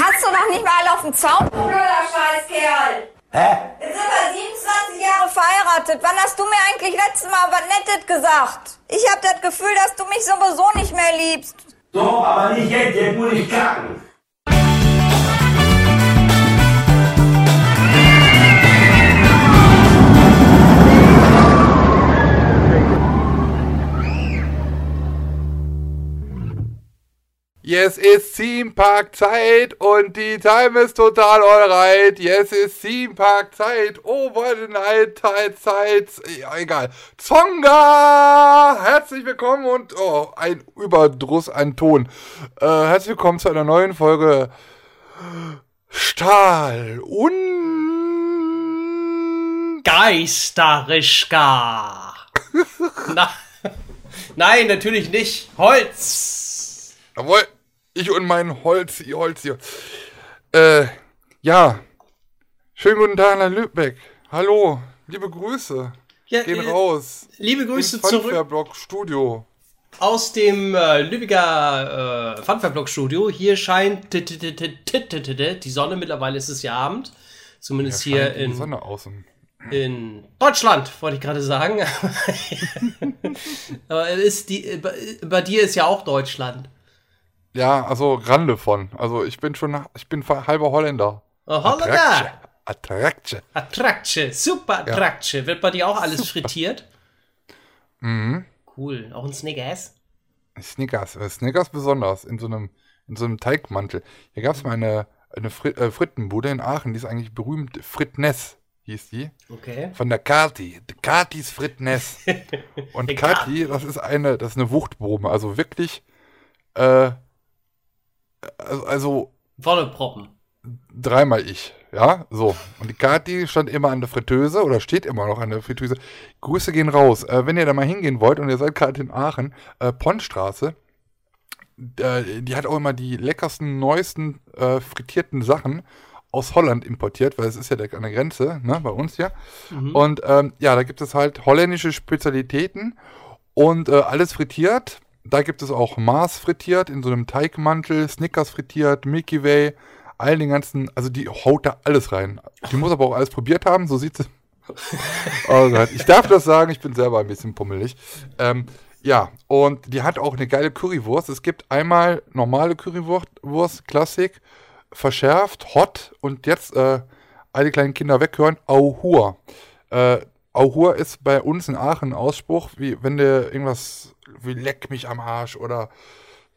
hast du doch nicht mal alle auf dem Zaun, du blöder Scheißkerl. Hä? Jetzt sind wir 27 Jahre verheiratet. Wann hast du mir eigentlich letztes Mal was Nettes gesagt? Ich hab das Gefühl, dass du mich sowieso nicht mehr liebst. So, aber nicht jetzt, jetzt muss ich kacken. Yes, ist Theme Park Zeit und die Time ist total alright. Yes, ist Theme Park Zeit. Oh, what a night, Zeit, Zeit. Ja, egal. Zonga! Herzlich willkommen und, oh, ein Überdruss an Ton. Äh, herzlich willkommen zu einer neuen Folge Stahl und Geisterischka. Na, nein, natürlich nicht. Holz. Jawohl, ich und mein Holz, ihr Holz hier. Äh, ja. Schönen guten Tag nach Lübeck. Hallo, liebe Grüße. Ja, Gehen äh, raus. Liebe Grüße zurück Funfair-Block Studio. aus dem äh, Lübecker äh, Funfair-Block Studio. Hier scheint die Sonne. Mittlerweile ist es ja Abend. Zumindest hier Scheint die in, Sonne außen. in Deutschland, wollte ich gerade sagen. Aber ist die, bei, bei dir ist ja auch Deutschland. Ja, also Grande von. Also ich bin schon, ich bin halber Holländer. Oh, Holländer! Attraktion. Attraktion, super Attraktion. Wird bei dir auch alles frittiert? Mhm. Cool. Auch ein Snickers? Snickers. Äh, Snickers besonders. In so einem, in so einem Teigmantel. Hier gab es mal eine, eine Frit äh, Frittenbude in Aachen, die ist eigentlich berühmt. Fritness hieß die. Okay. Von der Kati. Die Katis Fritness. Und Kati, das ist eine, das ist eine Wuchtbrumme. Also wirklich, äh, also, also Volle Proppen. dreimal ich, ja, so. Und die Kati stand immer an der Fritteuse oder steht immer noch an der Fritteuse. Grüße gehen raus. Äh, wenn ihr da mal hingehen wollt und ihr seid gerade in Aachen, äh, Ponnstraße, äh, die hat auch immer die leckersten, neuesten äh, frittierten Sachen aus Holland importiert, weil es ist ja direkt an der Grenze, ne, bei uns ja. Und ähm, ja, da gibt es halt holländische Spezialitäten und äh, alles frittiert. Da gibt es auch Mars frittiert in so einem Teigmantel, Snickers frittiert, Milky Way, all den ganzen, also die haut da alles rein. Die muss aber auch alles probiert haben, so sieht sie. oh Gott, ich darf das sagen, ich bin selber ein bisschen pummelig. Ähm, ja, und die hat auch eine geile Currywurst. Es gibt einmal normale Currywurst, Wurst, Klassik, verschärft, hot und jetzt äh, alle kleinen Kinder weghören, Auhur. Äh, Auhur ist bei uns in Aachen ein Ausspruch, wie wenn du irgendwas wie leck mich am Arsch oder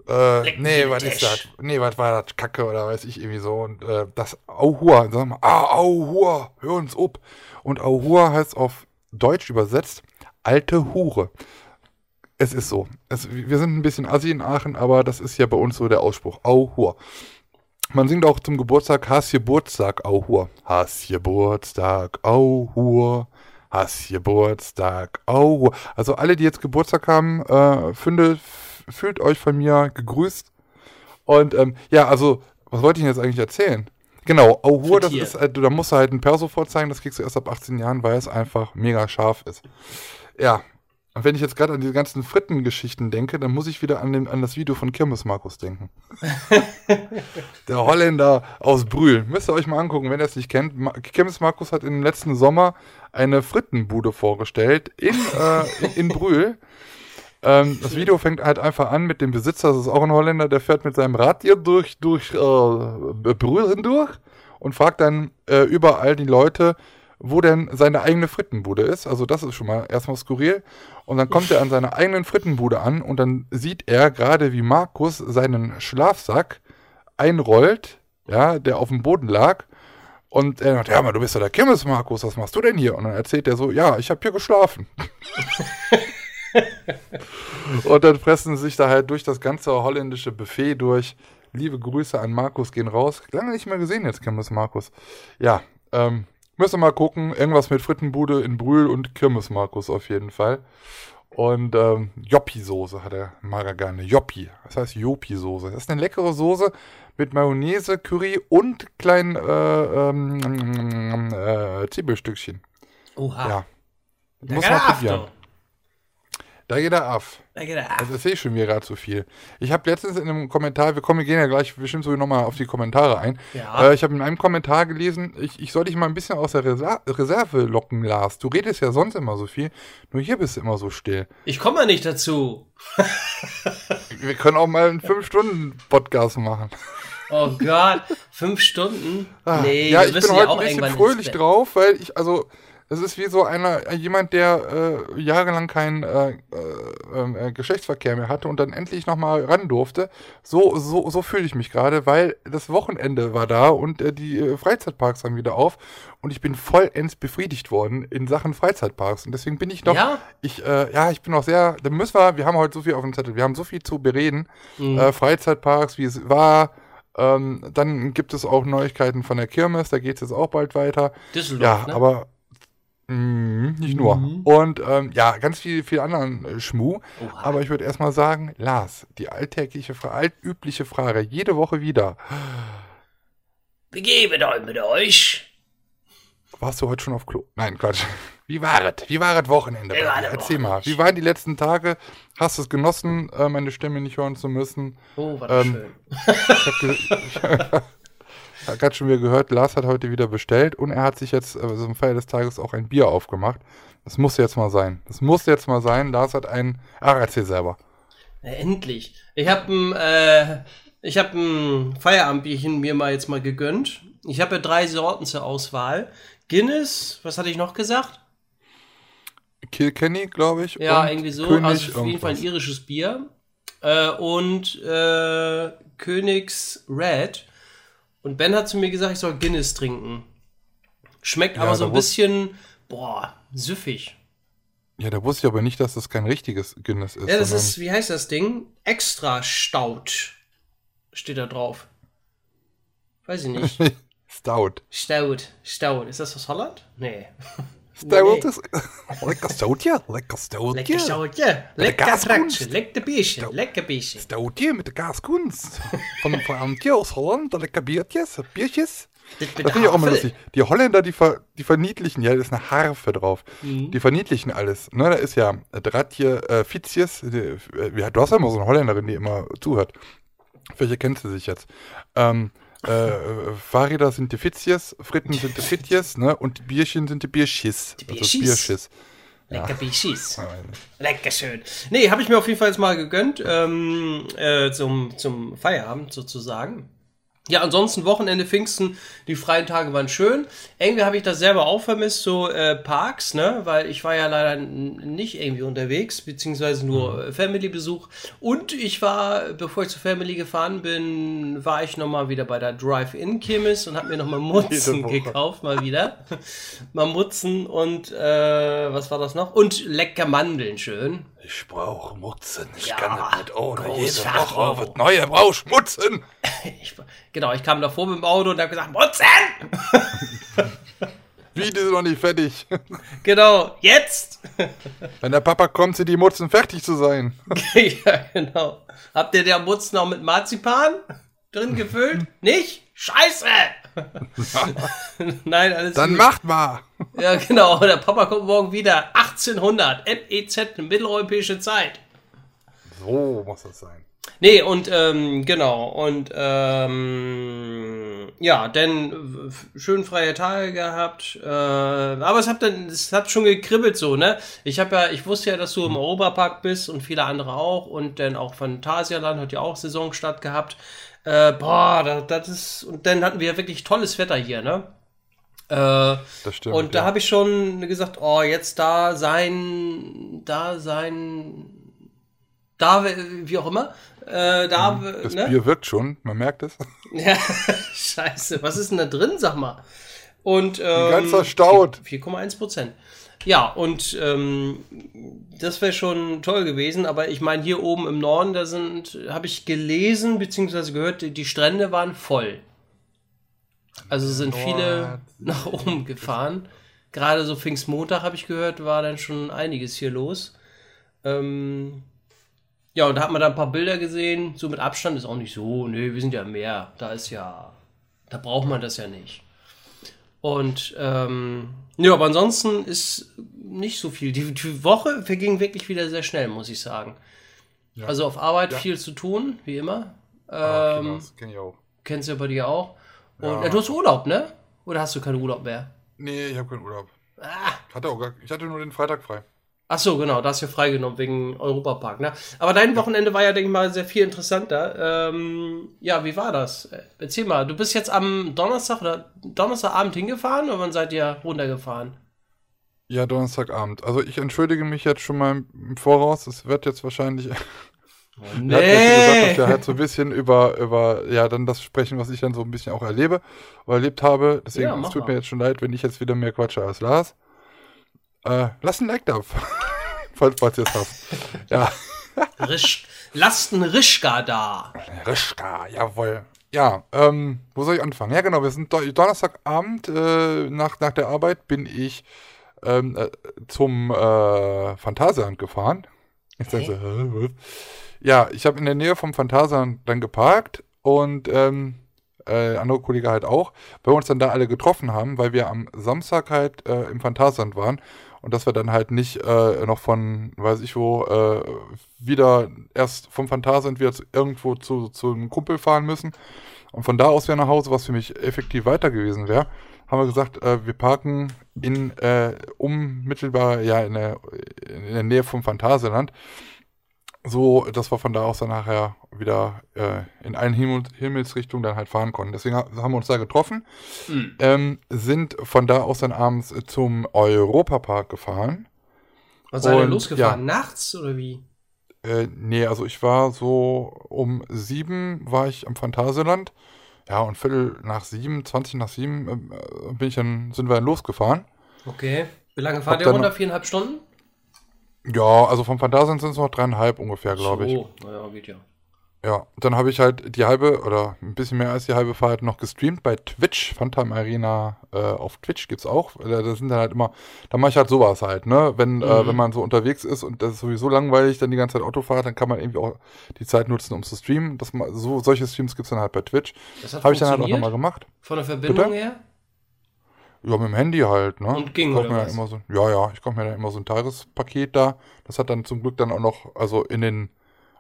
äh, Leck nee, was ist das? Nee, was war das? Kacke oder weiß ich irgendwie so. Und äh, das Auhur, sag mal, ah, Auhur, hör uns up. Und Auhur heißt auf Deutsch übersetzt alte Hure. Es ist so. Es, wir sind ein bisschen assi in Aachen, aber das ist ja bei uns so der Ausspruch. Auhur. Man singt auch zum Geburtstag Has Geburtstag, Auhur. Has Geburtstag, Auhur. Has Geburtstag, Auhur. Also alle, die jetzt Geburtstag haben, äh, finde, fühlt euch von mir gegrüßt. Und ähm, ja, also, was wollte ich denn jetzt eigentlich erzählen? Genau, Auhur, das ist, äh, du, da musst du halt ein Perso vorzeigen, das kriegst du erst ab 18 Jahren, weil es einfach mega scharf ist. Ja, und wenn ich jetzt gerade an diese ganzen Frittengeschichten denke, dann muss ich wieder an, den, an das Video von Kirmes Markus denken. Der Holländer aus Brühl. Müsst ihr euch mal angucken, wenn ihr es nicht kennt. Ma Kirmes Markus hat im letzten Sommer eine Frittenbude vorgestellt in, äh, in Brühl. Ähm, das Video fängt halt einfach an mit dem Besitzer, das ist auch ein Holländer, der fährt mit seinem Rad hier durch, durch äh, Brühl hindurch und fragt dann äh, überall die Leute, wo denn seine eigene Frittenbude ist. Also das ist schon mal erstmal skurril. Und dann kommt er an seiner eigenen Frittenbude an und dann sieht er gerade, wie Markus seinen Schlafsack einrollt, ja, der auf dem Boden lag. Und er sagt, ja, aber du bist ja der Kimmes, Markus, was machst du denn hier? Und dann erzählt er so, ja, ich habe hier geschlafen. und dann fressen sie sich da halt durch das ganze holländische Buffet durch. Liebe Grüße an Markus gehen raus. Lange nicht mehr gesehen jetzt, Kirmes Markus. Ja, ähm, müssen wir mal gucken. Irgendwas mit Frittenbude in Brühl und Kirmes Markus auf jeden Fall. Und ähm, Joppi-Soße hat er Mara gerne. Joppi. Das heißt Joppi-Soße. Das ist eine leckere Soße mit Mayonnaise, Curry und kleinen äh, ähm, äh, Zwiebelstückchen. Oha. Ja. Da Muss man er probieren. Da geht er ab. Da geht er ab. Also das sehe ich schon wieder gerade so viel. Ich habe letztens in einem Kommentar, wir kommen, wir gehen ja gleich bestimmt so nochmal auf die Kommentare ein. Ja. Äh, ich habe in einem Kommentar gelesen, ich, ich soll dich mal ein bisschen aus der Reser Reserve locken, Lars. Du redest ja sonst immer so viel, nur hier bist du immer so still. Ich komme mal nicht dazu. Wir können auch mal einen 5-Stunden-Podcast machen. Oh Gott, fünf Stunden? Ah, Nee, ja, wir ich bin heute ja auch ein bisschen fröhlich drauf, weil ich, also, es ist wie so einer, jemand, der äh, jahrelang keinen äh, äh, äh, Geschlechtsverkehr mehr hatte und dann endlich nochmal ran durfte. So, so, so fühle ich mich gerade, weil das Wochenende war da und äh, die äh, Freizeitparks haben wieder auf und ich bin vollends befriedigt worden in Sachen Freizeitparks und deswegen bin ich noch, Ja? ich, äh, ja, ich bin noch sehr, da müssen wir, wir haben heute so viel auf dem Zettel, wir haben so viel zu bereden, Mhm. äh, Freizeitparks, wie es war, ähm, dann gibt es auch Neuigkeiten von der Kirmes, da geht es jetzt auch bald weiter. Düsseldorf, Ja, ne? aber mh, nicht nur. Mhm. Und ähm, ja, ganz viel, viel anderen äh, Schmuh. Oha. Aber ich würde erstmal sagen, Lars, die alltägliche, altübliche Frage, jede Woche wieder. Begebe euch mit euch. Warst du heute schon auf Klo? Nein, Quatsch. Wie war es? Wie war es Wochenende? Wie war Erzähl mal. Wochenende? Wie waren die letzten Tage? Hast du es genossen, äh, meine Stimme nicht hören zu müssen? Oh, war das Ähm, schön. Ich hab gerade schon wieder gehört, Lars hat heute wieder bestellt und er hat sich jetzt äh, zum Feier des Tages auch ein Bier aufgemacht. Das muss jetzt mal sein. Das muss jetzt mal sein. Lars hat ein. Ach, erzähl selber. Na, endlich. Ich habe ein, äh, ich habe ein Feierabendbierchen mir mal jetzt mal gegönnt. Ich habe ja drei Sorten zur Auswahl. Guinness, was hatte ich noch gesagt? Kilkenny, glaube ich. Ja, irgendwie so. König also auf jeden Fall ein irisches Bier. Äh, und äh, Königs Red. Und Ben hat zu mir gesagt, ich soll Guinness trinken. Schmeckt Ja, aber so ein bisschen, boah, süffig. Ja, da wusste ich aber nicht, dass das kein richtiges Guinness ist. Ja, das ist, wie heißt das Ding? Extra Stout. Steht da drauf. Weiß ich nicht. Stout. Stout. Stout. Ist das aus Holland? Nee. Stout Nee. ist. Lecker Stoutje. Lecker Stoutje. Lecker Stoutje. Lecker Gaskunst. Tratschen. Lecker Bierchen. Lecker Bierchen. Stoutje mit der Gaskunst. Von, von Antje aus Holland. Lecker Biertjes. Biertjes. Das Das finde ich auch Havel. lustig. Die Holländer, die, ver, die verniedlichen, ja, da ist eine Harfe drauf. Mhm. Die verniedlichen alles. Ne, da ist ja Dratje, äh. Die, äh, ja, du hast ja immer so eine Holländerin, die immer zuhört. Welche kennst du sich jetzt? Ähm, äh, äh, Fahrräder sind die Fitjes, Fritten sind die Fitjes, ne? Und die Bierchen sind die Bierschis. Die Also Bierschis. Bierschiss. Lecker Bierschis. Lecker schön. Nee, habe ich mir auf jeden Fall jetzt mal gegönnt. Ähm, äh, zum, zum Feierabend sozusagen. Ja, ansonsten Wochenende, Pfingsten, die freien Tage waren schön. Irgendwie habe ich das selber auch vermisst, so äh, Parks, ne? Weil ich war ja leider nicht irgendwie unterwegs, beziehungsweise nur äh, Family-Besuch. Und ich war, bevor ich zur Family gefahren bin, war ich nochmal wieder bei der Drive-In-Chemis und habe mir nochmal Mutzen gekauft, mal wieder. mal Mutzen und äh, was war das noch? Und lecker Mandeln, schön. Ich brauche Mutzen. Ich Ja, kann das nicht ohne. Jede Woche wird neue brauchst Mutzen. Ich, genau, ich kam davor mit dem Auto und habe gesagt, Mutzen! Wie, die sind noch nicht fertig. Genau, jetzt! Wenn der Papa kommt, sind die Mutzen fertig zu sein. ja, genau. Habt ihr der Mutzen auch mit Marzipan drin gefüllt? Nicht? Scheiße! Nein, alles Dann gut. macht mal. Ja, genau. Der Papa kommt morgen wieder. 1800. MEZ, mitteleuropäische Zeit. So muss das sein. Nee, und ähm, genau, und ähm, ja, denn äh, schön freie Tage gehabt, äh, aber es hat dann, es hat schon gekribbelt so, ne? Ich habe ja, ich wusste ja, dass du im Europapark bist und viele andere auch und dann auch Phantasialand hat ja auch Saisonstart gehabt. Äh, boah, das, das ist, und dann hatten wir wirklich tolles Wetter hier, ne? Äh, Das stimmt. und da ja. habe ich schon gesagt, oh, jetzt da sein, da sein, da, wie auch immer, äh, da, Mhm. Das ne? Bier wirkt schon, man merkt es. Ja, scheiße, was ist denn da drin, sag mal? Und, ähm, Ganz verstaut. 4,1 Prozent. Ja, und ähm, das wäre schon toll gewesen, aber ich meine, hier oben im Norden, da sind, habe ich gelesen, beziehungsweise gehört, die, die Strände waren voll. Also sind viele nach oben gefahren. Gerade so Pfingstmontag, habe ich gehört, war dann schon einiges hier los. Ähm, ja, und da hat man da ein paar Bilder gesehen. So mit Abstand ist auch nicht so. Nö, wir sind ja mehr. Da ist ja. Da braucht man das ja nicht. Und ähm, ja, aber ansonsten ist nicht so viel. Die, die Woche verging wirklich wieder sehr schnell, muss ich sagen. Also auf Arbeit viel zu tun, wie immer. Ah, Ähm, das kenn ich auch. Kennst du ja bei dir auch. Und Ja. ja. du hast Urlaub, ne? Oder hast du keinen Urlaub mehr? Nee, ich habe keinen Urlaub. Ah. Hatte auch gar, ich hatte nur den Freitag frei. Ach so, genau, da hast du ja freigenommen wegen Europapark, ne? Aber dein Wochenende war ja, denke ich mal, sehr viel interessanter. Ähm, ja, wie war das? Äh, Erzähl mal, du bist jetzt am Donnerstag oder Donnerstagabend hingefahren oder wann seid ihr runtergefahren? Ja, Donnerstagabend. Also ich entschuldige mich jetzt schon mal im Voraus. Es wird jetzt wahrscheinlich. Oh, Er hat gesagt, dass wir halt so ein bisschen über, über, ja, dann das sprechen, was ich dann so ein bisschen auch erlebe oder erlebt habe. Deswegen, Ja, es tut mal. mir jetzt schon leid, wenn ich jetzt wieder mehr quatsche als Lars. Äh, lass ein Like da. falls, falls ihr es habt. Ja. Risch, lasst einen Rischka da. Rischka, jawohl. Ja, ähm, wo soll ich anfangen? Ja, genau, wir sind Do Donnerstagabend, äh, nach, nach der Arbeit bin ich ähm, äh, zum äh, Phantasialand gefahren. Ich denke so? Ja, ich habe in der Nähe vom Phantasialand dann geparkt und ähm, äh, andere Kollege halt auch, weil wir uns dann da alle getroffen haben, weil wir am Samstag halt äh, im Phantasialand waren und dass wir dann halt nicht äh, noch von, weiß ich wo, äh, wieder erst vom Phantasialand wieder zu, irgendwo zu, zu einem Kumpel fahren müssen und von da aus wieder nach Hause, was für mich effektiv weiter gewesen wäre, haben wir gesagt, äh, wir parken in äh, unmittelbar, ja, in der, in der Nähe vom Phantasialand so, dass wir von da aus dann nachher wieder äh, in allen Himmel Himmelsrichtungen dann halt fahren konnten. Deswegen ha- haben wir uns da getroffen, Hm. ähm, sind von da aus dann abends äh, zum Europapark gefahren. Wann seid ihr losgefahren? Nachts oder wie? Äh, nee, also ich war so um sieben war ich am Phantasialand. Ja, und Viertel nach sieben, 20 nach sieben äh, bin ich dann, sind wir dann losgefahren. Okay. Wie lange fahrt Hab ihr runter? Viereinhalb Stunden? Ja, also vom Phantasialand sind es noch dreieinhalb ungefähr, glaube ich. So, naja, geht ja. Ja, dann habe ich halt die halbe oder ein bisschen mehr als die halbe Fahrt noch gestreamt bei Twitch. Phantom Arena äh, auf Twitch gibt's auch. Da, sind dann halt immer, da mache ich halt sowas halt, ne? Wenn, äh, Mhm. wenn man so unterwegs ist und das ist sowieso langweilig, dann die ganze Zeit Auto fahrt, dann kann man irgendwie auch die Zeit nutzen, um zu streamen. Das, so, solche Streams gibt's dann halt bei Twitch. Das Habe ich dann halt auch nochmal gemacht. Von der Verbindung Bitte? her? Ja, mit dem Handy halt, ne? Und ging, oder ja was? immer so, ja, ja, ich kaufe mir dann immer so ein Tagespaket da. Das hat dann zum Glück dann auch noch, also in den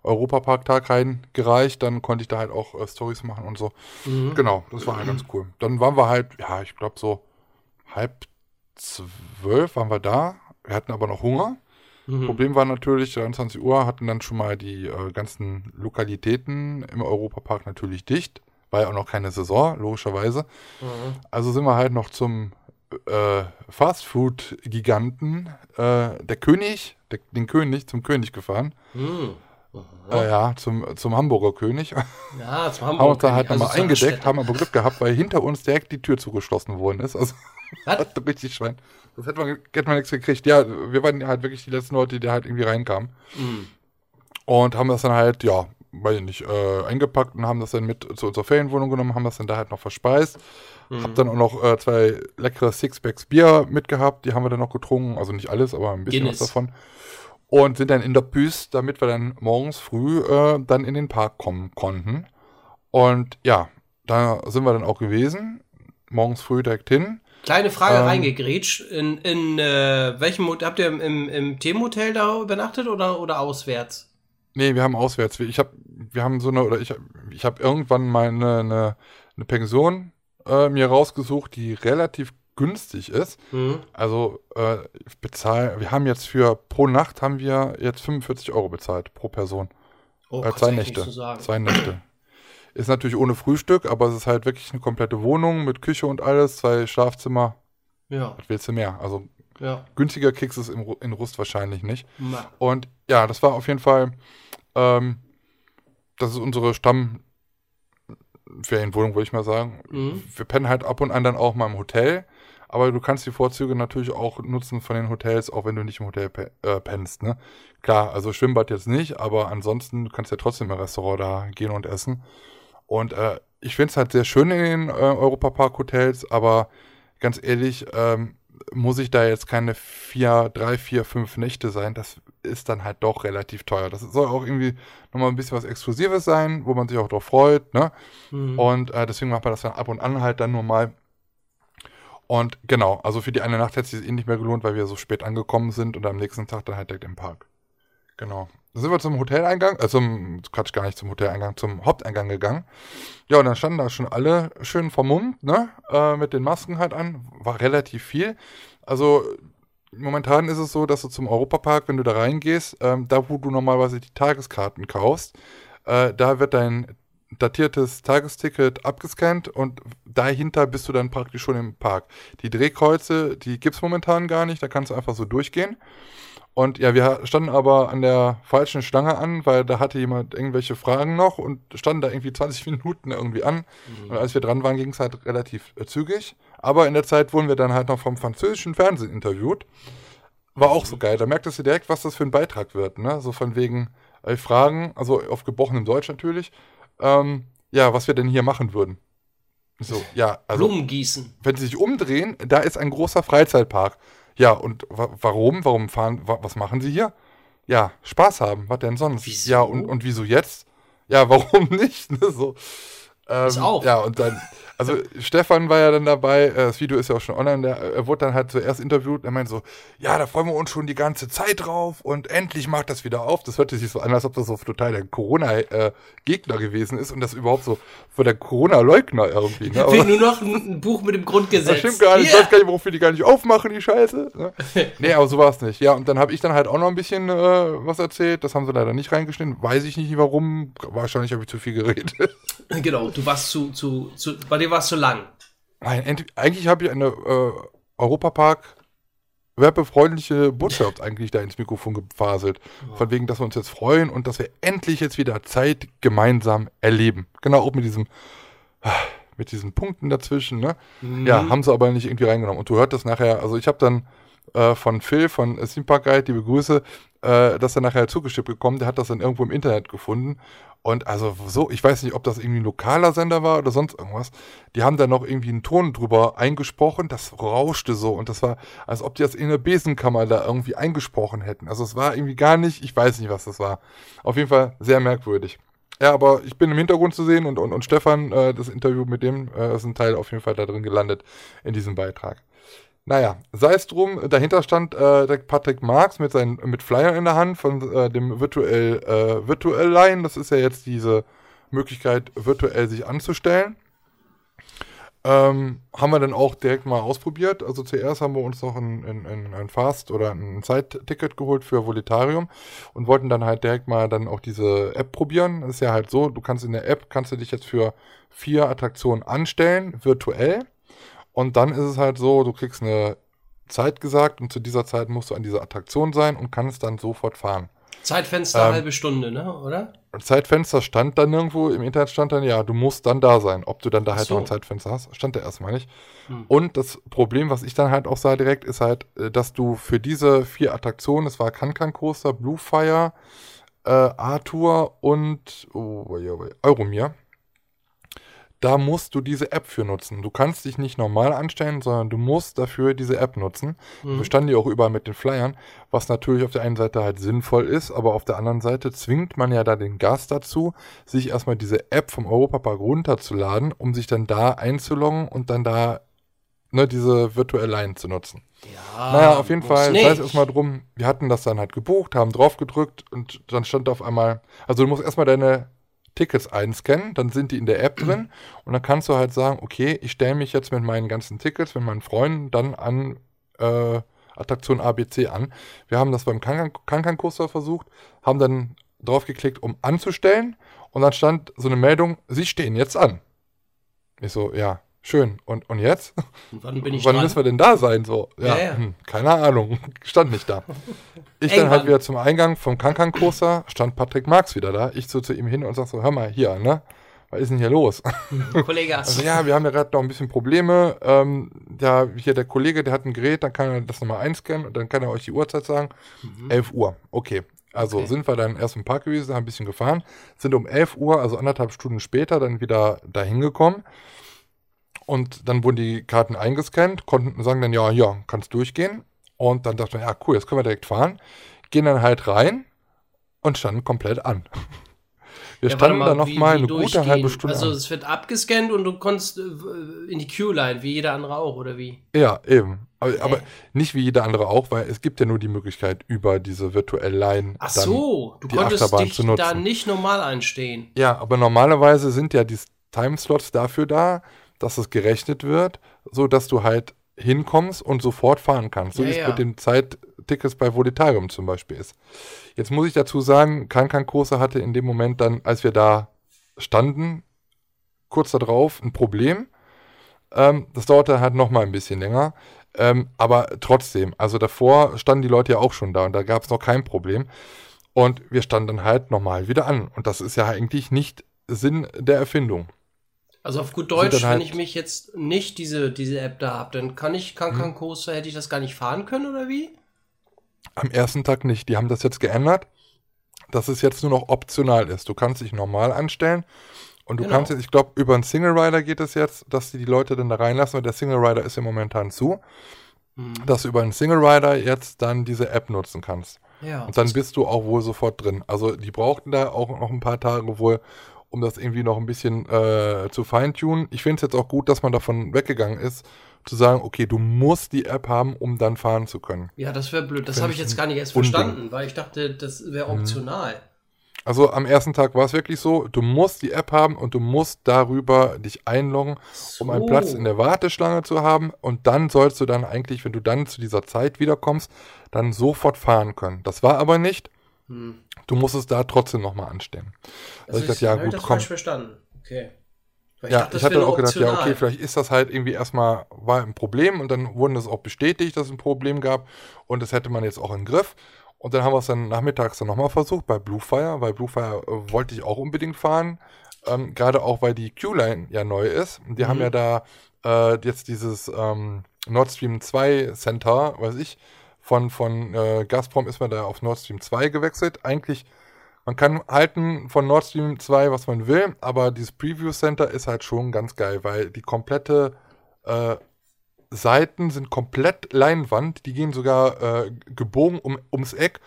Europapark-Tag reingereicht. Dann konnte ich da halt auch äh, Stories machen und so. Mhm. Genau, das war halt ganz cool. Dann waren wir halt, ja, ich glaube so halb zwölf waren wir da. Wir hatten aber noch Hunger. Mhm. Problem war natürlich, 23 Uhr hatten dann schon mal die äh, ganzen Lokalitäten im Europapark natürlich dicht. War ja auch noch keine Saison, logischerweise. Mhm. Also sind wir halt noch zum äh, Fastfood-Giganten, äh, der König, der, den König, zum König gefahren. Mhm. Äh, ja, zum, zum Hamburger König. Ja, zum haben Hamburg. uns da halt also nochmal zur eingedeckt, haben aber Glück gehabt, weil hinter uns direkt die Tür zugeschlossen worden ist. Also, Was? hat richtig Schwein. Das hätte man, hätte man nichts gekriegt. Ja, wir waren halt wirklich die letzten Leute, die da halt irgendwie reinkamen. Mhm. Und haben das dann halt, ja, weiß ich nicht, äh, eingepackt und haben das dann mit zu unserer Ferienwohnung genommen, haben das dann da halt noch verspeist. Mhm. Hab dann auch noch äh, zwei leckere Sixpacks Bier mitgehabt, die haben wir dann noch getrunken. Also nicht alles, aber ein bisschen Guinness. was davon. Und sind dann in der Büste, damit wir dann morgens früh äh, dann in den Park kommen konnten. Und ja, da sind wir dann auch gewesen. Morgens früh direkt hin. Kleine Frage Ähm, reingegrätscht. In, in äh, welchem habt ihr im, im, im Themenhotel da übernachtet oder, oder auswärts? Nee, wir haben auswärts. Ich hab, wir haben so eine, oder ich, ich habe irgendwann mal eine, eine, eine Pension äh, mir rausgesucht, die relativ günstig ist. Mhm. Also äh, bezahl, wir haben jetzt für pro Nacht haben wir jetzt 45 Euro bezahlt pro Person. Oh, äh, zwei Nächte. Zwei Nächte. Ist natürlich ohne Frühstück, aber es ist halt wirklich eine komplette Wohnung mit Küche und alles, zwei Schlafzimmer. Ja, Was willst du mehr? Also ja. günstiger kriegst du es im, in Rust wahrscheinlich nicht. Ma. Und ja, das war auf jeden Fall, ähm, das ist unsere Stammferienwohnung, würde ich mal sagen. Mhm. Wir pennen halt ab und an dann auch mal im Hotel, aber du kannst die Vorzüge natürlich auch nutzen von den Hotels, auch wenn du nicht im Hotel pe äh, pennst. Ne? Klar, also Schwimmbad jetzt nicht, aber ansonsten du kannst ja trotzdem im Restaurant da gehen und essen. Und äh, ich finde es halt sehr schön in den äh, Europapark-Hotels, aber ganz ehrlich, ähm, muss ich da jetzt keine vier, drei, vier, fünf Nächte sein. Das ist dann halt doch relativ teuer. Das soll auch irgendwie nochmal ein bisschen was Exklusives sein, wo man sich auch drauf freut. Ne? Mhm. Und äh, deswegen macht man das dann ab und an halt dann nur mal. Und genau, also für die eine Nacht hätte es sich eh nicht mehr gelohnt, weil wir so spät angekommen sind und am nächsten Tag dann halt direkt im Park. Genau. Dann sind wir zum Hoteleingang, äh, zum, Quatsch, gar nicht zum Hoteleingang, zum Haupteingang gegangen. Ja, und dann standen da schon alle schön vermummt, ne, äh, mit den Masken halt an. War relativ viel. Also, momentan ist es so, dass du zum Europapark, wenn du da reingehst, ähm, da wo du normalerweise die Tageskarten kaufst, äh, da wird dein datiertes Tagesticket abgescannt und dahinter bist du dann praktisch schon im Park. Die Drehkreuze, die gibt es momentan gar nicht, da kannst du einfach so durchgehen. Und ja, wir standen aber an der falschen Schlange an, weil da hatte jemand irgendwelche Fragen noch und standen da irgendwie 20 Minuten irgendwie an. Mhm. Und als wir dran waren, ging es halt relativ äh, zügig. Aber in der Zeit wurden wir dann halt noch vom französischen Fernsehen interviewt. War auch so geil. Da merktest du direkt, was das für ein Beitrag wird. Ne? So von wegen äh, Fragen, also auf gebrochenem Deutsch natürlich. Ähm, ja, was wir denn hier machen würden. So, ja, also. Blumen gießen. Wenn sie sich umdrehen, da ist ein großer Freizeitpark. Ja, und wa warum? Warum fahren, wa was machen sie hier? Ja, Spaß haben. Was denn sonst? Wieso? Ja, und, und wieso jetzt? Ja, warum nicht? Ne, so. Ähm, ist auch. Ja, und dann, also Stefan war ja dann dabei, äh, das Video ist ja auch schon online, der, er wurde dann halt zuerst interviewt, er meinte so, ja, da freuen wir uns schon die ganze Zeit drauf und endlich macht das wieder auf. Das hörte sich so an, als ob das so total der Corona-Gegner gewesen ist und das überhaupt so für der Corona-Leugner irgendwie. Ne? Aber, nur noch ein Buch mit dem Grundgesetz. Das stimmt gar nicht, yeah. ich weiß gar nicht, wofür die gar nicht aufmachen, die Scheiße. Ne? nee, aber so war es nicht. Ja, und dann habe ich dann halt auch noch ein bisschen äh, was erzählt, das haben sie leider nicht reingeschnitten, weiß ich nicht warum, wahrscheinlich habe ich zu viel geredet. Genau, du warst zu, zu, zu bei dir war es zu lang. Nein, eigentlich habe ich eine äh, Europapark werbefreundliche Botschaft eigentlich da ins Mikrofon gefaselt. Ja. Von wegen, dass wir uns jetzt freuen und dass wir endlich jetzt wieder Zeit gemeinsam erleben. Genau, auch mit diesem, mit diesen Punkten dazwischen, ne? Mhm. Ja, haben sie aber nicht irgendwie reingenommen. Und du hörst das nachher, also ich habe dann äh, von Phil von äh, Theme Park Guide, die Begrüße, äh, dass er nachher zugeschickt bekommen, der hat das dann irgendwo im Internet gefunden und also so, ich weiß nicht, ob das irgendwie ein lokaler Sender war oder sonst irgendwas. Die haben da noch irgendwie einen Ton drüber eingesprochen, das rauschte so und das war, als ob die das in der Besenkammer da irgendwie eingesprochen hätten. Also es war irgendwie gar nicht, ich weiß nicht, was das war. Auf jeden Fall sehr merkwürdig. Ja, aber ich bin im Hintergrund zu sehen und, und, und Stefan, äh, das Interview mit dem, äh, ist ein Teil auf jeden Fall da drin gelandet in diesem Beitrag. Naja, sei es drum, dahinter stand äh, Patrick Marx mit seinen mit Flyer in der Hand von äh, dem virtuell äh, virtuell Line. Das ist ja jetzt diese Möglichkeit, virtuell sich anzustellen. Ähm, haben wir dann auch direkt mal ausprobiert. Also zuerst haben wir uns noch ein, ein, ein Fast- oder ein Zeitticket geholt für Volitarium und wollten dann halt direkt mal dann auch diese App probieren. Das ist ja halt so, du kannst in der App, kannst du dich jetzt für vier Attraktionen anstellen, virtuell. Und dann ist es halt so, du kriegst eine Zeit gesagt und zu dieser Zeit musst du an dieser Attraktion sein und kannst dann sofort fahren. Zeitfenster ähm, halbe Stunde, ne? Oder? Zeitfenster stand dann irgendwo, im Internet stand dann, ja, du musst dann da sein. Ob du dann da halt so. noch ein Zeitfenster hast, stand da erstmal nicht. Hm. Und das Problem, was ich dann halt auch sah direkt, ist halt, äh, dass du für diese vier Attraktionen, es war Kankan Coaster, Blue Fire, äh, Arthur und oh, Euromir, da musst du diese App für nutzen. Du kannst dich nicht normal anstellen, sondern du musst dafür diese App nutzen. Mhm. Wir standen die auch überall mit den Flyern, was natürlich auf der einen Seite halt sinnvoll ist, aber auf der anderen Seite zwingt man ja da den Gast dazu, sich erstmal diese App vom Europapark runterzuladen, um sich dann da einzuloggen und dann da ne, diese virtuelle Line zu nutzen. Ja, naja, auf jeden Fall, sei es erstmal drum, wir hatten das dann halt gebucht, haben drauf gedrückt und dann stand auf einmal, also du musst erstmal deine Tickets einscannen, dann sind die in der App drin und dann kannst du halt sagen, okay, ich stelle mich jetzt mit meinen ganzen Tickets, mit meinen Freunden dann an äh, Attraktion ABC an. Wir haben das beim Kankan-Coaster versucht, haben dann drauf geklickt, um anzustellen und dann stand so eine Meldung, sie stehen jetzt an. Ich so, ja, Schön. Und, und jetzt? Wann bin ich Wann dran? müssen wir denn da sein? So, ja, ja, ja. Hm, keine Ahnung. Stand nicht da. Ich dann halt wieder zum Eingang vom Kankan Coaster, stand Patrick Marx wieder da. Ich so zu ihm hin und sag so, hör mal, hier, ne? Was ist denn hier los? Kollege, also ja, wir haben ja gerade noch ein bisschen Probleme. Ähm, ja, hier der Kollege, der hat ein Gerät, dann kann er das nochmal einscannen und dann kann er euch die Uhrzeit sagen. Mhm. 11 Uhr. Okay. Also okay. sind wir dann erst im Park gewesen, haben ein bisschen gefahren, sind um 11 Uhr, also anderthalb Stunden später, dann wieder dahin gekommen. Und dann wurden die Karten eingescannt, konnten sagen dann, ja, ja, kannst durchgehen. Und dann dachte man, ja, cool, jetzt können wir direkt fahren. Gehen dann halt rein und standen komplett an. Wir Ja, standen mal, da noch wie- mal wie eine gute halbe Stunde. Also es wird abgescannt und du konntest äh, in die Queue-Line, wie jeder andere auch, oder wie? Ja, eben. Aber, aber nicht wie jeder andere auch, weil es gibt ja nur die Möglichkeit, über diese virtuelle Line Ach dann so, du die konntest Achterbahn dich zu nutzen. da nicht normal einstehen. Ja, aber normalerweise sind ja die Timeslots dafür da, dass es gerechnet wird, so dass du halt hinkommst und sofort fahren kannst. So Ja, wie es ja. mit den Zeittickets bei Volitarium zum Beispiel ist. Jetzt muss ich dazu sagen, Kankan Kurse hatte in dem Moment dann, als wir da standen, kurz darauf ein Problem. Ähm, das dauerte halt noch mal ein bisschen länger. Ähm, aber trotzdem, also davor standen die Leute ja auch schon da und da gab es noch kein Problem. Und wir standen dann halt nochmal wieder an. Und das ist ja eigentlich nicht Sinn der Erfindung. Also auf gut Deutsch, halt- wenn ich mich jetzt nicht diese, diese App da habe, dann kann ich Mhm. Kankan Coaster, hätte ich das gar nicht fahren können, oder wie? Am ersten Tag nicht. Die haben das jetzt geändert, dass es jetzt nur noch optional ist. Du kannst dich normal anstellen und du Genau. kannst jetzt, ich glaube, über einen Single Rider geht es jetzt, dass die die Leute dann da reinlassen, weil der Single Rider ist ja momentan zu, Hm. dass du über einen Single Rider jetzt dann diese App nutzen kannst. Ja. Und dann bist du auch wohl sofort drin. Also die brauchten da auch noch ein paar Tage wohl, um das irgendwie noch ein bisschen äh, zu feintunen. Ich finde es jetzt auch gut, dass man davon weggegangen ist, zu sagen, okay, du musst die App haben, um dann fahren zu können. ja, das wäre blöd. Das habe ich jetzt gar nicht erst Unding. verstanden, weil ich dachte, das wäre Mhm. optional. Also am ersten Tag war es wirklich so, du musst die App haben und du musst darüber dich einloggen, um einen So. Platz in der Warteschlange zu haben. Und dann sollst du dann eigentlich, wenn du dann zu dieser Zeit wiederkommst, dann sofort fahren können. Das war aber nicht. Hm. Du musst es da trotzdem nochmal anstellen. Also ich dachte, ja gut, das komm. falsch verstanden. Okay. Weil Ja, dachte, ich hatte auch gedacht, ja, okay, vielleicht ist das halt irgendwie erstmal, war ein Problem und dann wurden das auch bestätigt, dass es ein Problem gab und das hätte man jetzt auch im Griff. Und dann haben wir es dann nachmittags dann nochmal versucht bei Bluefire, weil Bluefire äh, wollte ich auch unbedingt fahren. Ähm, Gerade auch, weil die Q-Line ja neu ist. Und Die Mhm. haben ja da äh, jetzt dieses ähm, Nord Stream 2 Center, weiß ich, von, von äh, Gazprom ist man da auf Nord Stream 2 gewechselt. Eigentlich man kann halten von Nord Stream 2, was man will, aber dieses Preview Center ist halt schon ganz geil, weil die komplette äh, Seiten sind komplett Leinwand, die gehen sogar äh, gebogen um, ums Eck.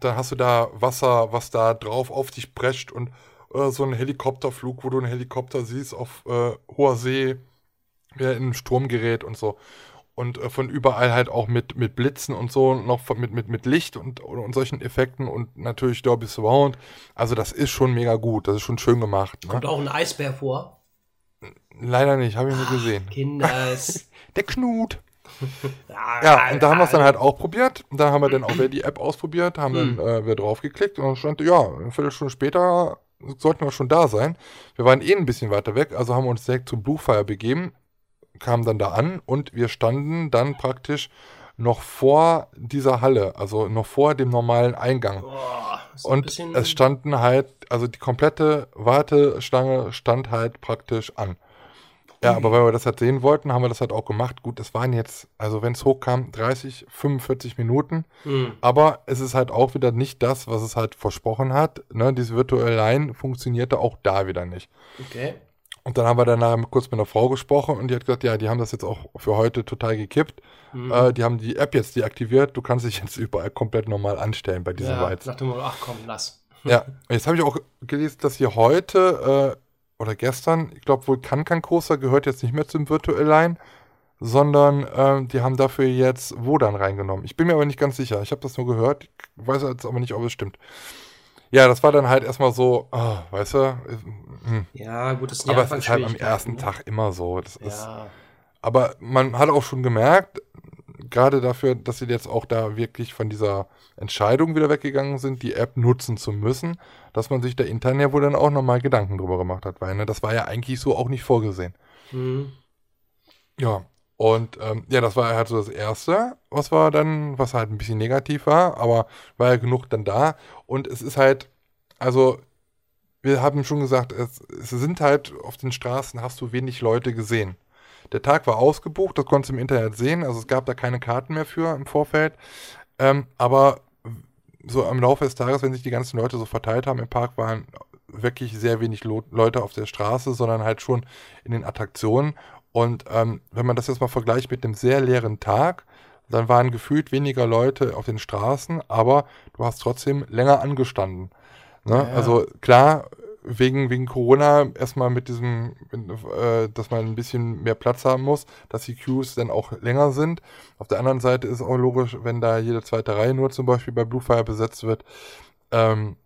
Dann hast du da Wasser, was da drauf auf dich prescht und äh, so ein Helikopterflug, wo du einen Helikopter siehst auf äh, hoher See, der in den Strom gerät und so. Und äh, von überall halt auch mit, mit Blitzen und so, noch von, mit, mit, mit Licht und, und, solchen Effekten und natürlich Dolby Surround. Also das ist schon mega gut, das ist schon schön gemacht. Ne? Kommt auch ein Eisbär vor. Leider nicht, habe ich nur gesehen. Kinders. Der Knut. Ja, und da haben wir es dann halt auch probiert. Dann haben wir dann auch wieder die App ausprobiert, haben dann äh, wieder draufgeklickt und dann stand, ja, eine Viertelstunde später sollten wir schon da sein. Wir waren eh ein bisschen weiter weg, also haben wir uns direkt zum Bluefire begeben, kamen dann da an und wir standen dann praktisch noch vor dieser Halle, also noch vor dem normalen Eingang. Ein Und es standen halt, also die komplette Warteschlange stand halt praktisch an. Ja, aber weil wir das halt sehen wollten, haben wir das halt auch gemacht. Gut, es waren jetzt, also wenn es hochkam, 30, 45 Minuten. Hm. Aber es ist halt auch wieder nicht das, was es halt versprochen hat. Ne? Diese virtuelle Line funktionierte auch da wieder nicht. Okay. Und dann haben wir danach kurz mit einer Frau gesprochen und die hat gesagt, ja, die haben das jetzt auch für heute total gekippt. Mhm. Äh, die haben die App jetzt deaktiviert. Du kannst dich jetzt überall komplett normal anstellen bei diesen Ja, nach dem Motto, ach komm, lass. Ja, jetzt habe ich auch gelesen, dass hier heute äh, oder gestern, ich glaube wohl Kankan Coaster gehört jetzt nicht mehr zum Virtual Line, sondern ähm, die haben dafür jetzt Wodan reingenommen. Ich bin mir aber nicht ganz sicher. Ich habe das nur gehört, ich weiß jetzt aber nicht, ob es stimmt. Ja, das war dann halt erstmal so, ah, weißt du, hm. Ja, gut, das die aber es ist halt am ersten ne? Tag immer so. Das ist, Ja. aber man hat auch schon gemerkt, gerade dafür, dass sie jetzt auch da wirklich von dieser Entscheidung wieder weggegangen sind, die App nutzen zu müssen, dass man sich da intern ja wohl dann auch nochmal Gedanken drüber gemacht hat, weil ne, das war ja eigentlich so auch nicht vorgesehen. Hm. Ja, und ähm, ja, das war halt so das Erste, was war dann, was halt ein bisschen negativ war, aber war ja genug dann da. Und es ist halt, also wir haben schon gesagt, es, es sind halt auf den Straßen, hast du wenig Leute gesehen. Der Tag war ausgebucht, das konntest du im Internet sehen, also es gab da keine Karten mehr für im Vorfeld. Ähm, aber so am Laufe des Tages, wenn sich die ganzen Leute so verteilt haben im Park, waren wirklich sehr wenig Leute auf der Straße, sondern halt schon in den Attraktionen. Und ähm, wenn man das jetzt mal vergleicht mit einem sehr leeren Tag, dann waren gefühlt weniger Leute auf den Straßen, aber du hast trotzdem länger angestanden. Ne? Ja. Also klar, wegen, wegen Corona erstmal mit diesem, äh, dass man ein bisschen mehr Platz haben muss, dass die Queues dann auch länger sind. Auf der anderen Seite ist auch logisch, wenn da jede zweite Reihe nur zum Beispiel bei Bluefire besetzt wird, ähm,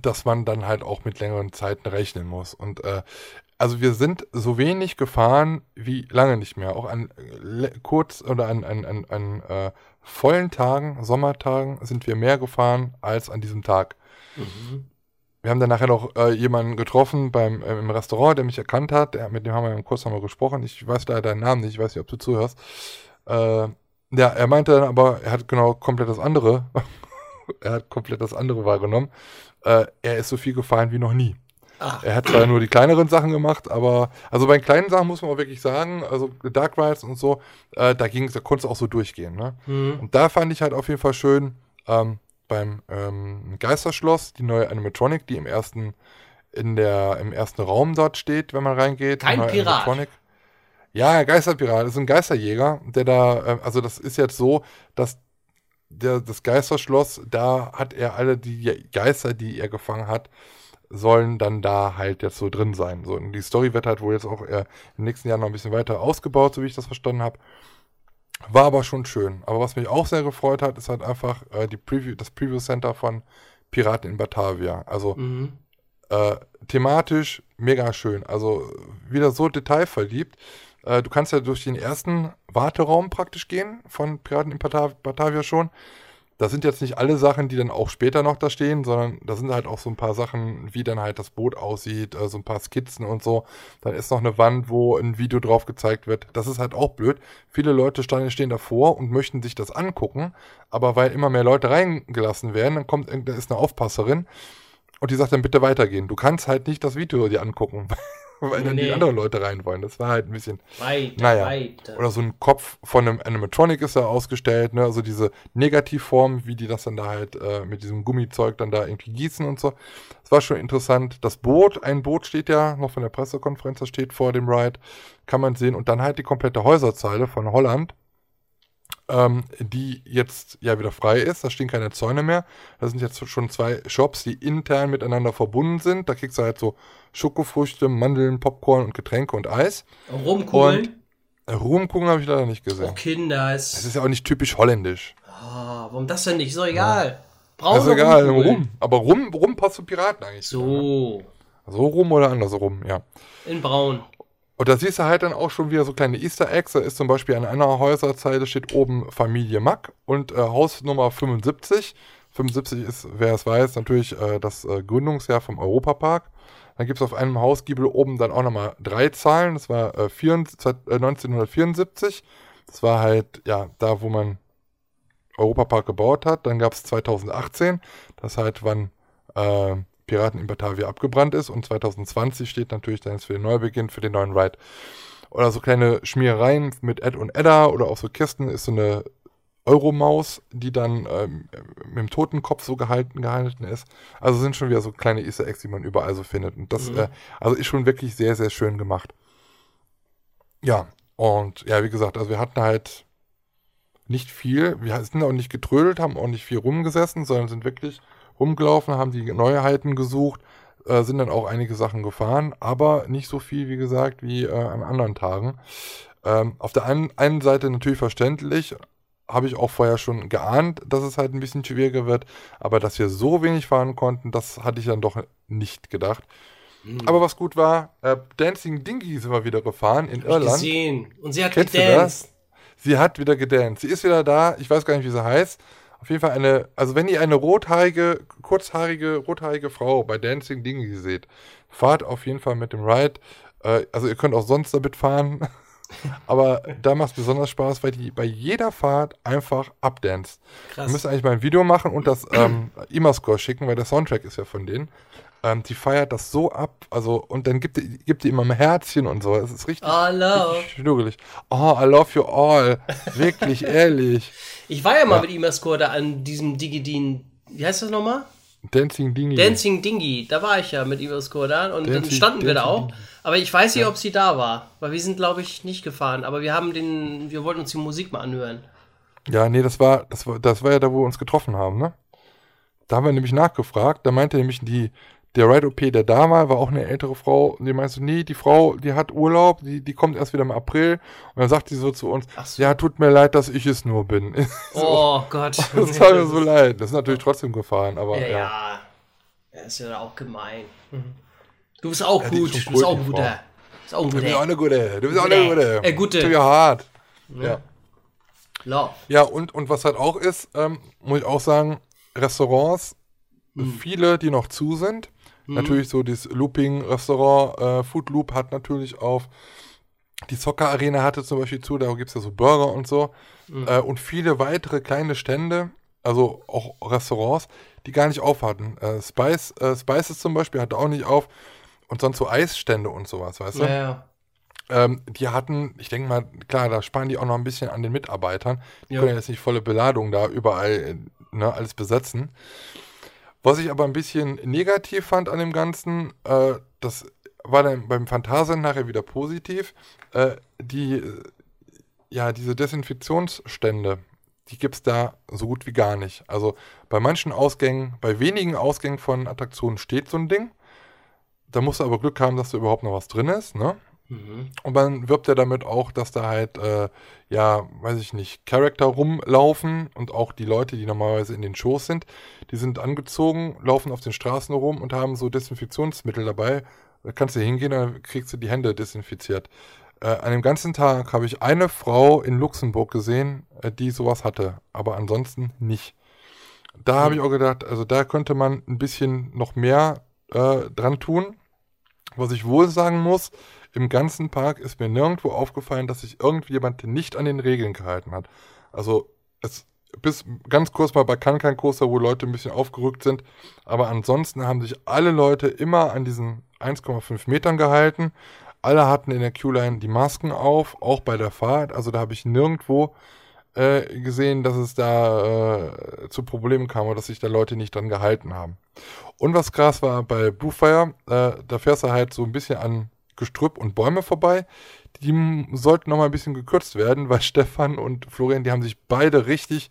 dass man dann halt auch mit längeren Zeiten rechnen muss. Und äh, also wir sind so wenig gefahren wie lange nicht mehr. Auch an äh, kurz oder an, an, an, an äh, vollen Tagen, Sommertagen, sind wir mehr gefahren als an diesem Tag. Mhm. Wir haben dann nachher noch äh, jemanden getroffen beim, äh, im Restaurant, der mich erkannt hat. Der, mit dem haben wir im Kurs nochmal gesprochen. Ich weiß leider deinen Namen nicht, ich weiß nicht, ob du zuhörst. Äh, ja, er meinte dann aber, er hat genau komplett das andere. er hat komplett das andere wahrgenommen. Äh, er ist so viel gefahren wie noch nie. Ach. Er hat zwar nur die kleineren Sachen gemacht, aber also bei den kleinen Sachen muss man auch wirklich sagen, also Dark Rides und so, äh, da ging da konnte es auch so durchgehen. Ne? Mhm. Und da fand ich halt auf jeden Fall schön ähm, beim ähm, Geisterschloss die neue Animatronic, die im ersten in der im ersten Raum dort steht, wenn man reingeht. Kein Pirat. Animatronic. Ja, Geisterpirat, das ist ein Geisterjäger, der da, äh, also das ist jetzt so, dass der, das Geisterschloss, da hat er alle die Geister, die er gefangen hat, sollen dann da halt jetzt so drin sein. So, die Story wird halt wohl jetzt auch äh, im nächsten Jahr noch ein bisschen weiter ausgebaut, so wie ich das verstanden habe. War aber schon schön. Aber was mich auch sehr gefreut hat, ist halt einfach äh, die Preview, das Preview Center von Piraten in Batavia. Also mhm. äh, thematisch mega schön. Also wieder so detailverliebt. Äh, du kannst ja durch den ersten Warteraum praktisch gehen von Piraten in Batavia schon. Das sind jetzt nicht alle Sachen, die dann auch später noch da stehen, sondern da sind halt auch so ein paar Sachen, wie dann halt das Boot aussieht, äh, so ein paar Skizzen und so. Dann ist noch eine Wand, wo ein Video drauf gezeigt wird. Das ist halt auch blöd. Viele Leute stehen davor und möchten sich das angucken, aber weil immer mehr Leute reingelassen werden, dann kommt, da ist eine Aufpasserin und die sagt dann bitte weitergehen. Du kannst halt nicht das Video dir angucken, weil dann nee. die anderen Leute rein wollen. Das war halt ein bisschen. Weiter, naja. weiter. Oder so ein Kopf von einem Animatronic ist da ausgestellt, ne? Also diese Negativform, wie die das dann da halt äh, mit diesem Gummizeug dann da irgendwie gießen und so. Das war schon interessant. Das Boot, ein Boot steht ja noch von der Pressekonferenz, das steht vor dem Ride, kann man sehen. Und dann halt die komplette Häuserzeile von Holland ähm, die jetzt ja wieder frei ist. Da stehen keine Zäune mehr. Da sind jetzt schon zwei Shops, die intern miteinander verbunden sind. Da kriegst du halt so Schokofrüchte, Mandeln, Popcorn und Getränke und Eis. Rumkugeln? Und Rumkugeln habe ich leider nicht gesehen. Oh, Kinder. Das ist ja auch nicht typisch holländisch. Oh, warum das denn nicht? Ist doch egal. Ja. Brauchen ist egal, Rum. Aber Rum, Rum passt zu Piraten eigentlich. So. So rum oder andersrum, ja. In braun. Und da siehst du halt dann auch schon wieder so kleine Easter Eggs. Da ist zum Beispiel an einer Häuserzeile steht oben Familie Mack und äh, Haus Nummer 75. 75 ist, wer es weiß, natürlich äh, das äh, Gründungsjahr vom Europapark. Dann gibt es auf einem Hausgiebel oben dann auch nochmal drei Zahlen. Das war äh, 24, äh, 1974. Das war halt, ja, da, wo man Europapark gebaut hat. Dann gab es 2018. Das halt, wann äh, Piraten in Batavia abgebrannt ist. Und 2020 steht natürlich dann jetzt für den Neubeginn, für den neuen Ride. Oder so kleine Schmierereien mit Ed und Edda oder auch so Kisten ist so eine Euromaus, die dann ähm, mit dem Totenkopf so gehalten, gehalten ist. Also sind schon wieder so kleine Easter Eggs, die man überall so findet. Und das mhm. äh, also ist schon wirklich sehr, sehr schön gemacht. Ja, und ja, wie gesagt, also wir hatten halt nicht viel, wir sind auch nicht getrödelt, haben auch nicht viel rumgesessen, sondern sind wirklich rumgelaufen, haben die Neuheiten gesucht, äh, sind dann auch einige Sachen gefahren, aber nicht so viel, wie gesagt, wie äh, an anderen Tagen. Ähm, auf der einen, einen Seite natürlich verständlich, habe ich auch vorher schon geahnt, dass es halt ein bisschen schwieriger wird, aber dass wir so wenig fahren konnten, das hatte ich dann doch nicht gedacht. Mhm. Aber was gut war, äh, Dancing Dingy sind wir wieder gefahren in Hab Irland. Ich gesehen. Und sie hat Kennst gedanced. Sie hat wieder gedanced. Sie ist wieder da. Ich weiß gar nicht, wie sie heißt. Auf jeden Fall eine, also wenn ihr eine rothaarige, kurzhaarige, rothaarige Frau bei Dancing Dingy seht, fahrt auf jeden Fall mit dem Ride. Äh, also ihr könnt auch sonst damit fahren. Aber da macht es besonders Spaß, weil die bei jeder Fahrt einfach abdanzt. Krass. Wir müssen eigentlich mal ein Video machen und das ähm, E-Mail-Score schicken, weil der Soundtrack ist ja von denen. Ähm, die feiert das so ab, also und dann gibt die, gibt die immer ein Herzchen und so. Es ist richtig, oh, richtig schnurgelig. Oh, I love you all. Wirklich, ehrlich. Ich war ja mal ja. mit Imascore da an diesem Digidin, wie heißt das nochmal? Dancing Dingy. Dancing Dingy, da war ich ja mit Imascore da und Dancing, dann standen wir da auch. Aber ich weiß nicht, ja. ob sie da war, weil wir sind, glaube ich, nicht gefahren. Aber wir haben den, wir wollten uns die Musik mal anhören. Ja, nee, das war, das war, das war ja da, wo wir uns getroffen haben, ne? Da haben wir nämlich nachgefragt. Da meinte nämlich die, der Ride-OP, der da war, war auch eine ältere Frau. Und die meinte so, nee, die Frau, die hat Urlaub, die, die kommt erst wieder im April. Und dann sagt die so zu uns, so. ja, tut mir leid, dass ich es nur bin. Oh Gott. das tat mir so leid. Das ist natürlich trotzdem gefahren, aber Ja, ja. ja. Ist ja auch gemein. Du bist auch Ja, gut. Du bist auch ein guter. Du bist auch ein Du bist auch guter. eine gute. Du bist auch eine gute. Äh, gute. To your heart. Ja. Love. Ja, und, und was halt auch ist, ähm, muss ich auch sagen, Restaurants, Hm. viele, die noch zu sind. Natürlich so das Looping-Restaurant, äh, Food Loop hat natürlich auf. Die Soccer Arena hatte zum Beispiel zu, da gibt es ja so Burger und so. Hm. Äh, und viele weitere kleine Stände, also auch Restaurants, die gar nicht auf hatten. Äh, Spice, äh, Spices zum Beispiel hatte auch nicht auf. Und sonst so Eisstände und sowas, weißt du? Ja, ja. Ähm, die hatten, ich denke mal, klar, da sparen die auch noch ein bisschen an den Mitarbeitern. Die Ja. können ja jetzt nicht volle Beladung da überall äh, ne, alles besetzen. Was ich aber ein bisschen negativ fand an dem Ganzen, äh, das war dann beim Phantasien nachher wieder positiv, äh, die, ja, diese Desinfektionsstände, die gibt es da so gut wie gar nicht. Also bei manchen Ausgängen, bei wenigen Ausgängen von Attraktionen steht so ein Ding. Da musst du aber Glück haben, dass da überhaupt noch was drin ist, ne? Und man wirbt ja damit auch, dass da halt, äh, ja, weiß ich nicht, Charakter rumlaufen und auch die Leute, die normalerweise in den Shows sind, die sind angezogen, laufen auf den Straßen rum und haben so Desinfektionsmittel dabei. Da kannst du hingehen, dann kriegst du die Hände desinfiziert. Äh, an dem ganzen Tag habe ich eine Frau in Luxemburg gesehen, äh, die sowas hatte, aber ansonsten nicht. Da habe ich auch gedacht, also da könnte man ein bisschen noch mehr äh, dran tun. Was ich wohl sagen muss, im ganzen Park ist mir nirgendwo aufgefallen, dass sich irgendjemand nicht an den Regeln gehalten hat. Also es bis ganz kurz mal bei Kankan Coaster, wo Leute ein bisschen aufgerückt sind, aber ansonsten haben sich alle Leute immer an diesen 1,5 Metern gehalten. Alle hatten in der Q-Line die Masken auf, auch bei der Fahrt. Also da habe ich nirgendwo äh, gesehen, dass es da äh, zu Problemen kam oder dass sich da Leute nicht dran gehalten haben. Und was krass war bei Bluefire, äh, da fährst du halt so ein bisschen an Gestrüpp und Bäume vorbei. Die sollten noch mal ein bisschen gekürzt werden, weil Stefan und Florian, die haben sich beide richtig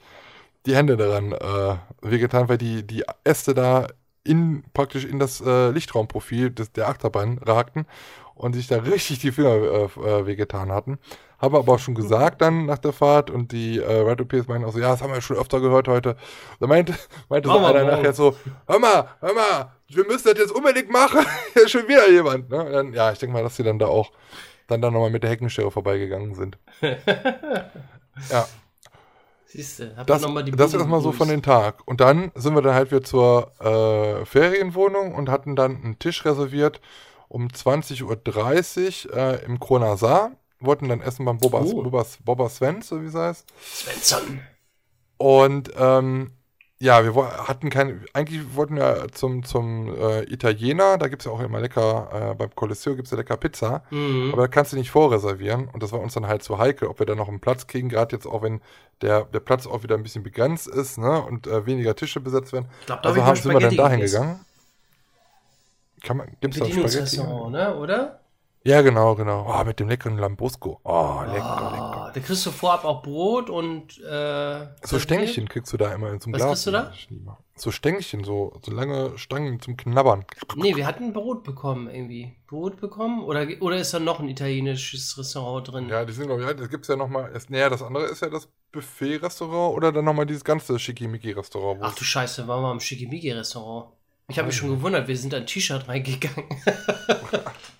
die Hände daran äh, wehgetan, weil die, die Äste da in, praktisch in das äh, Lichtraumprofil des, der Achterbahn ragten und sich da richtig die Finger äh, äh, wehgetan hatten. Habe aber auch schon gesagt dann nach der Fahrt und die äh, Ride OPs meinten auch so, ja, das haben wir schon öfter gehört heute. Da meinte, meinte so einer nachher so, hör mal, hör mal, wir müssen das jetzt unbedingt machen. Hier ist schon wieder jemand. Ne? Dann, ja, ich denke mal, dass sie dann da auch dann da nochmal mit der Heckenschere vorbeigegangen sind. ja, Siehst du, hab das, noch mal die das Blumen erstmal so von den Tag. Und dann sind wir dann halt wieder zur äh, Ferienwohnung und hatten dann einen Tisch reserviert um 20.30 Uhr äh, im Kronasar. Wollten dann essen beim Boba, Oh. Bobas, Boba Sven, so wie es heißt. Svensson. Und ähm, ja, wir hatten kein, eigentlich wollten wir zum, zum äh, Italiener, da gibt es ja auch immer lecker, äh, beim Colosseo gibt es ja lecker Pizza, Mhm. aber da kannst du nicht vorreservieren und das war uns dann halt zu heikel, ob wir da noch einen Platz kriegen, gerade jetzt auch wenn der, der Platz auch wieder ein bisschen begrenzt ist ne, und äh, weniger Tische besetzt werden. Ich glaub, da also hab haben, sind wir dann Spaghetti dahin gegessen. gegangen. Kann man, gibt's da Spaghetti? Bedienungsrestaurant, ne? Oder? Ja, genau, genau. Oh, mit dem leckeren Lambrusco. Oh, lecker, lecker. Da kriegst du vorab auch Brot und äh, So Stängchen kriegst du da immer in so einem Was Glas. kriegst du da? So Stängchen, so, so lange Stangen zum Knabbern. Nee, wir hatten Brot bekommen irgendwie. Brot bekommen? Oder, oder ist da noch ein italienisches Restaurant drin? Ja, die sind, glaube ich, halt, das gibt's ja nochmal. Naja, das andere ist ja das Buffet-Restaurant oder dann nochmal dieses ganze Schickimicki-Restaurant. Ach du Scheiße, waren wir am Schickimicki-Restaurant. Ich habe mich schon gewundert, wir sind an T-Shirt reingegangen.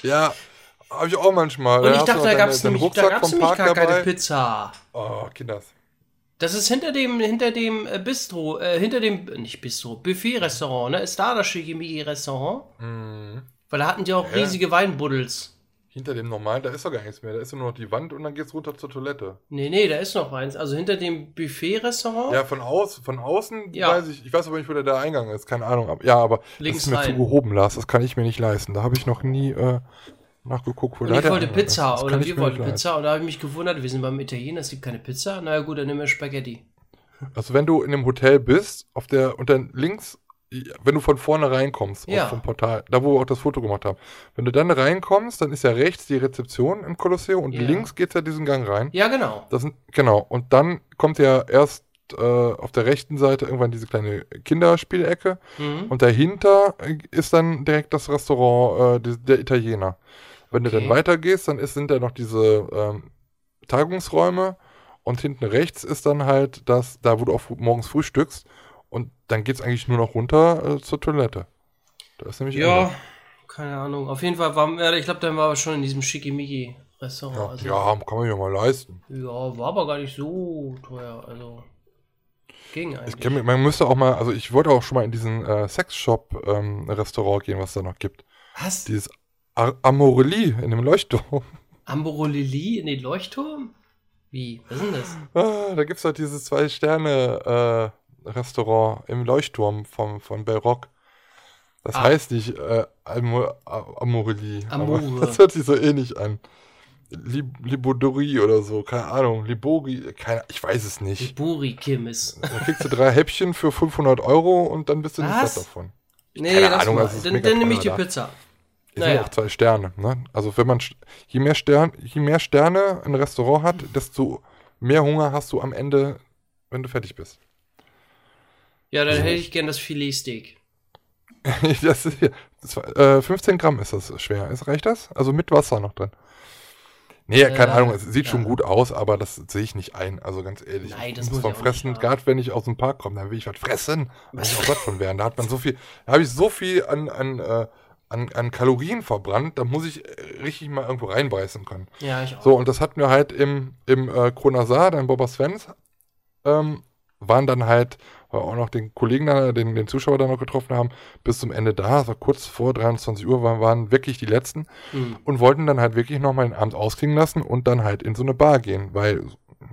Ja, habe ich auch manchmal. Und ich dachte, da gab es nämlich, da gab's nämlich gar keine. Pizza. Oh, Kinders. Das ist hinter dem, hinter dem äh, Bistro, äh, hinter dem, nicht Bistro, Buffet-Restaurant, ne? Ist da das Schickimicki-Restaurant? Mhm. Weil da hatten die auch Ja. riesige Weinbuddels. Hinter dem normalen, da ist doch gar nichts mehr. Da ist nur noch die Wand und dann geht's runter zur Toilette. Nee, nee, da ist noch eins. Also hinter dem Buffet-Restaurant. Ja, von, aus, von außen Ja. weiß ich, ich weiß aber nicht, wo der, der Eingang ist, keine Ahnung. Ja, aber Links das ist mir rein. zu gehoben, Lars. Das kann ich mir nicht leisten. Da habe ich noch nie äh, nachgeguckt, wo Und ich wollte. Pizza, Das oder kann ich wir wollten Pizza, und da habe ich mich gewundert, wir sind beim Italiener, es gibt keine Pizza. Na ja, gut, dann nehmen wir Spaghetti. Also wenn du in einem Hotel bist, auf der und dann links, wenn du von vorne reinkommst, Ja. vom Portal, da wo wir auch das Foto gemacht haben, wenn du dann reinkommst, dann ist ja rechts die Rezeption im Kolosseum und Ja. links geht's ja diesen Gang rein. Ja, genau. Das sind, genau. Und dann kommt ja erst äh, auf der rechten Seite irgendwann diese kleine Kinderspielecke Mhm. und dahinter ist dann direkt das Restaurant äh, der Italiener. Wenn du Okay. dann weitergehst, dann ist, sind da noch diese ähm, Tagungsräume und hinten rechts ist dann halt das, da wo du auch morgens frühstückst und dann geht's eigentlich nur noch runter äh, zur Toilette. Da ist nämlich Ja, Ende. keine Ahnung. Auf jeden Fall war, ja, ich glaube, dann war er schon in diesem Schickimicki-Restaurant. Ja, also, ja, kann man ja mal leisten. ja, war aber gar nicht so teuer. Also, ging Ich eigentlich. kenn, man müsste auch mal, also ich wollte auch schon mal in diesen äh, Sexshop-Restaurant gehen, was es da noch gibt. Was? Dieses Amorelie in dem Leuchtturm. Amborolili in den Leuchtturm? Wie? Was ist denn das? Ah, da gibt es halt dieses Zwei-Sterne-Restaurant im Leuchtturm vom, von Belrock. Das Ah. heißt nicht äh, Amo A- Amorelie. Amore. Das hört sich so ähnlich an. Lib Libodorie oder so, keine Ahnung. Libori, keine, ich weiß es nicht. Buri Kimmis. Da kriegst du drei Häppchen für 500 Euro und dann bist du nicht satt davon. Nee, Keine Ahnung, mal. das ist Dann, dann nehme ich die da. Pizza. Es Naja. sind auch zwei Sterne. Ne? Also wenn man je mehr, Stern, je mehr Sterne ein Restaurant hat, desto mehr Hunger hast du am Ende, wenn du fertig bist. Ja, dann hätte ich gern das Filetsteak. das ist hier, das war, äh, 15 Gramm ist das schwer. Ist, reicht das? Also mit Wasser noch drin. Nee, keine Äh, Ahnung, es sieht schon ja. gut aus, aber das sehe ich nicht ein. Also ganz ehrlich. Nein, das muss vom Fressen, gerade wenn ich aus dem Park komme, dann will ich was fressen. Da muss ich auch satt von werden. Da hat man so viel, da habe ich so viel an, an, äh, an, an Kalorien verbrannt, da muss ich äh, richtig mal irgendwo reinbeißen können. Ja, ich auch. So, und das hatten wir halt im, im äh, Kronasar, dann Boba Svens, ähm, waren dann halt, weil auch noch den Kollegen, da, den, den Zuschauer da noch getroffen haben, bis zum Ende da, so kurz vor 23 Uhr, waren, waren wirklich die letzten Hm. und wollten dann halt wirklich nochmal den Abend ausklingen lassen und dann halt in so eine Bar gehen, weil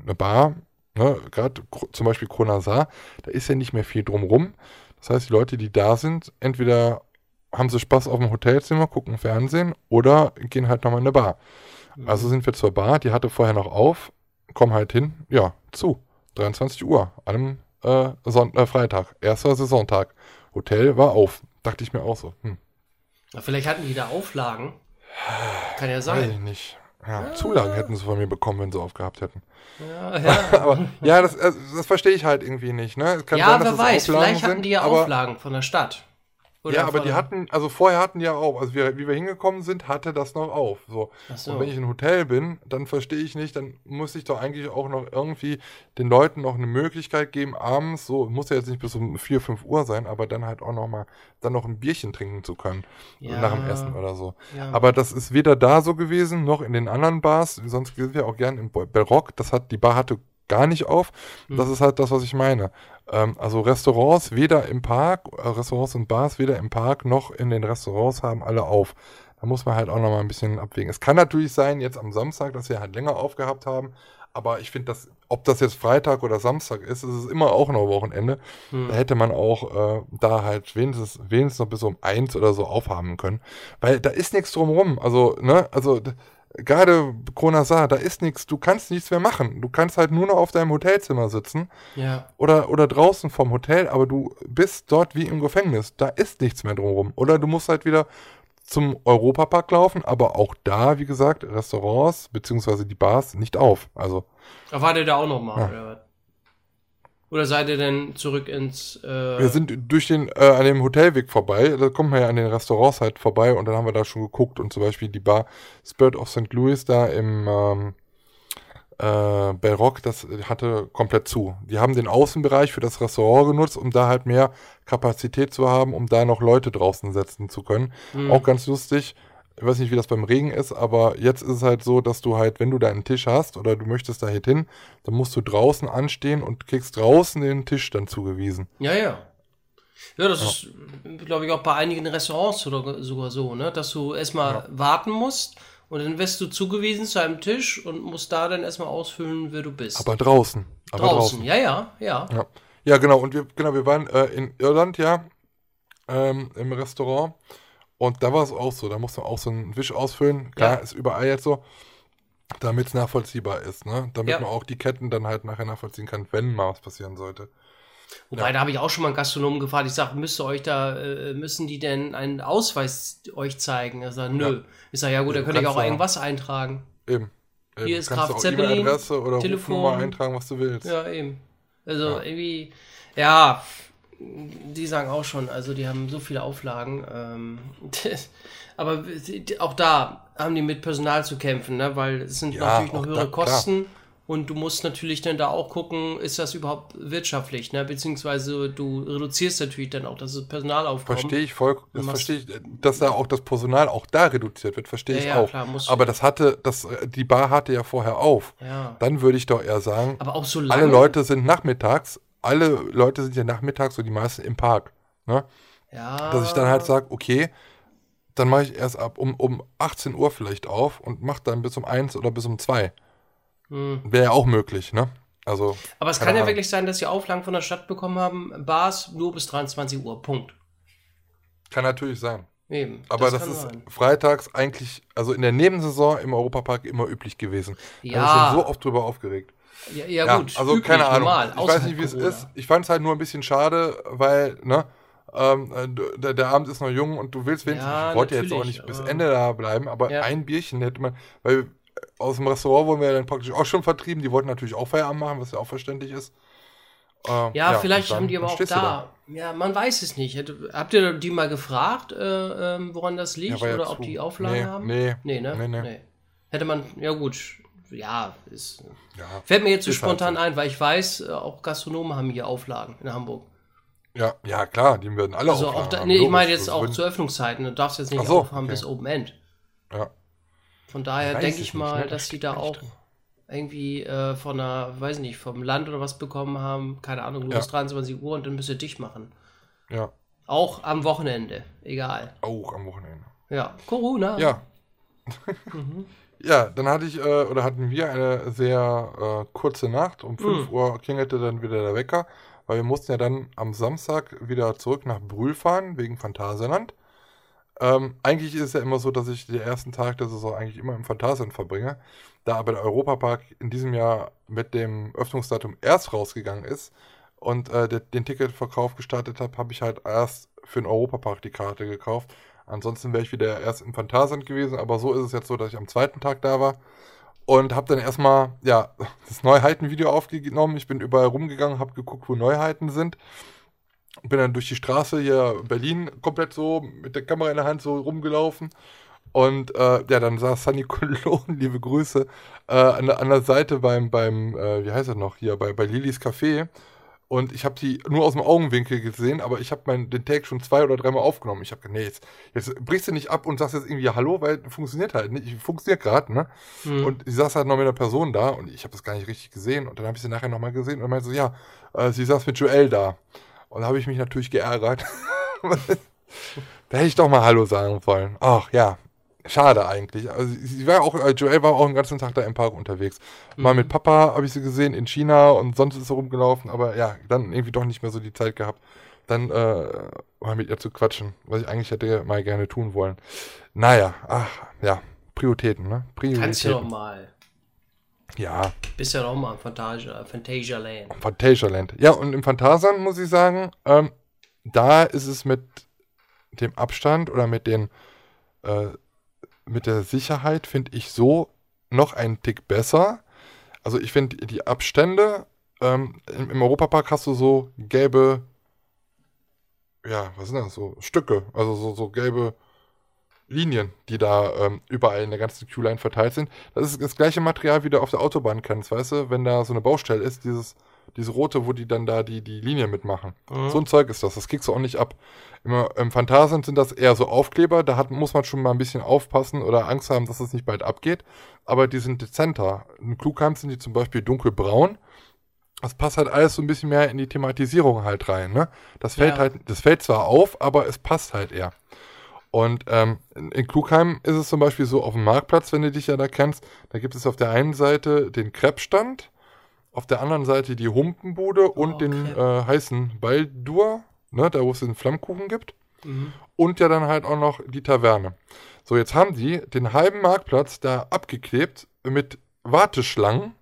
eine Bar, ne, gerade zum Beispiel Kronasar, da ist ja nicht mehr viel drumrum. Das heißt, die Leute, die da sind, entweder haben sie Spaß auf dem Hotelzimmer, gucken Fernsehen oder gehen halt nochmal in eine Bar. Also sind wir zur Bar, die hatte vorher noch auf, kommen halt hin, ja, zu. 23 Uhr, an einem äh, Son äh, Freitag, erster Saisontag. Hotel war auf. Dachte ich mir auch so. Hm, Ja, Vielleicht hatten die da Auflagen. Kann ja weiß sein. ich nicht. Ja, Zulagen hätten sie von mir bekommen, wenn sie aufgehabt hätten. Ja, ja. Aber ja, das, äh, das verstehe ich halt irgendwie nicht. Ne? Ja sein, wer weiß, vielleicht hatten die ja Auflagen von der Stadt. Ja, aber die hatten, also vorher hatten die ja auch, also wir, wie wir hingekommen sind, hatte das noch auf. So. So. Und wenn ich in einem Hotel bin, dann verstehe ich nicht, dann muss ich doch eigentlich auch noch irgendwie den Leuten noch eine Möglichkeit geben, abends, so, muss ja jetzt nicht bis um 4, 5 Uhr sein, aber dann halt auch noch mal, dann noch ein Bierchen trinken zu können. Ja. Nach dem Essen oder so. Ja. Aber das ist weder da so gewesen, noch in den anderen Bars, sonst sind wir auch gern im Barock, das hat, die Bar hatte gar nicht auf. Hm. Das ist halt das, was ich meine. Ähm, also Restaurants weder im Park, äh, Restaurants und Bars weder im Park noch in den Restaurants haben alle auf. Da muss man halt auch noch mal ein bisschen abwägen. Es kann natürlich sein, jetzt am Samstag, dass wir halt länger aufgehabt haben, aber ich finde, dass, ob das jetzt Freitag oder Samstag ist, ist es immer auch noch Wochenende. Hm. Da hätte man auch äh, da halt wenigstens, wenigstens noch bis um eins oder so aufhaben können. Weil da ist nichts drumrum. Also, ne, also gerade Kronasar, da ist nichts, du kannst nichts mehr machen. Du kannst halt nur noch auf deinem Hotelzimmer sitzen Ja. oder, oder draußen vom Hotel, aber du bist dort wie im Gefängnis. Da ist nichts mehr drumherum. Oder du musst halt wieder zum Europapark laufen, aber auch da, wie gesagt, Restaurants beziehungsweise die Bars nicht auf. Also, Aber war der da auch noch mal, Ja. oder was? Oder seid ihr denn zurück ins. Äh, wir sind durch den, äh, an dem Hotelweg vorbei, da kommt man ja an den Restaurants halt vorbei und dann haben wir da schon geguckt und zum Beispiel die Bar Spirit of St. Louis da im ähm, äh, Bellrock, das hatte komplett zu. Die haben den Außenbereich für das Restaurant genutzt, um da halt mehr Kapazität zu haben, um da noch Leute draußen setzen zu können. hm. Auch ganz lustig. Ich weiß nicht, wie das beim Regen ist, aber jetzt ist es halt so, dass du halt, wenn du da einen Tisch hast oder du möchtest da hin, dann musst du draußen anstehen und kriegst draußen den Tisch dann zugewiesen. Ja, ja. Ja, das ist, glaube ich, auch bei einigen Restaurants oder sogar so, ne? Dass du erstmal warten musst und dann wirst du zugewiesen zu einem Tisch und musst da dann erstmal ausfüllen, wer du bist. Aber draußen. Aber draußen. draußen. Ja, ja, ja. Ja. ja, genau. Und wir, genau, wir waren äh, in Irland, ja, ähm, im Restaurant. Und da war es auch so. Da musste man auch so einen Wisch ausfüllen. Klar, Ja. ist überall jetzt so, damit es nachvollziehbar ist, ne? Damit Ja. man auch die Ketten dann halt nachher nachvollziehen kann, wenn mal was passieren sollte. Wobei, da habe ich auch schon mal einen Gastronomen gefragt. Ich sage, müsst ihr euch da, äh, müssen die denn einen Ausweis euch zeigen? Er sagt, nö. Ja. Ich sage, ja gut, Ja, da du könnte ich auch ja- irgendwas eintragen. Eben. Eben. Hier ist Kannst Graf du Zeppelin, E-Mail-Adresse oder Telefon. Rufnummer eintragen, was du willst. Ja, eben. Also irgendwie, ja, die sagen auch schon, also die haben so viele Auflagen. Ähm, aber auch da haben die mit Personal zu kämpfen, ne? weil es sind Ja, natürlich noch da, höhere klar. Kosten. Und du musst natürlich dann da auch gucken, ist das überhaupt wirtschaftlich, ne? Beziehungsweise du reduzierst natürlich dann auch das Personalaufkommen. Verstehe ich voll, das verstehe ich, dass da auch das Personal auch da reduziert wird, verstehe Ja, ich ja, auch. klar, Aber das hatte, das, die Bar hatte ja vorher auf. Ja. Dann würde ich doch eher sagen, Aber auch so lange. alle Leute sind nachmittags, alle Leute sind ja nachmittags und die meisten im Park. Ne? Ja. Dass ich dann halt sage, okay, dann mache ich erst ab um, um 18 Uhr vielleicht auf und mache dann bis um 1 oder bis um 2. Hm. Wäre ja auch möglich, ne? Also, Aber es kann ja Ahnung. wirklich sein, dass sie Auflagen von der Stadt bekommen haben, Bars nur bis 23 Uhr. Punkt. kann natürlich sein. Eben. Aber das, kann ist sein. freitags eigentlich, also in der Nebensaison im Europapark immer üblich gewesen. Da Ja. habe ich schon so oft drüber aufgeregt. Ja, ja, Ja, gut. also üblich, keine Ahnung. Normal, ich weiß nicht, wie es ist. Ich fand es halt nur ein bisschen schade, weil, ne, ähm, äh, der, der Abend ist noch jung und du willst wenigstens, Ja, ich wollte jetzt auch nicht bis Ende da bleiben, aber Ja. ein Bierchen hätte man, weil aus dem Restaurant wurden wir dann praktisch auch schon vertrieben, die wollten natürlich auch Feierabend machen, was ja auch verständlich ist. Ähm, Ja, vielleicht und dann- haben die aber auch du da. Ja, man weiß es nicht. Habt ihr die mal gefragt, äh, ähm, woran das liegt Ja, ja oder zu. ob die Auflagen Nee, haben? nee. Nee, ne? Nee, nee. Hätte man, ja gut, ja, ist, Ja, fällt mir jetzt so halt spontan so. ein, weil ich weiß, äh, auch Gastronomen haben hier Auflagen in Hamburg. ja, ja, klar, die werden alle Also auch da, haben, nee, ich meine jetzt auch zu Öffnungszeiten. Du darfst jetzt nicht so, aufhaben okay. bis Open End. Ja. Von daher denke ich ich nicht, mal, ne? Da dass die steckt da nicht auch drin. irgendwie äh, von einer, weiß nicht, vom Land oder was bekommen haben. Keine Ahnung, nur Ja. bis 23 Uhr und dann müsst ihr dicht machen. Ja, Auch am Wochenende. Egal. auch am Wochenende. Ja, Corona. Ja. Mhm. Ja, dann hatte ich, äh, oder hatten wir eine sehr äh, kurze Nacht. Um 5 Mhm. Uhr klingelte dann wieder der Wecker, weil wir mussten ja dann am Samstag wieder zurück nach Brühl fahren, wegen Phantasialand. Ähm, eigentlich ist es ja immer so, dass ich den ersten Tag der Saison eigentlich immer im Phantasialand verbringe. Da aber der Europapark in diesem Jahr mit dem Öffnungsdatum erst rausgegangen ist und äh, den Ticketverkauf gestartet habe, habe ich halt erst für den Europapark die Karte gekauft. Ansonsten wäre ich wieder erst im Phantasialand gewesen, aber so ist es jetzt so, dass ich am zweiten Tag da war und habe dann erstmal ja das Neuheiten-Video aufgenommen. Ich bin überall rumgegangen, habe geguckt, wo Neuheiten sind. Bin dann durch die Straße hier Berlin komplett so mit der Kamera in der Hand so rumgelaufen. Und äh, ja, dann saß Sunny Cologne, liebe Grüße, äh, an, der, an der Seite beim, beim äh, wie heißt er noch, hier, bei, bei Lilis Café. Und ich habe die nur aus dem Augenwinkel gesehen, aber ich habe den Tag schon zwei oder dreimal aufgenommen. Ich habe gedacht, nee, jetzt, jetzt brichst du nicht ab und sagst jetzt irgendwie Hallo, weil funktioniert halt nicht. Funktioniert gerade, ne? Hm. Und sie saß halt noch mit einer Person da und ich habe das gar nicht richtig gesehen. Und dann habe ich sie nachher nochmal gesehen und meinte so, ja, äh, sie saß mit Joel da. Und da habe ich mich natürlich geärgert. da hätte ich doch mal Hallo sagen wollen. Ach ja, schade eigentlich. Also sie war auch, äh, Joel war auch den ganzen Tag da im Park unterwegs. Mal mit Papa habe ich sie gesehen in China und sonst ist sie rumgelaufen, aber ja, dann irgendwie doch nicht mehr so die Zeit gehabt, dann äh, mal mit ihr zu quatschen, was ich eigentlich hätte mal gerne tun wollen. Naja, ach, ja, Prioritäten, ne? Prioritäten. Kannst du doch mal. Ja, Bist ja doch mal im Fantasia, Fantasia Land. Phantasialand. Ja, und im Phantasialand muss ich sagen, ähm, da ist es mit dem Abstand oder mit den äh, mit der Sicherheit, finde ich, so noch einen Tick besser. Also ich finde die Abstände, ähm, im, im Europapark hast du so gelbe, ja, was sind das, so Stücke, also so, so gelbe Linien, die da ähm, überall in der ganzen Q-Line verteilt sind. Das ist das gleiche Material, wie du auf der Autobahn kennst, weißt du? Wenn da so eine Baustelle ist, dieses, diese rote, wo die dann da die, die Linie mitmachen. Mhm. So ein Zeug ist das, das kriegst du auch nicht ab. Im, im Phantasien sind das eher so Aufkleber, da hat, muss man schon mal ein bisschen aufpassen oder Angst haben, dass es nicht bald abgeht. Aber die sind dezenter. In Klugheim sind die zum Beispiel dunkelbraun. Das passt halt alles so ein bisschen mehr in die Thematisierung halt rein, ne? Das fällt Ja. halt, das fällt zwar auf, aber es passt halt eher. Und ähm, in, Klugheim ist es zum Beispiel so auf dem Marktplatz, wenn du dich ja da kennst, da gibt es auf der einen Seite den Kreppstand, auf der anderen Seite die Humpenbude und Oh, den äh, heißen Baldur, ne, da wo es den Flammkuchen gibt. Mhm. Und ja dann halt auch noch die Taverne. So, jetzt haben die den halben Marktplatz da abgeklebt mit Warteschlangen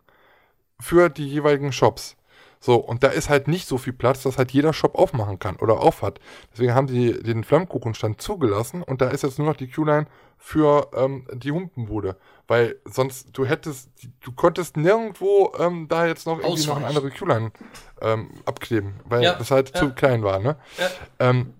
für die jeweiligen Shops. So, und da ist halt nicht so viel Platz, dass halt jeder Shop aufmachen kann oder aufhat. Deswegen haben sie den Flammkuchenstand zugelassen und da ist jetzt nur noch die Q-Line für ähm, die Humpenbude. Weil sonst, du hättest, du konntest nirgendwo ähm, da jetzt noch irgendwie noch eine Ausweichen. andere Q-Line ähm, abkleben, weil Ja, das halt ja. zu klein war, ne? Ja. Ähm,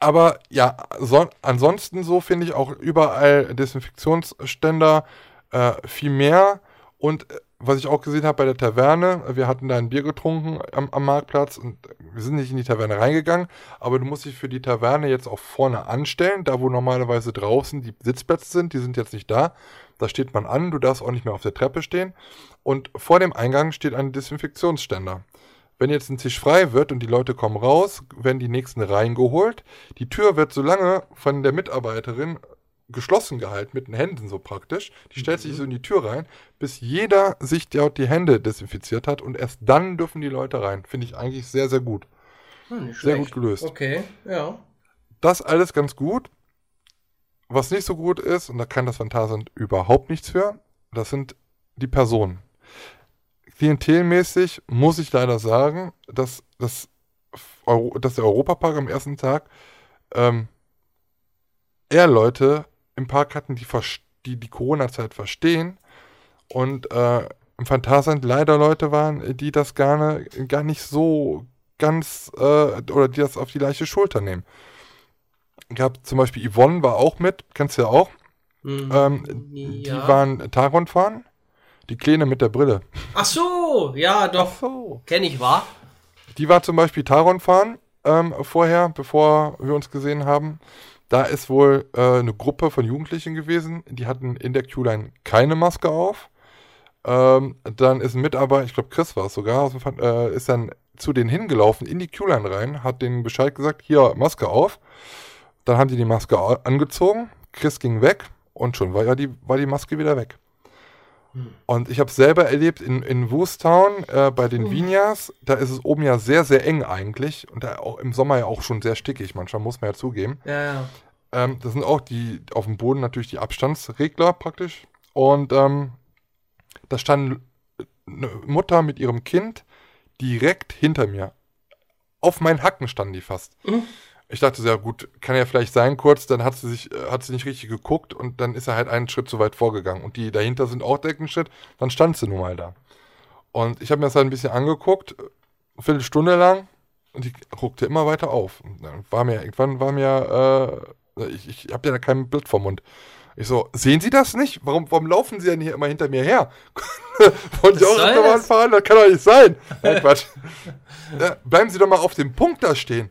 aber ja, so, ansonsten so finde ich auch überall Desinfektionsständer äh, viel mehr. Und äh, was ich auch gesehen habe bei der Taverne, wir hatten da ein Bier getrunken am, am Marktplatz und wir sind nicht in die Taverne reingegangen, aber du musst dich für die Taverne jetzt auch vorne anstellen, da wo normalerweise draußen die Sitzplätze sind, die sind jetzt nicht da. Da steht man an, du darfst auch nicht mehr auf der Treppe stehen. Und vor dem Eingang steht ein Desinfektionsständer. Wenn jetzt ein Tisch frei wird und die Leute kommen raus, werden die nächsten reingeholt. Die Tür wird so lange von der Mitarbeiterin geschlossen gehalten, mit den Händen so praktisch. Die stellt sich so in die Tür rein, bis jeder sich dort die Hände desinfiziert hat und erst dann dürfen die Leute rein. Finde ich eigentlich sehr, sehr gut. Hm, Sehr gut gelöst. Okay, ja. Das alles ganz gut. Was nicht so gut ist, und da kann das Phantasand überhaupt nichts für, das sind die Personen. Klientelmäßig muss ich leider sagen, dass, dass, Euro, dass der Europapark am ersten Tag ähm, eher Leute im Park hatten, die die, die Corona-Zeit verstehen und äh, im Phantasand leider Leute waren, die das gar, ne, gar nicht so ganz äh, oder die das auf die leichte Schulter nehmen. Gab zum Beispiel Yvonne war auch mit, kennst du ja auch. Mhm. Ähm, Ja. Die waren Taron fahren. Die Kleine mit der Brille. Ach so, ja, doch. so. Kenn ich, war. Die war zum Beispiel Taron fahren ähm, vorher, bevor wir uns gesehen haben. Da ist wohl äh, eine Gruppe von Jugendlichen gewesen, die hatten in der Q-Line keine Maske auf. Ähm, dann ist ein Mitarbeiter, ich glaube Chris war es sogar, äh, ist dann zu denen hingelaufen, in die Q-Line rein, hat denen Bescheid gesagt, hier, Maske auf. Dann haben die die Maske angezogen, Chris ging weg und schon war ja die, war die Maske wieder weg. Und ich habe selber erlebt in, in Woostown äh, bei den Vinyas, da ist es oben ja sehr, sehr eng eigentlich und da auch im Sommer ja auch schon sehr stickig, manchmal muss man ja zugeben. Ja, ja. Ähm, das sind auch die auf dem Boden natürlich die Abstandsregler praktisch. Und ähm, da stand eine Mutter mit ihrem Kind direkt hinter mir. Auf meinen Hacken standen die fast. Ich dachte, sehr gut, kann ja vielleicht sein kurz, dann hat sie sich, äh, hat sie nicht richtig geguckt und dann ist er halt einen Schritt zu weit vorgegangen. Und die dahinter sind auch direkt einen Schritt, dann stand sie nun mal da. Und ich habe mir das halt ein bisschen angeguckt, eine Viertelstunde lang, und die guckte immer weiter auf. Und dann war mir, irgendwann war mir, äh, ich, ich habe ja da kein Blatt vom Mund. Ich so, sehen Sie das nicht? Warum, warum laufen Sie denn hier immer hinter mir her? Wollen Sie auch das? fahren? Das kann doch nicht sein. Nein, Quatsch. Ja, bleiben Sie doch mal auf dem Punkt da stehen.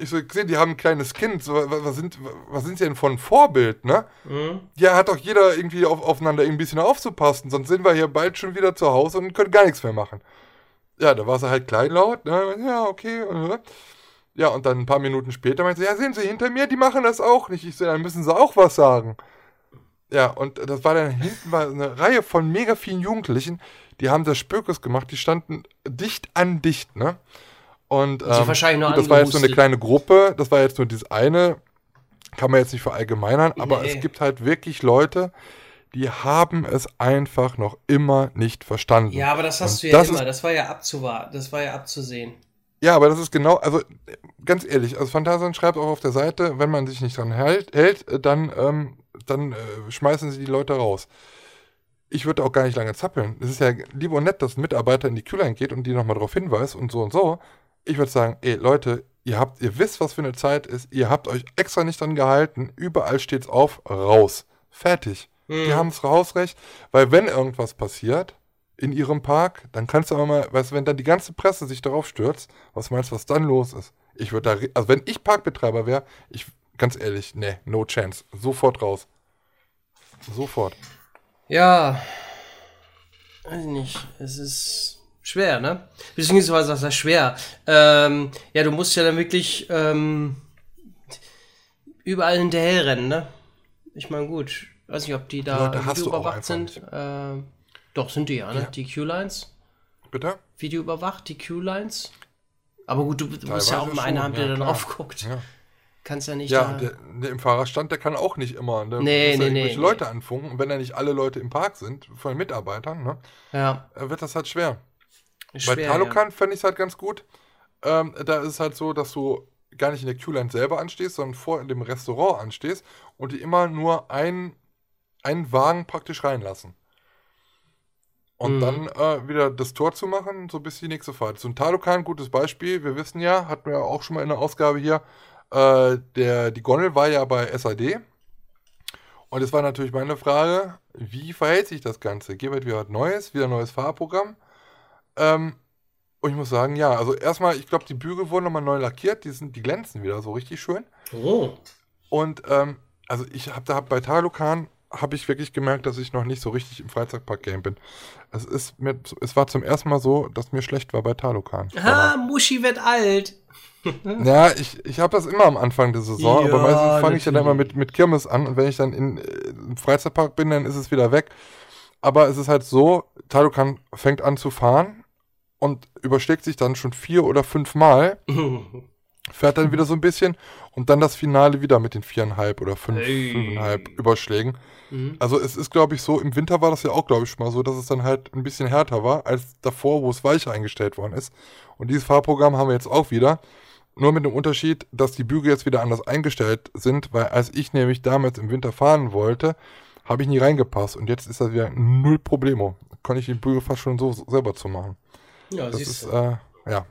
Ich so, gesehen, die haben ein kleines Kind. So, wa- was, sind, was sind Sie denn von Vorbild, ne? Mhm. Ja, hat doch jeder irgendwie auf, aufeinander ein bisschen aufzupassen, sonst sind wir hier bald schon wieder zu Hause und können gar nichts mehr machen. Ja, da war sie halt kleinlaut, ne? Ja, okay. äh. Ja, und dann ein paar Minuten später meinte sie, ja, sehen Sie, hinter mir, die machen das auch nicht. Ich so, dann müssen sie auch was sagen. Ja, und das war dann hinten war eine Reihe von mega vielen Jugendlichen, die haben das Spökes gemacht, die standen dicht an dicht, ne? Und Sie ähm, das war jetzt so eine kleine Gruppe, das war jetzt nur dieses eine, kann man jetzt nicht verallgemeinern, aber Nee. es gibt halt wirklich Leute, die haben es einfach noch immer nicht verstanden. Ja, aber das hast Und du ja das immer. Das war ja abzuwarten. Das war ja abzusehen. ja, aber das ist genau, also ganz ehrlich, also Phantasien schreibt auch auf der Seite, wenn man sich nicht dran hält, hält äh, dann, ähm, dann äh, schmeißen sie die Leute raus. Ich würde auch gar nicht lange zappeln. Es ist ja lieber und nett, dass ein Mitarbeiter in die Kühlung geht und die nochmal darauf hinweist und so und so. Ich würde sagen, ey Leute, ihr habt, ihr wisst, was für eine Zeit ist, ihr habt euch extra nicht dran gehalten, überall steht's auf, raus. Fertig. Die haben das Hausrecht, weil wenn irgendwas passiert in ihrem Park, dann kannst du aber mal, weißt du, wenn dann die ganze Presse sich darauf stürzt, was meinst du, was dann los ist? Ich würde da, also wenn ich Parkbetreiber wäre, ich, ganz ehrlich, nee, no chance. Sofort raus. Sofort. Ja. Weiß ich nicht. Es ist schwer, ne? Beziehungsweise, was heißt schwer? Ähm, ja, du musst ja dann wirklich ähm, überall hinterherrennen, ne? Ich meine, gut. Weiß nicht, ob die da auch videoüberwacht sind. Ähm, doch, sind die ja, ne? Die Q-Lines. Bitte? Videoüberwacht, die Q-Lines. Aber gut, du, du musst ja auch mal einer schon, haben, der ja, dann klar. drauf guckt. Ja. Kannst ja nicht Ja, der, der im Fahrerstand, der kann auch nicht immer. Ne? Nee, muss ja nee, irgendwelche nee, Leute anfunken. Und wenn da nicht alle Leute im Park sind, von den Mitarbeitern, ne, ja. äh, wird das halt schwer. Ist Bei schwer, ja. Talokan fände ich es halt ganz gut. Ähm, da ist es halt so, dass du gar nicht in der Q-Line selber anstehst, sondern vor dem Restaurant anstehst und die immer nur ein, einen Wagen praktisch reinlassen. Und Mhm. dann äh, wieder das Tor zu machen, so bis die nächste Fahrt. So ein Talokan, gutes Beispiel. Wir wissen ja, hatten wir ja auch schon mal in der Ausgabe hier, äh, der, die Gondel war ja bei SAD. Und es war natürlich meine Frage, wie verhält sich das Ganze? Gibt es wieder was Neues, wieder ein neues Fahrprogramm? Ähm, und ich muss sagen, ja, also erstmal, ich glaube, die Bügel wurden nochmal neu lackiert, die, sind, die glänzen wieder so richtig schön. Oh. Und ähm, also ich habe da bei Talokan habe ich wirklich gemerkt, dass ich noch nicht so richtig im Freizeitpark-Game bin. Es ist mir, es war zum ersten Mal so, dass mir schlecht war bei Talokan. Ha, Muschi wird alt. Ja, ich, ich habe das immer am Anfang der Saison, Ja, aber meistens fange ich dann immer mit, mit Kirmes an und wenn ich dann in, äh, im Freizeitpark bin, dann ist es wieder weg. Aber es ist halt so, Talokan fängt an zu fahren und überschlägt sich dann schon vier oder fünf Mal, fährt dann wieder so ein bisschen und dann das Finale wieder mit den viereinhalb oder fünf, Hey. fünfeinhalb Überschlägen. Mhm. Also es ist, glaube ich, so, im Winter war das ja auch, glaube ich, schon mal so, dass es dann halt ein bisschen härter war als davor, wo es weicher eingestellt worden ist. Und dieses Fahrprogramm haben wir jetzt auch wieder. Nur mit dem Unterschied, dass die Bügel jetzt wieder anders eingestellt sind, weil als ich nämlich damals im Winter fahren wollte, habe ich nie reingepasst. Und jetzt ist das wieder null Problemo. Kann ich die Bügel fast schon so selber zu machen. Ja, Das siehst ist, du. äh, ja.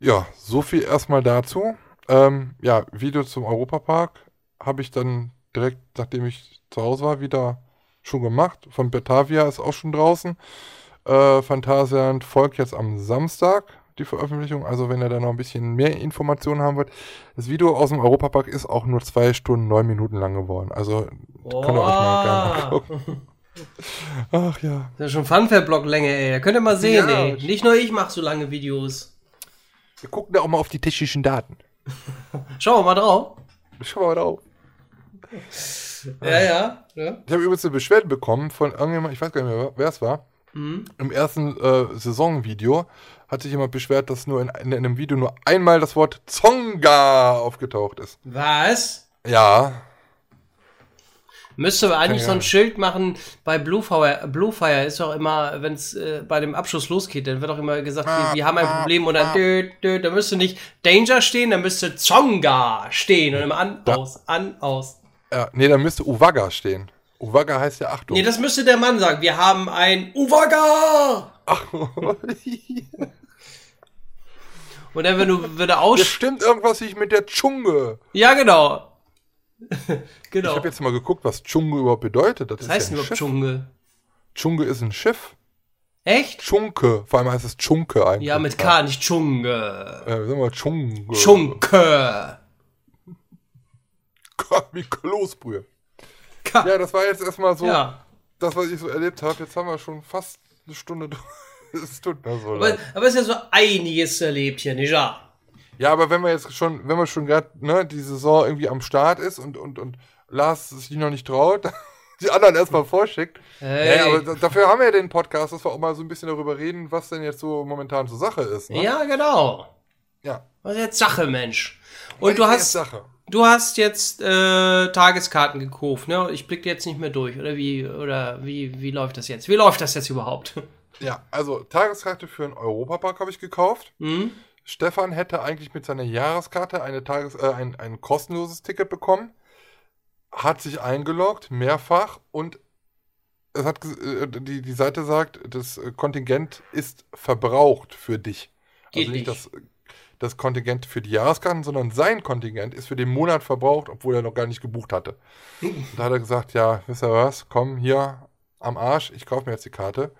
Ja, so viel erstmal dazu. Ähm, ja, Video zum Europapark habe ich dann direkt, nachdem ich zu Hause war, wieder schon gemacht. Von Batavia ist auch schon draußen. Äh, Phantasialand folgt jetzt am Samstag die Veröffentlichung. Also wenn ihr da noch ein bisschen mehr Informationen haben wollt. Das Video aus dem Europapark ist auch nur zwei Stunden, neun Minuten lang geworden. Also könnt ihr euch mal gerne angucken. Ach ja. Das ist schon Funfair-Blog-Länge, ey. Da könnt ihr mal sehen, Ja. ey. Nicht nur ich mache so lange Videos. Wir gucken da auch mal auf die technischen Daten. Schauen wir mal drauf. Schau mal drauf. Ja, ja. ja. Ich habe übrigens eine Beschwerde bekommen von irgendjemand, ich weiß gar nicht mehr, wer es war. Mhm. Im ersten äh, Saisonvideo hat sich jemand beschwert, dass nur in, in, einem Video nur einmal das Wort Zonga aufgetaucht ist. Was? Ja, Müsste eigentlich Ja. so ein Schild machen bei Bluefire. Bluefire ist doch immer, wenn es äh, bei dem Abschluss losgeht, dann wird auch immer gesagt, wir, wir haben ein Problem oder dö, dö, da müsste nicht Danger stehen, da müsste Zonga stehen und immer an, Da- aus, an, aus. ja, nee, da müsste Uwaga stehen. Uwaga heißt ja Achtung. Nee, das müsste der Mann sagen. Wir haben ein Uwaga! Und dann, wenn du wieder Hier aus... stimmt irgendwas nicht mit der Dschunge. Ja, genau. Ich genau. habe jetzt mal geguckt, was Dschunge überhaupt bedeutet. Das Was ist heißt ja überhaupt Schiff. Dschungel? Dschunge ist ein Schiff. Echt? Dschunke. Vor allem heißt es Dschunke eigentlich. Ja, mit K, nicht Dschungel. Äh, sagen wir Dschunge. Dschunke. Wie Kloßbrühe. K. Ja, das war jetzt erstmal so Ja. das, was ich so erlebt habe. Jetzt haben wir schon fast eine Stunde. durch. Es tut mir so Aber, leid. aber es ist ja so einiges erlebt hier, nicht wahr? Ja, aber wenn wir jetzt schon, wenn wir schon gerade, ne, die Saison irgendwie am Start ist und, und, und Lars sich noch nicht traut, die anderen erstmal vorschickt. Hey. Ja, aber da- dafür haben wir ja den Podcast, dass wir auch mal so ein bisschen darüber reden, was denn jetzt so momentan zur Sache ist. Ne? Ja, genau. Ja. Was ist jetzt Sache, Mensch? Was Und du ist jetzt hast, Sache. du hast jetzt äh, Tageskarten gekauft, ne? Ich blicke jetzt nicht mehr durch, oder wie, oder wie, wie läuft das jetzt? Wie läuft das jetzt überhaupt? Ja, also Tageskarte für einen Europapark habe ich gekauft. Hm? Stefan hätte eigentlich mit seiner Jahreskarte eine Tages äh, ein, ein kostenloses Ticket bekommen, hat sich eingeloggt, mehrfach, und es hat äh, die, die Seite sagt, das Kontingent ist verbraucht für dich. Geht also nicht nicht. das, das Kontingent für die Jahreskarten, sondern sein Kontingent ist für den Monat verbraucht, obwohl er noch gar nicht gebucht hatte. Da hat er gesagt, ja, wisst ihr was, komm hier am Arsch, ich kaufe mir jetzt die Karte.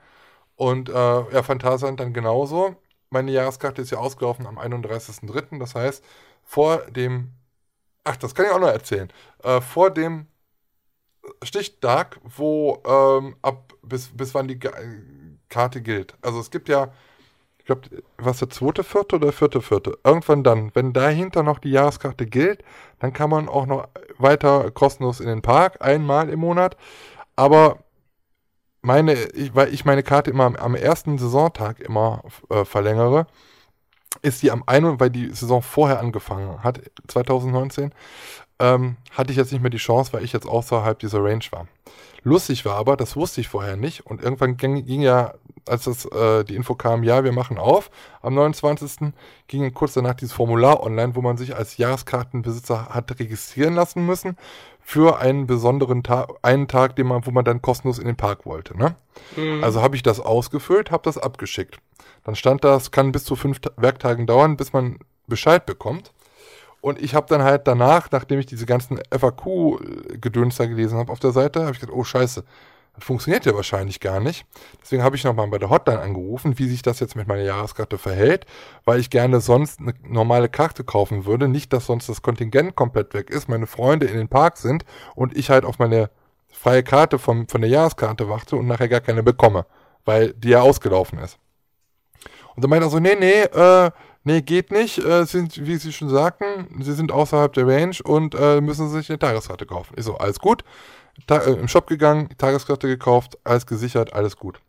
Und äh, ja, Phantasialand dann genauso. Meine Jahreskarte ist ja ausgelaufen am 31.03. Das heißt, vor dem, ach, das kann ich auch noch erzählen, äh, vor dem Stichtag, wo ähm, ab bis, bis wann die Karte gilt. Also es gibt ja, ich glaube, was der zweite, vierte oder vierte, vierte. Irgendwann dann, wenn dahinter noch die Jahreskarte gilt, dann kann man auch noch weiter kostenlos in den Park, einmal im Monat. Aber meine, ich, weil ich meine Karte immer am, am ersten Saisontag immer äh, verlängere, ist die am 1. weil die Saison vorher angefangen hat, 2019, ähm, hatte ich jetzt nicht mehr die Chance, weil ich jetzt außerhalb dieser Range war. Lustig war aber, das wusste ich vorher nicht. Und irgendwann ging, ging ja, als das, äh, die Info kam, ja, wir machen auf, am 29. ging kurz danach dieses Formular online, wo man sich als Jahreskartenbesitzer hat registrieren lassen müssen für einen besonderen Tag, einen Tag, den man, wo man dann kostenlos in den Park wollte. Ne? Also habe ich das ausgefüllt, habe das abgeschickt. Dann stand da, es kann bis zu fünf Ta- Werktagen dauern, bis man Bescheid bekommt. Und ich habe dann halt danach, nachdem ich diese ganzen FAQ-Gedöns da gelesen habe auf der Seite, habe ich gedacht, oh scheiße, das funktioniert ja wahrscheinlich gar nicht. Deswegen habe ich nochmal bei der Hotline angerufen, wie sich das jetzt mit meiner Jahreskarte verhält, weil ich gerne sonst eine normale Karte kaufen würde. Nicht, dass sonst das Kontingent komplett weg ist, meine Freunde in den Park sind und ich halt auf meine freie Karte vom, von der Jahreskarte warte und nachher gar keine bekomme, weil die ja ausgelaufen ist. Und dann meinte er so, nee, nee, äh, nee, geht nicht. Äh, sind, wie Sie schon sagten, Sie sind außerhalb der Range und äh, müssen sich eine Tageskarte kaufen. Ich so, alles gut. Äh, Im Shop gegangen, Tageskarte gekauft, alles gesichert, alles gut.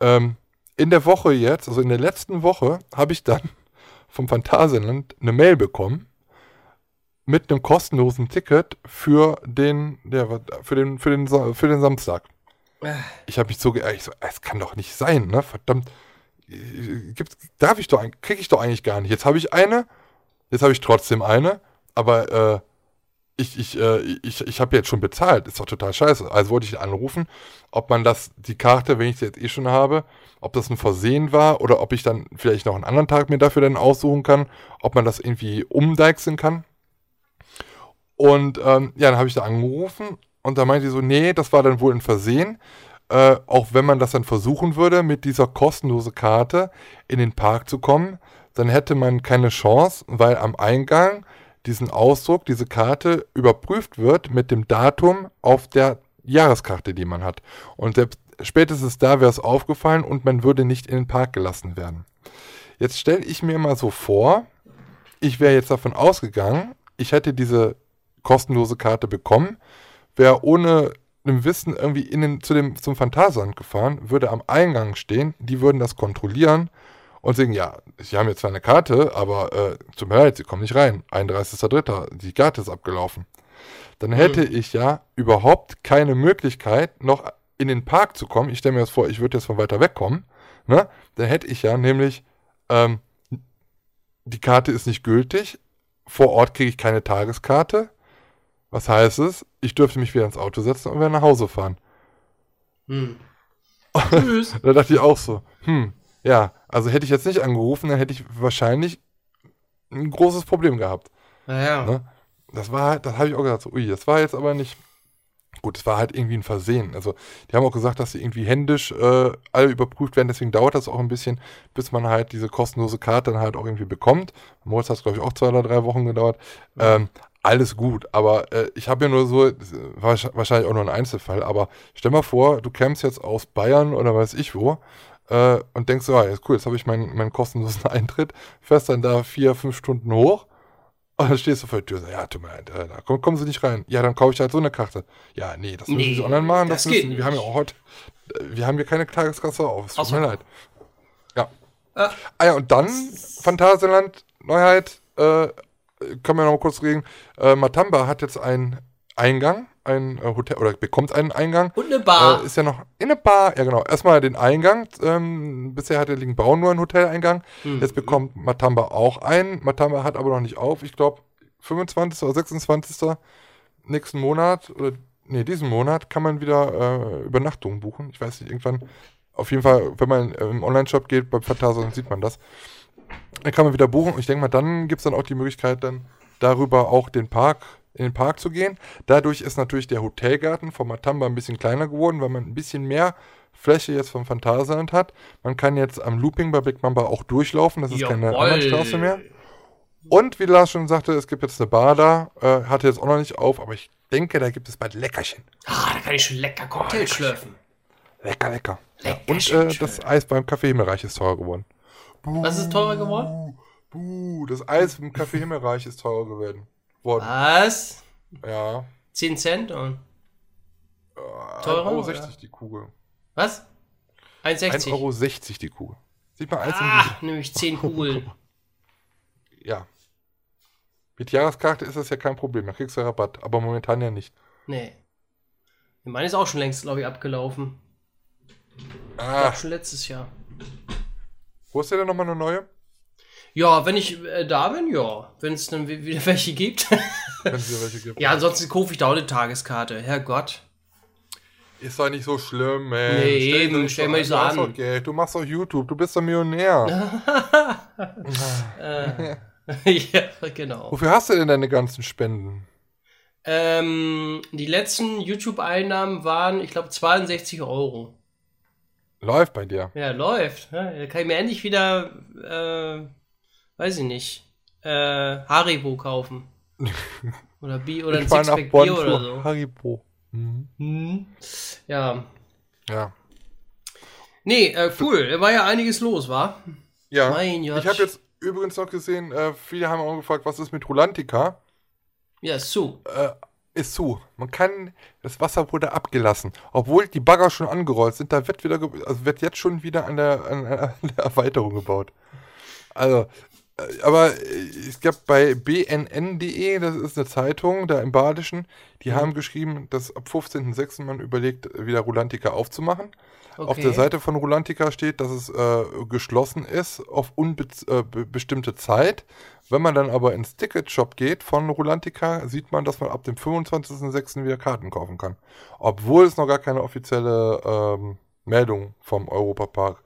Ähm, in der Woche jetzt, also in der letzten Woche, habe ich dann vom Phantasialand eine Mail bekommen mit einem kostenlosen Ticket für den, der, für den, für den, für den Samstag. Ich habe mich so geärgert, so, es kann doch nicht sein, ne? Verdammt, äh, gibt's, darf ich doch, ein- krieg ich doch eigentlich gar nicht. Jetzt habe ich eine, jetzt habe ich trotzdem eine, aber äh, ich, ich, äh, ich, ich habe jetzt schon bezahlt, ist doch total scheiße. Also wollte ich anrufen, ob man das, die Karte, wenn ich sie jetzt eh schon habe, ob das ein Versehen war oder ob ich dann vielleicht noch einen anderen Tag mir dafür dann aussuchen kann, ob man das irgendwie umdeichseln kann. Und ähm, ja, dann habe ich da angerufen und da meinte sie so, nee, das war dann wohl ein Versehen. Äh, auch wenn man das dann versuchen würde, mit dieser kostenlosen Karte in den Park zu kommen, dann hätte man keine Chance, weil am Eingang diesen Ausdruck, diese Karte überprüft wird mit dem Datum auf der Jahreskarte, die man hat. Und selbst spätestens da wäre es aufgefallen und man würde nicht in den Park gelassen werden. Jetzt stelle ich mir mal so vor, ich wäre jetzt davon ausgegangen, ich hätte diese kostenlose Karte bekommen, wäre ohne einem Wissen irgendwie in den, zu dem, zum Phantasialand gefahren, würde am Eingang stehen, die würden das kontrollieren und sagen, ja, sie haben jetzt zwar eine Karte, aber äh, tut mir leid, sie kommen nicht rein. 31.03., die Karte ist abgelaufen. Dann hätte ich ja überhaupt keine Möglichkeit, noch in den Park zu kommen. Ich stelle mir das vor, ich würde jetzt von weiter weg kommen. Ne? Dann hätte ich ja nämlich, ähm, die Karte ist nicht gültig, vor Ort kriege ich keine Tageskarte. Was heißt es? Ich dürfte mich wieder ins Auto setzen und wieder nach Hause fahren. Hm. Tschüss. Da dachte ich auch so, hm, ja, also hätte ich jetzt nicht angerufen, dann hätte ich wahrscheinlich ein großes Problem gehabt. Naja. Ne? Das war halt, das habe ich auch gesagt, so, ui, das war jetzt aber nicht. Gut, es war halt irgendwie ein Versehen. Also, die haben auch gesagt, dass sie irgendwie händisch äh, alle überprüft werden, deswegen dauert das auch ein bisschen, bis man halt diese kostenlose Karte dann halt auch irgendwie bekommt. Moritz hat es, glaube ich, auch zwei oder drei Wochen gedauert. Ähm, alles gut, aber äh, ich habe ja nur so, wahrsch- wahrscheinlich auch nur ein Einzelfall, aber stell mal vor, du kämst jetzt aus Bayern oder weiß ich wo äh, und denkst, so, ja, ist cool, jetzt habe ich meinen, meinen kostenlosen Eintritt, fährst dann da vier, fünf Stunden hoch und dann stehst du vor der Tür, so, ja, tut mir leid, äh, da kommen, kommen sie nicht rein. Ja, dann kaufe ich halt so eine Karte. Ja, nee, das müssen Nee, sie online machen, das, das müssen, wir haben ja auch heute, äh, wir haben hier keine Tageskasse auf, es tut so. mir leid. Ja. Ah. Ah ja, und dann Phantasialand, Neuheit, äh, können wir noch mal kurz reden. Äh, Matamba hat jetzt einen Eingang, ein äh, Hotel, oder bekommt einen Eingang. Und eine Bar. Äh, ist ja noch in eine Bar, ja genau. Erstmal den Eingang. Ähm, bisher hatte Lingbraun nur einen Hoteleingang. Mhm. Jetzt bekommt Matamba auch einen. Matamba hat aber noch nicht auf. Ich glaube, 25. oder 26. nächsten Monat, oder nee, diesen Monat kann man wieder äh, Übernachtungen buchen. Ich weiß nicht, irgendwann. Auf jeden Fall, wenn man äh, im Online-Shop geht, bei Phantasialand sieht man das. Dann kann man wieder buchen und ich denke mal, dann gibt es dann auch die Möglichkeit, dann darüber auch den Park, in den Park zu gehen. Dadurch ist natürlich der Hotelgarten vom Matamba ein bisschen kleiner geworden, weil man ein bisschen mehr Fläche jetzt vom Phantasialand hat. Man kann jetzt am Looping bei Big Mamba auch durchlaufen, das ist keine Jawohl. Einbahnstraße mehr. Und wie Lars schon sagte, es gibt jetzt eine Bar da, äh, hatte jetzt auch noch nicht auf, aber ich denke, da gibt es bald Leckerchen. Ah, da kann ich schon lecker Cocktail schlürfen. Lecker, lecker. Ja, Lecker, und schön, äh, das Eis beim Café Himmelreich ist teurer geworden. Was ist teurer geworden? Buh, das Eis im Café Himmelreich ist teurer geworden. Worden. Was? Ja. 10 Cent und. Äh, Teurer, 1,60 Euro oder? die Kugel. Was? 1,60 1,60 Euro die Kugel. Sieht man Eis Ah, nämlich 10 Kugeln. Ja. Mit Jahreskarte ist das ja kein Problem, da kriegst du Rabatt, aber momentan ja nicht. Nee. Meine ist auch schon längst, glaube ich, abgelaufen. Ah, Auch schon letztes Jahr. wo ist denn denn nochmal eine neue? Ja, wenn ich äh, da bin, ja. Wenn es dann wi- wieder welche gibt. Wenn es hier welche gibt. ja, ansonsten kaufe ich da auch eine Tageskarte. Herrgott. Ist doch nicht so schlimm, ey. Nee, dich eben, stell Du so an. Geld. Du machst doch YouTube, du bist doch Millionär. ja, genau. Wofür hast du denn deine ganzen Spenden? Ähm, die letzten YouTube-Einnahmen waren, ich glaube, 62 Euro. Läuft bei dir. Ja, läuft. ne? Da kann ich mir endlich wieder, äh, weiß ich nicht, äh, Haribo kaufen. Oder Bier oder ein Sixpack Bier oder so. Haribo. Mhm. Hm. Ja. Ja. Nee, äh, cool. War ja einiges los, war? Ja. Mein Gott. Ich habe jetzt übrigens noch gesehen, äh, viele haben auch gefragt, was ist mit Rulantica? Ja, ist zu. Äh, ist zu. Man kann, das Wasser wurde abgelassen. Obwohl die Bagger schon angerollt sind, da wird wieder, also wird jetzt schon wieder an der, an, an der Erweiterung gebaut. Also, aber äh, es gab bei bnn.de, das ist eine Zeitung da im Badischen, die haben geschrieben, dass ab 15.06. man überlegt, wieder Rulantica aufzumachen. Auf Okay. der Seite von Rulantica steht, dass es äh, geschlossen ist auf unbestimmte Zeit. Wenn man dann aber ins Ticketshop geht von Rulantica, sieht man, dass man ab dem 25.06. wieder Karten kaufen kann. Obwohl es noch gar keine offizielle ähm, Meldung vom Europapark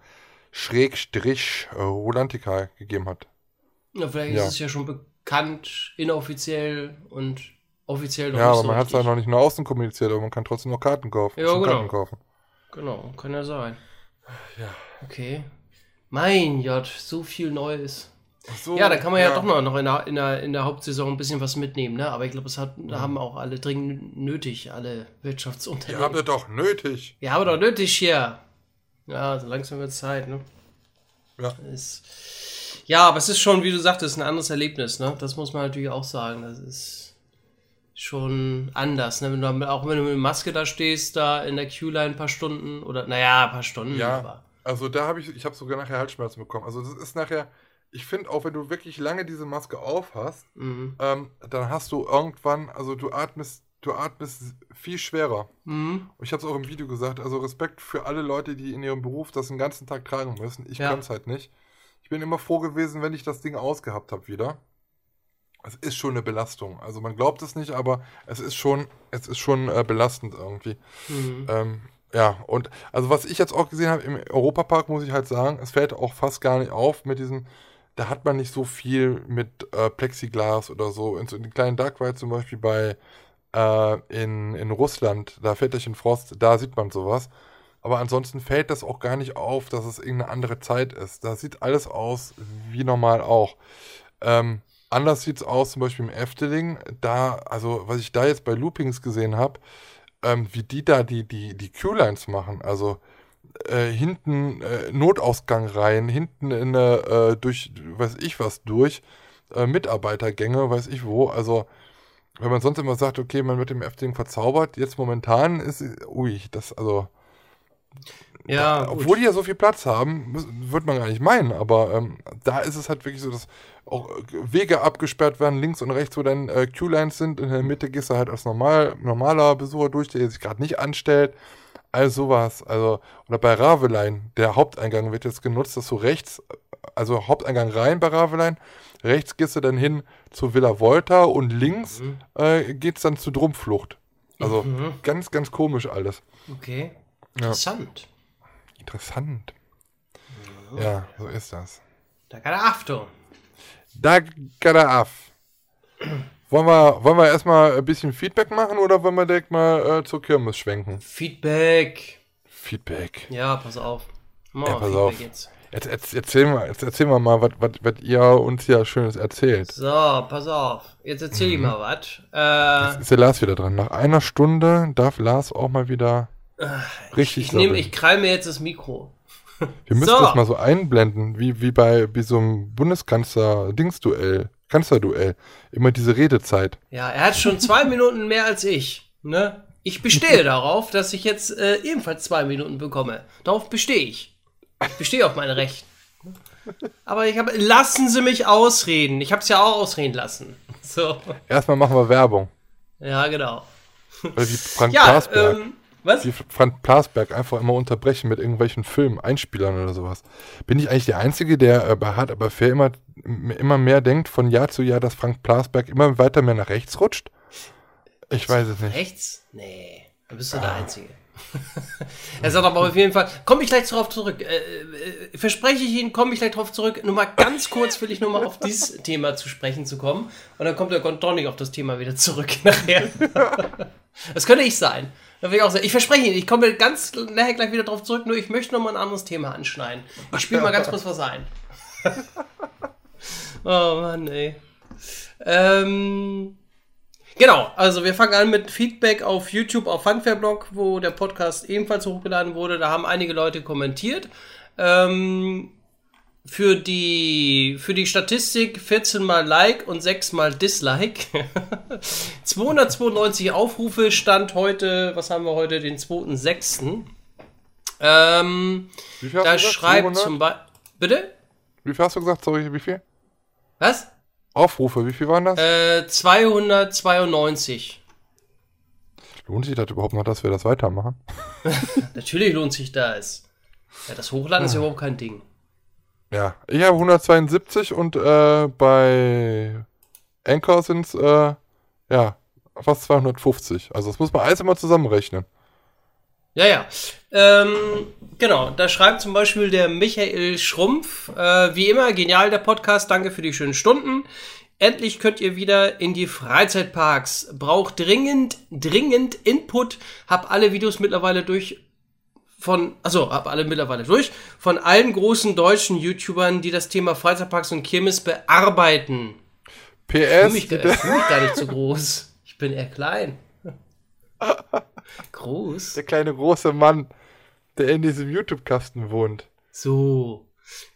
Schrägstrich äh, Rulantica gegeben hat. Ja, vielleicht Ja. ist es ja schon bekannt, inoffiziell und offiziell noch ja, aber so man hat es ja noch nicht nach außen kommuniziert, aber man kann trotzdem noch Karten kaufen. Ja, genau. Karten kaufen. Genau, kann ja sein. Ja. Okay. Mein Gott, so viel Neues. So, Ja, da kann man ja, doch noch, noch in, der, in, der, in der Hauptsaison ein bisschen was mitnehmen, ne? Aber ich glaube, das hat, da haben auch alle dringend nötig, alle Wirtschaftsunternehmen. habt ihr doch nötig. Wir haben doch nötig hier. Ja, so langsam wird Zeit, ne? Ja. Ist, ja, aber es ist schon, wie du sagtest, ein anderes Erlebnis, ne? Das muss man natürlich auch sagen. Das ist schon anders, ne? Wenn du, auch wenn du mit Maske da stehst, da in der Q-Line ein paar Stunden oder, naja, ein paar Stunden, Ja, aber. also da habe ich, ich habe sogar nachher Halsschmerzen bekommen. Also das ist nachher, ich finde auch, wenn du wirklich lange diese Maske auf hast, Mhm. ähm, dann hast du irgendwann, also du atmest, du atmest viel schwerer. Mhm. Ich habe es auch im Video gesagt, also Respekt für alle Leute, die in ihrem Beruf das den ganzen Tag tragen müssen. Ich Ja. kann es halt nicht. Ich bin immer froh gewesen, wenn ich das Ding ausgehabt habe wieder. Es ist schon eine Belastung. Also man glaubt es nicht, aber es ist schon, es ist schon äh, belastend irgendwie. Mhm. Ähm, ja, und also was ich jetzt auch gesehen habe im Europapark, muss ich halt sagen, es fällt auch fast gar nicht auf mit diesen, da hat man nicht so viel mit äh, Plexiglas oder so. In so den kleinen Dark Ride zum Beispiel bei äh, in, in Russland, da Väterchen Frost, da sieht man sowas. Aber ansonsten fällt das auch gar nicht auf, dass es irgendeine andere Zeit ist. Da sieht alles aus wie normal auch. Ähm, anders sieht es aus, zum Beispiel im Efteling. Da, also, was ich da jetzt bei Loopings gesehen habe, ähm, wie die da die, die, die Q-Lines machen. Also äh, hinten äh, Notausgang rein, hinten in eine, äh, durch, weiß ich was, durch, äh, Mitarbeitergänge, weiß ich wo. Also, wenn man sonst immer sagt, okay, man wird im Efteling verzaubert, jetzt momentan ist, ui, das, also, Ja, gut. obwohl die ja so viel Platz haben, würde man gar nicht meinen, aber ähm, da ist es halt wirklich so, dass auch äh, Wege abgesperrt werden, links und rechts, wo dann äh, Q-Lines sind. In der Mitte gehst du halt als normal, normaler Besucher durch, der sich gerade nicht anstellt. All sowas. Also, oder bei Ravelein, der Haupteingang wird jetzt genutzt, dass du rechts, also Haupteingang rein bei Ravelein, rechts gehst du dann hin zu Villa Volta und links Mhm. äh, geht's dann zur Drumpflucht. Also ganz, ganz komisch alles. Okay. Ja. Interessant. Interessant. Ja, so ist das. Da kann er Achtung. Da geht er ab. Wollen wir, wollen wir erstmal ein bisschen Feedback machen oder wollen wir direkt mal äh, zur Kirmes schwenken? Feedback. Feedback. Ja, pass auf. Ja, mal pass Feedback auf. jetzt. Jetzt, jetzt, erzähl mal, jetzt erzähl mal, mal was, was, was ihr uns hier Schönes erzählt. So, pass auf. Jetzt erzähl Mhm. ich mal was. Äh, Ist der Lars wieder dran? Nach einer Stunde darf Lars auch mal wieder richtig ich nehme, sabbeln. ich krall mir jetzt das Mikro. Wir müssen So. das mal so einblenden, wie, wie bei wie so einem Bundeskanzler-Dingsduell, Kanzlerduell. Immer diese Redezeit. Ja, er hat schon zwei Minuten mehr als ich. Ne? Ich bestehe darauf, dass ich jetzt äh, ebenfalls zwei Minuten bekomme. Darauf bestehe ich. Ich bestehe auf meine Rechte. Aber ich habe, lassen Sie mich ausreden. Ich habe es ja auch ausreden lassen. So. Erstmal machen wir Werbung. Ja, genau. Weil wie Frank Ja, ähm, was? Wie Frank Plasberg einfach immer unterbrechen mit irgendwelchen Filmen, Einspielern oder sowas. Bin ich eigentlich der Einzige, der äh, bei Hard aber fair immer, immer mehr denkt von Jahr zu Jahr, dass Frank Plasberg immer weiter mehr nach rechts rutscht? Ich weiß es nicht. Rechts? Nee, da bist du der Einzige. er sagt aber auf jeden Fall, komme ich gleich darauf zurück. Äh, äh, verspreche ich Ihnen, komme ich gleich darauf zurück. Nur mal ganz kurz will ich nur mal auf dieses Thema zu sprechen zu kommen. Und dann kommt der Gondonic auf das Thema wieder zurück nachher. das könnte ich sein. Da will ich auch sagen. Ich verspreche Ihnen, ich komme ganz nachher gleich wieder darauf zurück, nur ich möchte noch mal ein anderes Thema anschneiden. Ich spiele mal ganz kurz was ein. oh Mann, ey. Ähm, Genau, also wir fangen an mit Feedback auf YouTube auf Funfair-Blog, wo der Podcast ebenfalls hochgeladen wurde. Da haben einige Leute kommentiert. Ähm, für, die, für die Statistik 14 mal Like und 6 mal Dislike. 292 Aufrufe stand heute, was haben wir heute, den 2.6. Ähm, da schreibt 200? zum Beispiel. Bitte? Wie viel hast du gesagt? Sorry, wie viel? Was? Aufrufe, wie viel waren das? Äh, 292. Lohnt sich das überhaupt noch, dass wir das weitermachen? Natürlich lohnt sich das. Ja, das Hochladen ist ja überhaupt kein Ding. Ja, ich habe 172 und äh, bei Anchor sind es äh, ja fast 250. Also das muss man alles immer zusammenrechnen. Ja, ja. Ähm, genau, da schreibt zum Beispiel der Michael Schrumpf, äh, wie immer, genial der Podcast, danke für die schönen Stunden. Endlich könnt ihr wieder in die Freizeitparks. Braucht dringend, dringend Input. Hab alle Videos mittlerweile durch von, also hab alle mittlerweile durch, von allen großen deutschen YouTubern, die das Thema Freizeitparks und Kirmes bearbeiten. Ich fühle PS, mich, ich fühl mich gar nicht so groß. Ich bin eher klein. Groß? der kleine große Mann, der in diesem YouTube-Kasten wohnt. So.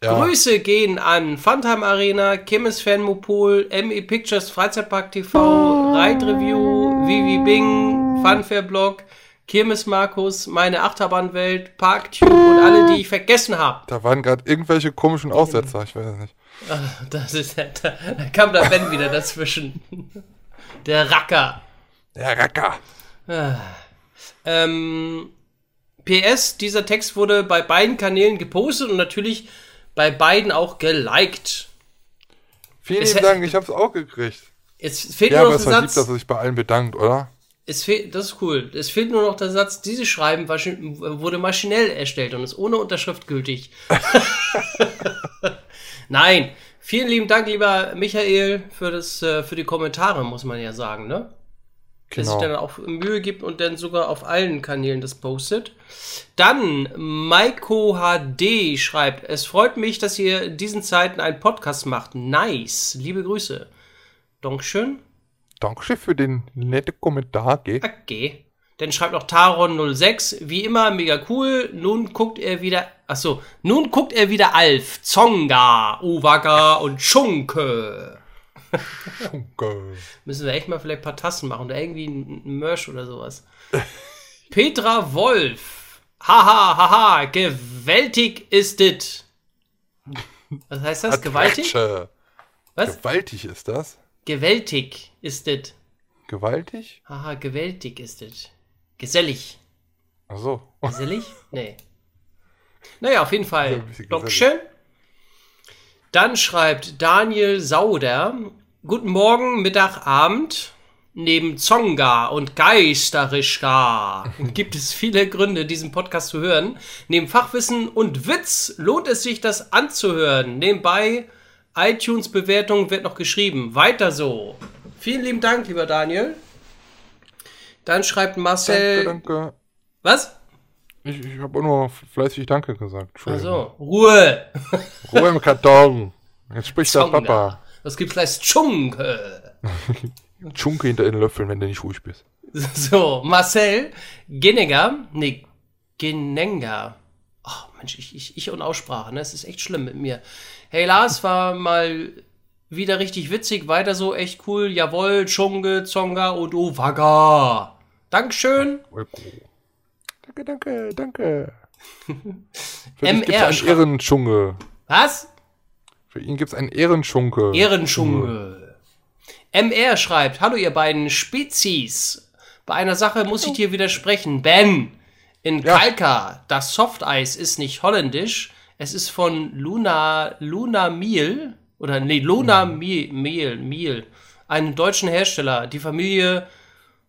Ja. Grüße gehen an Funtime Arena, Chemis Fanmopol, ME Pictures, Freizeitpark TV, Ride Review, Vivi Bing, Funfair Blog, Kirmes Markus, meine Achterbahnwelt, Parktube und alle, die ich vergessen habe. Da waren gerade irgendwelche komischen Aussetzer, ich weiß es nicht. Das ist, da, da kam der Ben wieder dazwischen. Der Racker. Ja, Racker. Ähm, PS, dieser Text wurde bei beiden Kanälen gepostet und natürlich bei beiden auch geliked. Vielen Es lieben Dank, ich hab's auch gekriegt. Es fehlt Ja, nur aber noch es der war lieb, Satz. dass er sich bei allen bedankt, oder? Es fehlt, das ist cool. Es fehlt nur noch der Satz, dieses Schreiben wurde maschinell erstellt und ist ohne Unterschrift gültig. Nein. Vielen lieben Dank, lieber Michael, für, das, äh, für die Kommentare, muss man ja sagen, ne? Der sich Genau. dann auch Mühe gibt und dann sogar auf allen Kanälen das postet. Dann Maiko HD schreibt, es freut mich, dass ihr in diesen Zeiten einen Podcast macht. Nice. Liebe Grüße. Dankeschön. Dankeschön für den netten Kommentar, gell? Okay. Dann schreibt noch Taron06, wie immer, mega cool. Nun guckt er wieder, achso, nun guckt er wieder Alf, Zonga, Uwaga und Schunke. Danke. Müssen wir echt mal vielleicht ein paar Tassen machen oder irgendwie ein Merch oder sowas. Petra Wolf. Haha, haha, gewaltig ist it. Was heißt das? Gewaltig? Was? Gewaltig ist das? Gewaltig ist it. Gewaltig? Haha, gewaltig ist it. Gesellig. Ach so. Gesellig? Nee. Naja, auf jeden Fall. bisschen Dankeschön. Dann schreibt Daniel Sauder, Guten Morgen, Mittag, Abend. Neben Zonga und Geisterischka gibt es viele Gründe, diesen Podcast zu hören. Neben Fachwissen und Witz lohnt es sich, das anzuhören. Nebenbei, iTunes-Bewertung wird noch geschrieben. Weiter so. Vielen lieben Dank, lieber Daniel. Dann schreibt Marcel. Danke, danke. Was? Ich, ich habe nur fleißig Danke gesagt. Ach Entschuldigung. so, Ruhe. Ruhe im Karton. Jetzt spricht der. Papa. Was gibt's gleich? Tschunke. Schunke hinter den Löffeln, wenn du nicht ruhig bist. So, Marcel Genneger. Nee, Genenga. Ach, Mensch, ich, ich, ich und Aussprache, ne? Es ist echt schlimm mit mir. Hey Lars, war mal wieder richtig witzig. Weiter so, echt cool. Jawohl, Tschunge, Zonga und Uwaga. Dankeschön. Danke, danke, danke. Für MR dich gibt's einen Ehrendschunge. Was? Für ihn gibt es einen Ehrenschunke. Ehrenschunke. MR schreibt, hallo ihr beiden Spezies. Bei einer Sache muss ich dir widersprechen. Ben, in Ja. Kalka, das Softeis ist nicht holländisch. Es ist von Luna, Luna Miel, oder nee, Luna Miel, Miel, Miel, einem deutschen Hersteller. Die Familie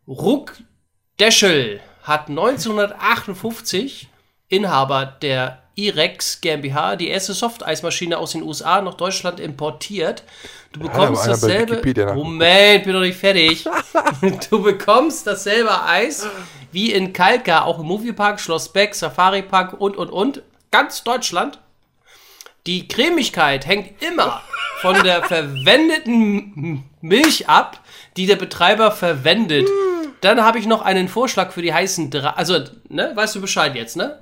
Ruckdeschel hat 1958 Inhaber der Irex GmbH die erste Softeismaschine aus den USA nach Deutschland importiert. Du bekommst bei dasselbe. Moment, bin noch nicht fertig. du bekommst dasselbe Eis wie in Kalka, auch im Moviepark, Schloss Beck, Safari Park und und und. Ganz Deutschland. Die Cremigkeit hängt immer von der verwendeten Milch ab, die der Betreiber verwendet. Dann habe ich noch einen Vorschlag für die heißen drei. Also, ne, weißt du Bescheid jetzt, ne?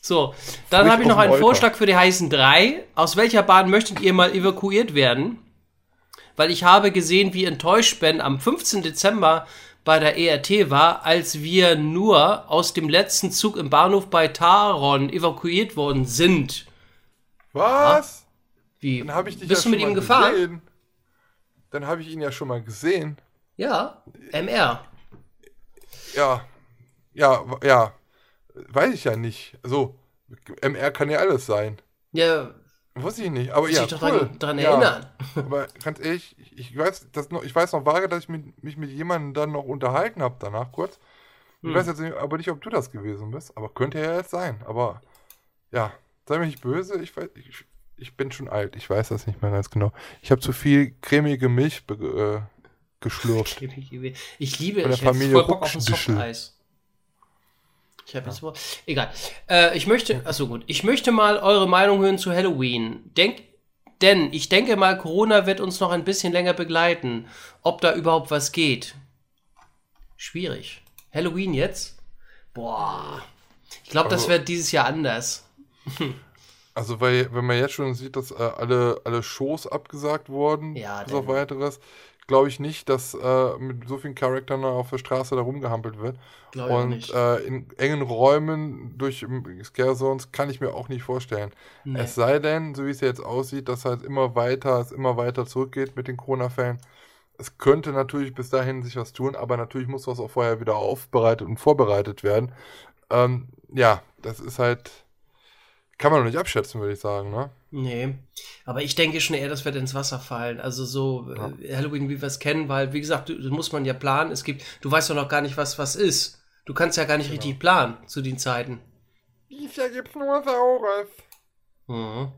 So, dann habe ich noch einen. Vorschlag für die heißen drei. Aus welcher Bahn möchtet ihr mal evakuiert werden? Weil ich habe gesehen, wie enttäuscht Ben am 15. Dezember bei der ERT war, als wir nur aus dem letzten Zug im Bahnhof bei Taron evakuiert worden sind. Was? Wie? Dann habe ich dich Bist ja du mit schon ihm mal gefahren? Gesehen. Dann habe ich ihn ja schon mal gesehen. Ja, MR. Ja. Ja, ja. Weiß ich ja nicht. Also, MR kann ja alles sein. Ja, Wusste ich nicht. Aber muss ja, ich doch cool. dran, dran ja. erinnern. Aber ganz ehrlich, ich- ich weiß, das noch, ich weiß noch vage, dass ich mit, mich mit jemandem dann noch unterhalten habe danach kurz. Ich Hm. weiß jetzt nicht, aber nicht, ob du das gewesen bist. Aber könnte ja jetzt sein. Aber ja, sei mir nicht böse. Ich, weiß, ich, ich bin schon alt. Ich weiß das nicht mehr ganz genau. Ich habe zu viel cremige Milch äh, geschlürft. Ich liebe, Von der ich Familie voll Bock auf ein. Softeis. Ich habe jetzt wohl. Egal. Äh, ich möchte, also gut, ich möchte mal eure Meinung hören zu Halloween. Denk, denn ich denke mal, Corona wird uns noch ein bisschen länger begleiten. Ob da überhaupt was geht. Schwierig. Halloween jetzt? Boah. Ich glaube, das Also- wird dieses Jahr anders. Also, weil, wenn man jetzt schon sieht, dass äh, alle, alle Shows abgesagt wurden, Ja, bis auf weiteres, glaube ich nicht, dass äh, mit so vielen Charakteren auf der Straße da rumgehampelt wird. Glaube Und nicht. äh, in engen Räumen durch Scare Zones kann ich mir auch nicht vorstellen. Nee. Es sei denn, so wie es jetzt aussieht, dass halt immer weiter, es immer weiter zurückgeht mit den Corona-Fällen. Es könnte natürlich bis dahin sich was tun, aber natürlich muss das auch vorher wieder aufbereitet und vorbereitet werden. Ähm, ja, das ist halt, kann man noch nicht abschätzen, würde ich sagen, ne? Nee, aber ich denke schon eher, das wird ins Wasser fallen. Also so äh, Halloween, wie wir es kennen, weil, wie gesagt, du, muss man ja planen. Es gibt, du weißt doch noch gar nicht, was was ist. Du kannst ja gar nicht richtig planen zu den Zeiten. Dies Jahr gibt's nur Saures. Mhm.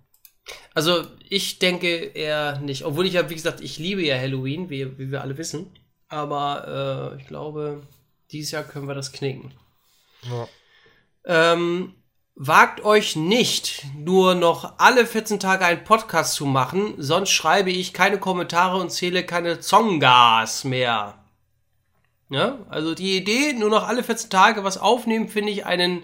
Also ich denke eher nicht. Obwohl ich ja, wie gesagt, ich liebe ja Halloween, wie, wie wir alle wissen. Aber äh, ich glaube, dieses Jahr können wir das knicken. Ja. Ähm, wagt euch nicht, nur noch alle 14 Tage einen Podcast zu machen, sonst schreibe ich keine Kommentare und zähle keine Zongas mehr. Ja, also die Idee, nur noch alle 14 Tage was aufnehmen, finde ich einen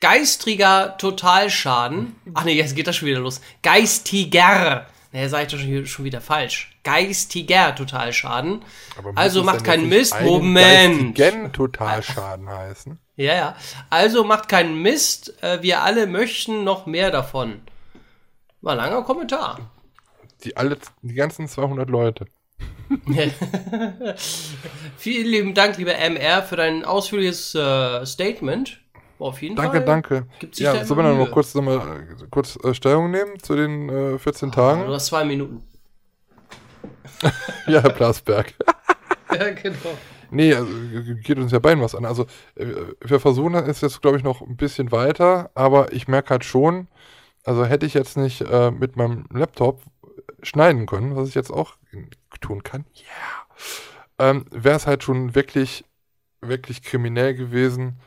geistriger Totalschaden. Ach nee, jetzt geht das schon wieder los. Geistiger. Naja, sage ich doch schon, schon wieder falsch. Geistiger Totalschaden. Aber Also macht keinen Mist. Moment. geistigen Totalschaden heißen. Ja, ja. Also macht keinen Mist. Äh, Wir alle möchten noch mehr davon. War langer Kommentar. Die, alle, die ganzen 200 Leute. Vielen lieben Dank, lieber MR, für dein ausführliches äh, Statement. Auf jeden Danke, Fall. danke. Gibt sich da Ja, sollen wir noch kurz, noch mal, äh, kurz äh, Stellung nehmen zu den äh, 14 Du Tagen? hast zwei Minuten. Ja, Herr Plasberg. ja, genau. Nee, also, geht uns ja beiden was an. Also, äh, wir versuchen es jetzt, glaube ich, noch ein bisschen weiter, aber ich merke halt schon, also hätte ich jetzt nicht äh, mit meinem Laptop schneiden können, was ich jetzt auch tun kann, ja, ähm, wäre es halt schon wirklich, wirklich kriminell gewesen,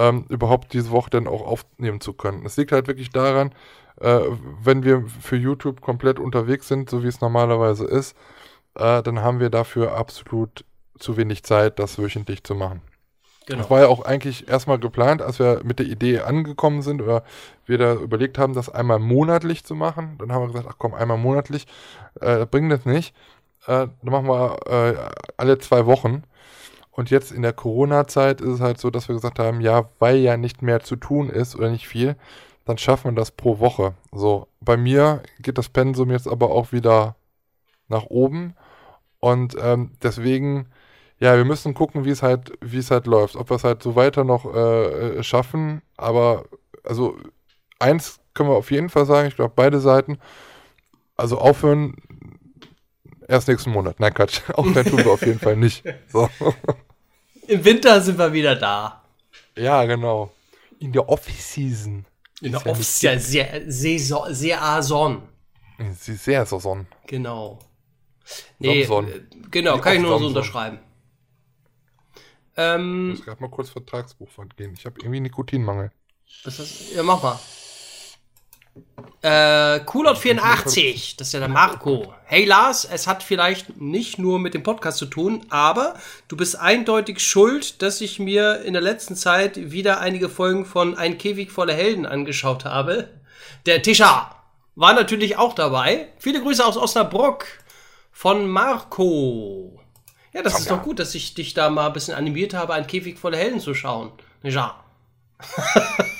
ähm, überhaupt diese Woche dann auch aufnehmen zu können. Es liegt halt wirklich daran, äh, wenn wir für YouTube komplett unterwegs sind, so wie es normalerweise ist, äh, dann haben wir dafür absolut zu wenig Zeit, das wöchentlich zu machen. genau. Das war ja auch eigentlich erstmal geplant, als wir mit der Idee angekommen sind oder wir da überlegt haben, das einmal monatlich zu machen. Dann haben wir gesagt, ach komm, einmal monatlich, äh, bringt das nicht. Äh, dann machen wir äh, alle zwei Wochen. Und jetzt in der Corona-Zeit ist es halt so, dass wir gesagt haben, ja, weil ja nicht mehr zu tun ist oder nicht viel, dann schaffen wir das pro Woche. So, bei mir geht das Pensum jetzt aber auch wieder nach oben und ähm, deswegen, ja, wir müssen gucken, wie es halt, wie es halt läuft, ob wir es halt so weiter noch äh, äh, schaffen. Aber also eins können wir auf jeden Fall sagen, ich glaube beide Seiten, also aufhören erst nächsten Monat. Nein, Quatsch, aufhören tun wir auf jeden Fall nicht. So. Im Winter sind wir wieder da. Ja, genau. In der Off-Season. In der ja Off sehr, sehr, Saison, sehr Saison. Genau. Nee, Samson. genau, Die kann ich nur so unterschreiben. Ich Ähm, muss gerade mal kurz Vertragsbuch gehen. Ich habe irgendwie Nikotinmangel. was ist das? Ja, mach mal. Äh, Kulot84, das ist ja der Marco. Hey Lars, es hat vielleicht nicht nur mit dem Podcast zu tun, aber du bist eindeutig schuld, dass ich mir in der letzten Zeit wieder einige Folgen von Ein Käfig voller Helden angeschaut habe. Der Tisha war natürlich auch dabei. Viele Grüße aus Osnabrück von Marco. Ja, das ist doch gut, dass ich dich da mal ein bisschen animiert habe, Ein Käfig voller Helden zu schauen. Ja.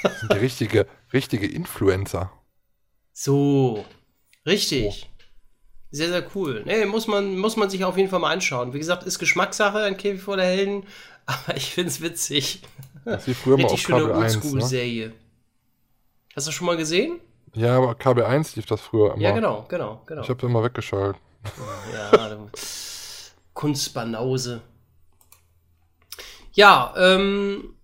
Das sind die richtige, richtige Influencer. So, richtig. Sehr, sehr cool. Nee, muss man, muss man sich auf jeden Fall mal anschauen. Wie gesagt, ist Geschmackssache, ein Käfig voller Helden, aber ich find's witzig. Das lief früher mal auf Richtig schöne Kabel 1. Ne? Oldschool-Serie. Hast du schon mal gesehen? Ja, aber Kabel 1 lief das früher immer. Ja, genau, genau, genau. Ich habe immer weggeschaltet. Ja, Kunstbanause. Ja, ähm,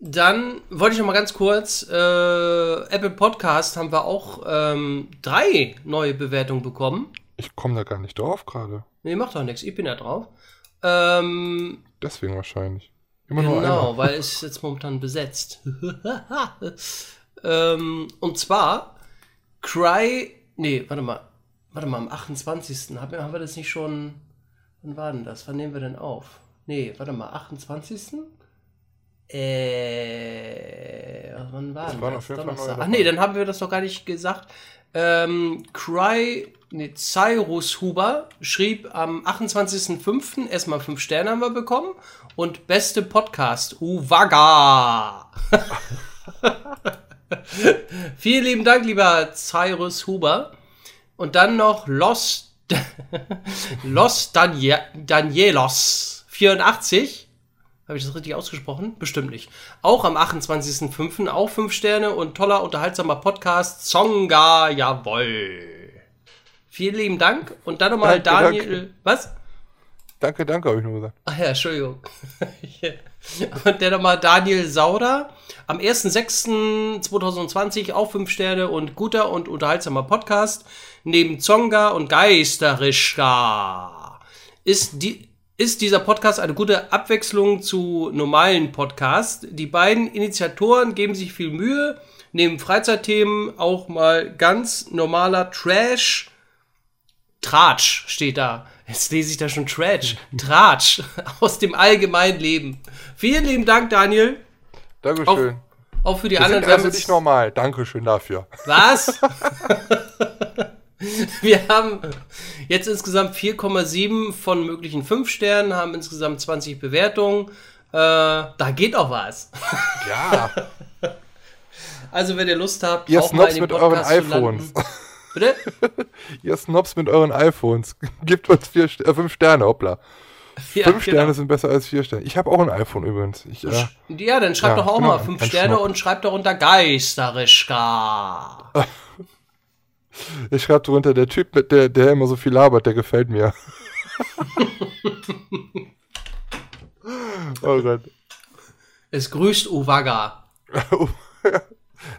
dann wollte ich noch mal ganz kurz, äh, Apple Podcast haben wir auch ähm, drei neue Bewertungen bekommen. Ich komme da gar nicht drauf gerade. Nee, macht doch nichts, ich bin da drauf. Ähm, Deswegen wahrscheinlich. Immer nur genau, weil es ist jetzt momentan besetzt. ähm, und zwar Cry, nee, warte mal, warte mal, am 28. Haben wir, haben wir das nicht schon, wann war denn das? Wann nehmen wir denn auf? Nee, warte mal, 28. Äh, wann war das? Fall Donnerstag. neue Ach nee, dann haben wir das doch gar nicht gesagt. Ähm, Cry, nee, Cyrus Huber schrieb am 28.05. erstmal 5 Sterne haben wir bekommen und beste Podcast, Uwaga. Vielen lieben Dank, lieber Cyrus Huber. Und dann noch Los, Los Danie Danielos 84. Habe ich das richtig ausgesprochen? Bestimmt nicht. Auch am 28.05. auch 5 Sterne und toller, unterhaltsamer Podcast. Zonga, jawoll. Vielen lieben Dank. Und dann nochmal Daniel. danke. Was? Danke, danke, habe ich nur gesagt. Ach ja, Entschuldigung. und der nochmal Daniel Sauder. Am 1.6.2020 auch 5 Sterne und guter und unterhaltsamer Podcast. Neben Zonga und Geisterischka. Ist, die, ist dieser Podcast eine gute Abwechslung zu normalen Podcasts. Die beiden Initiatoren geben sich viel Mühe. Neben Freizeitthemen auch mal ganz normaler Trash. Tratsch steht da. Jetzt lese ich da schon Trash. Tratsch aus dem allgemeinen Leben. Vielen lieben Dank, Daniel. Dankeschön. Auch für die Wir anderen. sind also nicht normal. Dankeschön dafür. Was? Wir haben jetzt insgesamt 4,7 von möglichen 5 Sternen, haben insgesamt 20 Bewertungen. Äh, da geht auch was. Ja, Also, wenn ihr Lust habt, ihr auch mal in Snobs den mit euren Podcast iPhones. Bitte? ihr Snobs mit euren iPhones. Gebt uns vier, St- äh, fünf Sterne, hoppla. Ja, fünf genau. Sterne sind besser als vier Sterne. Ich habe auch ein iPhone übrigens. Ich, äh, Ja, dann schreibt Ja, doch auch genau, mal 5 ein Sterne Schnupp. und schreibt doch unter Geisterischka. Ich schreibe drunter, der Typ, mit der, der immer so viel labert, der gefällt mir. oh Gott. Es grüßt Uwaga.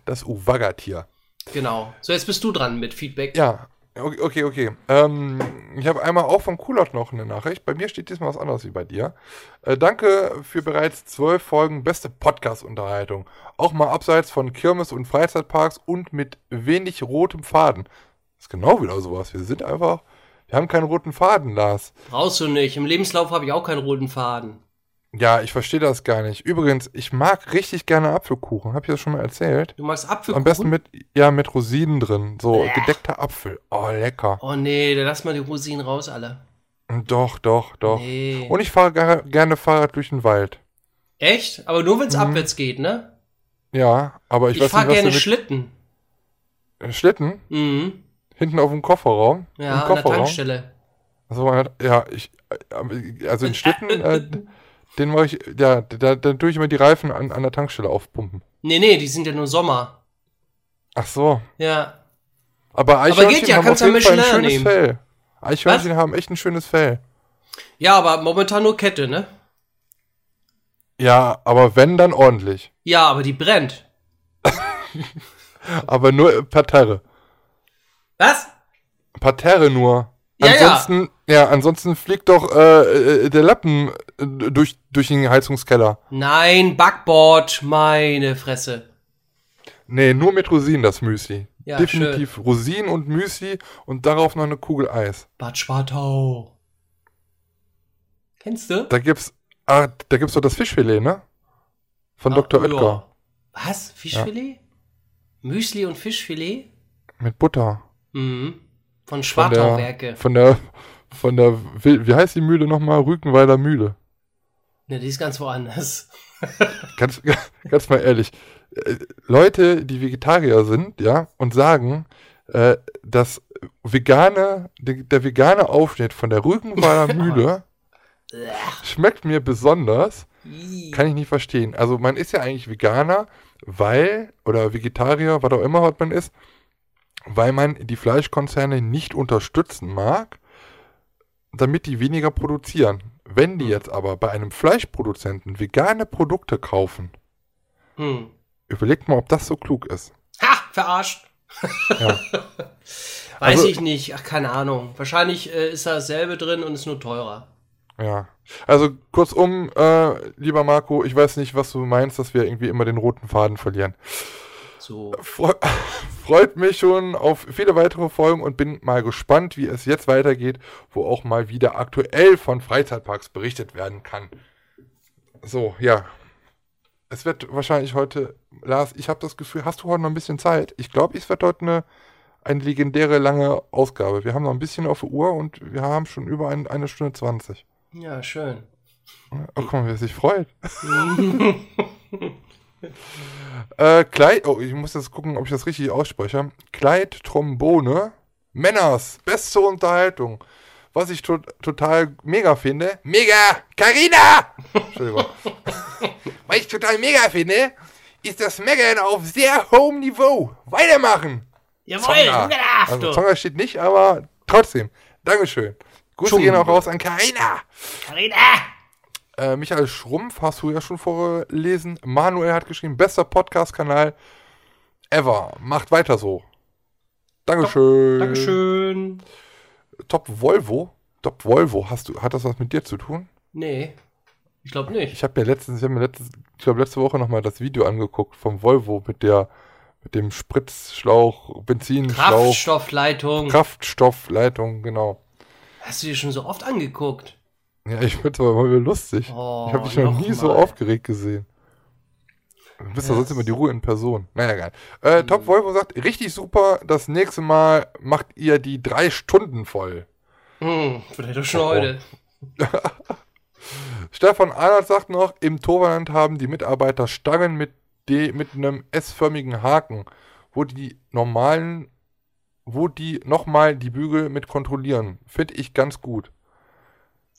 Das Uwaga-Tier. Genau. So, jetzt bist du dran mit Feedback. Ja, okay, okay. okay. Ähm, ich habe einmal auch von Kulot noch eine Nachricht. Bei mir steht diesmal was anderes wie bei dir. Äh, danke für bereits zwölf Folgen beste Podcast-Unterhaltung. Auch mal abseits von Kirmes und Freizeitparks und mit wenig rotem Faden. Das ist genau wieder sowas. Wir sind einfach, wir haben keinen roten Faden, Lars. Brauchst du nicht. Im Lebenslauf habe ich auch keinen roten Faden. Ja, ich verstehe das gar nicht. Übrigens, ich mag richtig gerne Apfelkuchen. Hab ich das schon mal erzählt? Du magst Apfelkuchen? Am besten mit, ja, mit Rosinen drin. So, gedeckter Apfel. Oh, lecker. Oh nee, dann lass mal die Rosinen raus, alle. Doch, doch, doch. Nee. Und ich fahre gerne Fahrrad durch den Wald. Echt? Aber nur wenn es Mhm. abwärts geht, ne? Ja, aber ich, Ich, weiß fahre nicht, was gerne du mit Schlitten. Äh, Schlitten Mhm. hinten auf dem Kofferraum. Ja, Im an der Kofferraum. Tankstelle. Also, ja, ich, äh, also den Schlitten, äh, den mache ich, ja, da, da tue ich immer die Reifen an, an der Tankstelle aufpumpen. Nee, nee, die sind ja nur Sommer. Ach so. Ja. Aber Eichhörnchen geht ja, haben kannst auf ja jeden Fall ein schönes nehmen. Fell. Eichhörnchen haben echt ein schönes Fell. Ja, aber momentan nur Kette, ne? Ja, aber wenn, dann ordentlich. Ja, aber die brennt. Aber nur Parterre. Was? Parterre nur. Ja, ja. ansonsten, ja. ansonsten fliegt doch äh, äh, der Lappen durch, durch den Heizungskeller. Nein, Backboard, meine Fresse. Nee, nur mit Rosinen das Müsli. Ja, Definitiv Rosinen und Müsli und darauf noch eine Kugel Eis. Bad Schwartau. Kennst du? Da gibt's, ah, da gibt's doch das Fischfilet, ne? Von Ah, Dr. ja. Oetker. Was? Fischfilet? Müsli und Fischfilet? Mit Butter. Mhm. Von Von Schwartau-Werke. der, von der, von der, wie heißt die Mühle nochmal? Rügenweiler Mühle. Ne, die ist ganz woanders. Ganz, ganz mal ehrlich. äh, Leute, die Vegetarier sind, ja, und sagen, äh, dass vegane, der, der vegane Aufschnitt von der Rügenweiler Mühle schmeckt mir besonders, kann ich nicht verstehen. Also man ist ja eigentlich Veganer, weil, oder Vegetarier, was auch immer was man ist, weil man die Fleischkonzerne nicht unterstützen mag, damit die weniger produzieren. Wenn die jetzt aber bei einem Fleischproduzenten vegane Produkte kaufen, Hm. überlegt mal, ob das so klug ist. Ha, verarscht. Ja. Weiß Also- ich nicht. Ach, keine Ahnung. Wahrscheinlich äh, ist da dasselbe drin und ist nur teurer. Ja. Also kurzum, äh, lieber Marco, ich weiß nicht, was du meinst, dass wir irgendwie immer den roten Faden verlieren. So. Fre freut mich schon auf viele weitere Folgen und bin mal gespannt, wie es jetzt weitergeht, wo auch mal wieder aktuell von Freizeitparks berichtet werden kann. So, ja. Es wird wahrscheinlich heute, Lars, ich habe das Gefühl, hast du heute noch ein bisschen Zeit? Ich glaube, es wird heute eine, eine legendäre lange Ausgabe. Wir haben noch ein bisschen auf der Uhr und wir haben schon über ein, eine Stunde 20. Ja, schön. Oh, guck mal, wie er sich freut. äh, Kleid, oh, ich muss jetzt gucken, ob ich das richtig ausspreche. Kleid, Trombone, Männers, beste Unterhaltung. Was ich to total mega finde. Mega! Carina! Entschuldigung. Was ich total mega finde, ist das Megan auf sehr hohem Niveau. Weitermachen! Jawohl, Zonga. Also Zonga steht nicht, aber trotzdem. Dankeschön. Grüße gehen auch raus an Carina. Carina! Äh, Michael Schrumpf hast du ja schon vorgelesen. Manuel hat geschrieben, bester Podcast-Kanal ever. Macht weiter so. Dankeschön. Dankeschön. Top Volvo. Top Volvo. Hast du, hat das was mit dir zu tun? Nee, ich glaube nicht. Ich habe mir letztens, ich habe mir letztens, ich glaube letzte Woche nochmal das Video angeguckt vom Volvo mit der, mit dem Spritzschlauch, Benzinschlauch, Kraftstoffleitung. Kraftstoffleitung, genau. Hast du dir schon so oft angeguckt? Ja, ich finde es aber mal lustig. Oh, ich habe dich noch noch nie so mal. aufgeregt gesehen. Du bist ja sonst immer die Ruhe in Person. Naja, geil. Äh, Mhm. Top Volvo sagt, richtig super, das nächste Mal macht ihr die drei Stunden voll. Hm, vielleicht doch schon Oh. heute. Stefan Arnold sagt noch, im Torwand haben die Mitarbeiter Stangen mit, D, mit einem S-förmigen Haken, wo die normalen, wo die nochmal die Bügel mit kontrollieren. Finde ich ganz gut.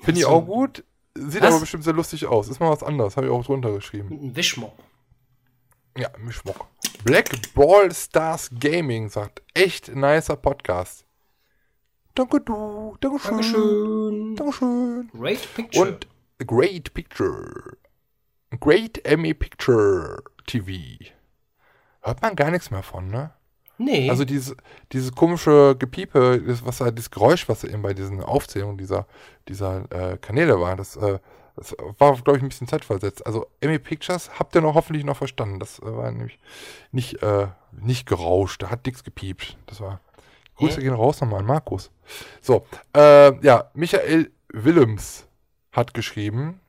Finde ich auch gut. Sieht Was? aber bestimmt sehr lustig aus. Ist mal was anderes, habe ich auch drunter geschrieben. Mit einem Wischmopp. Ja, Mischmock. Black Ball Stars Gaming sagt, echt nicer Podcast. Danke du, Dankeschön. Dankeschön. Dankeschön. Great Picture. Und Great Picture. Great Emmy Picture TV. Hört man gar nichts mehr von, ne? Nee. Also dieses, dieses komische Gepiepe, das, was da, dieses Geräusch, was eben bei diesen Aufzählungen dieser, dieser äh, Kanäle war, das, äh, das war, glaube ich, ein bisschen zeitversetzt. Also Emmy Pictures habt ihr noch hoffentlich noch verstanden. Das äh, war nämlich nicht, äh, nicht gerauscht, da hat nichts gepiept. Das war. Grüße gehen raus nochmal an Markus. So, äh, ja, Michael Willems hat geschrieben,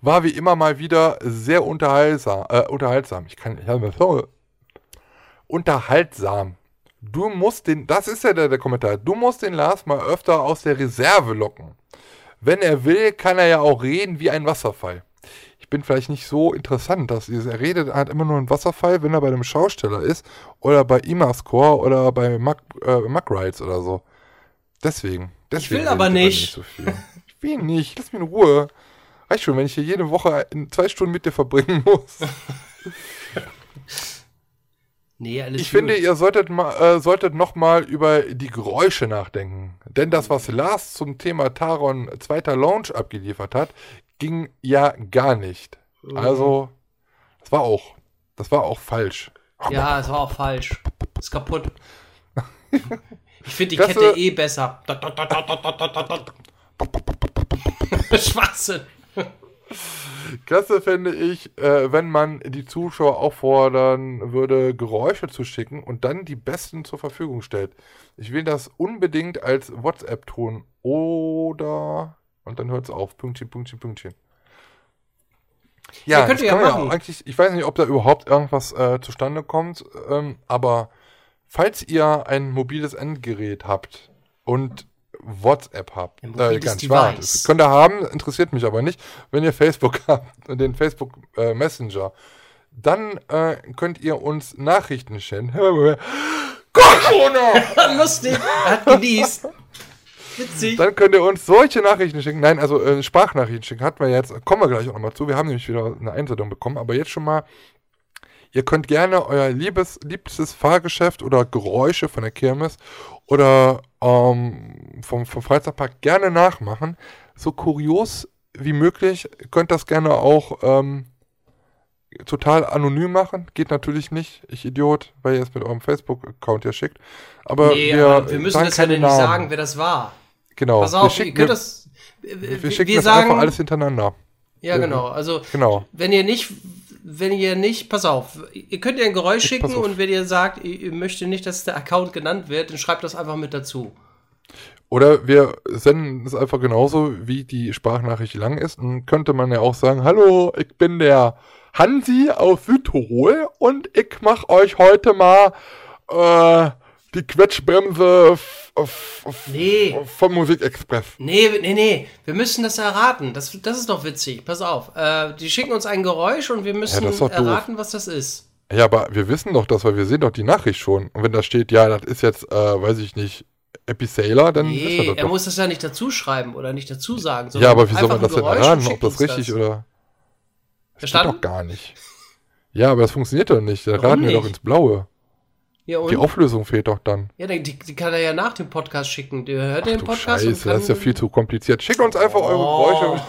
war wie immer mal wieder sehr unterhaltsam. Äh, unterhaltsam. Ich kann, ich habe unterhaltsam. Du musst den, das ist ja der, der Kommentar, du musst den Lars mal öfter aus der Reserve locken. Wenn er will, kann er ja auch reden wie ein Wasserfall. Ich ich bin vielleicht nicht so interessant, dass er redet halt immer nur einen Wasserfall, wenn er bei einem Schausteller ist oder bei Imascore oder bei Mac, äh, Mac Rides oder so. Deswegen. deswegen will aber er nicht. so viel. Ich will nicht, lass mich in Ruhe. Reicht schon, wenn ich hier jede Woche in zwei Stunden mit dir verbringen muss. Nee, alles Ich finde, gut. ihr solltet, mal, äh, solltet noch mal über die Geräusche nachdenken. Denn das, was Lars zum Thema Taron zweiter Launch abgeliefert hat, ging ja gar nicht. Also, das war auch, das war auch falsch. Ja, es war auch falsch. Ist kaputt. Ich finde die. Kette eh besser. Schwachsinn. Klasse fände ich, äh, wenn man die Zuschauer auffordern würde, Geräusche zu schicken und dann die besten zur Verfügung stellt. Ich will das unbedingt als WhatsApp tun. Oder. Und dann hört es auf. Pünktchen, Pünktchen, Pünktchen. Ja, Ja, könnt das ihr kann ja machen. eigentlich. Ich weiß nicht, ob da überhaupt irgendwas äh, zustande kommt, ähm, aber falls ihr ein mobiles Endgerät habt und WhatsApp habt, äh, ganz wahr, das könnt ihr haben, interessiert mich aber nicht. Wenn ihr Facebook habt den Facebook äh, Messenger, dann äh, könnt ihr uns Nachrichten schicken. Corona! Lustig. Hat genießt. Witzig. Dann könnt ihr uns solche Nachrichten schicken. Nein, also äh, Sprachnachrichten schicken hatten wir jetzt. Kommen wir gleich auch nochmal zu. Wir haben nämlich wieder eine Einsendung bekommen. Aber jetzt schon mal, ihr könnt gerne euer liebes, liebstes Fahrgeschäft oder Geräusche von der Kirmes oder ähm, vom, vom Freizeitpark gerne nachmachen. So kurios wie möglich. Ihr könnt das gerne auch ähm, total anonym machen. Geht natürlich nicht. Ich Idiot, weil ihr es mit eurem Facebook-Account ja schickt. Aber Nee, wir, aber wir müssen das ja nicht Namen. sagen, wer das war. Genau. Pass wir auf, ihr schicken, könnt wir, das. wir Wir, schicken wir das sagen, einfach alles hintereinander. ja genau. Also Genau. wenn ihr nicht, wenn ihr nicht, pass auf, ihr könnt ihr ein Geräusch Ich- schicken und wenn ihr sagt, ihr, ihr möchtet nicht, dass der Account genannt wird, dann schreibt das einfach mit dazu. Oder wir senden es einfach genauso, wie die Sprachnachricht lang ist. Dann könnte man ja auch sagen, hallo, ich bin der Hansi aus Südtirol und ich mache euch heute mal äh, die Quetschbremse Nee. vom Musikexpress. Nee, nee, nee, wir müssen das erraten. Das, das ist doch witzig. Pass auf. Äh, die schicken uns ein Geräusch und wir müssen ist doch doof. erraten, was das ist. Ja, aber wir wissen doch das, weil wir sehen doch die Nachricht schon. Und wenn da steht, ja, das ist jetzt, äh, weiß ich nicht, Episaler, dann Nee, das er doch. muss das ja nicht dazu schreiben oder nicht dazu sagen. Ja, aber wie soll man das denn erraten, ob das richtig das. oder... Das Verstanden? doch gar nicht. Ja, aber das funktioniert doch nicht. Da raten wir doch ins Blaue. Ja? Die Auflösung fehlt doch dann. ja, die, die kann er ja nach dem Podcast schicken. Der hört den Du Podcast Scheiße, das ist ja viel zu kompliziert. Schickt uns einfach eure Oh. Geräusche.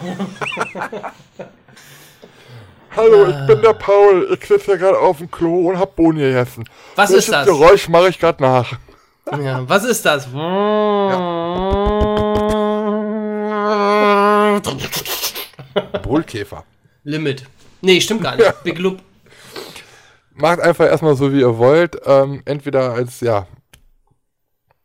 Hallo, ich bin der Paul. Ich sitze hier gerade auf dem Klo und hab Bohnen gegessen. Was ist das? Geräusch mache ich gerade nach. Ja, was ist das? Brüllkäfer. Limit. Nee, stimmt gar nicht. Big Loop. Macht einfach erstmal so, wie ihr wollt. Ähm, entweder als, ja.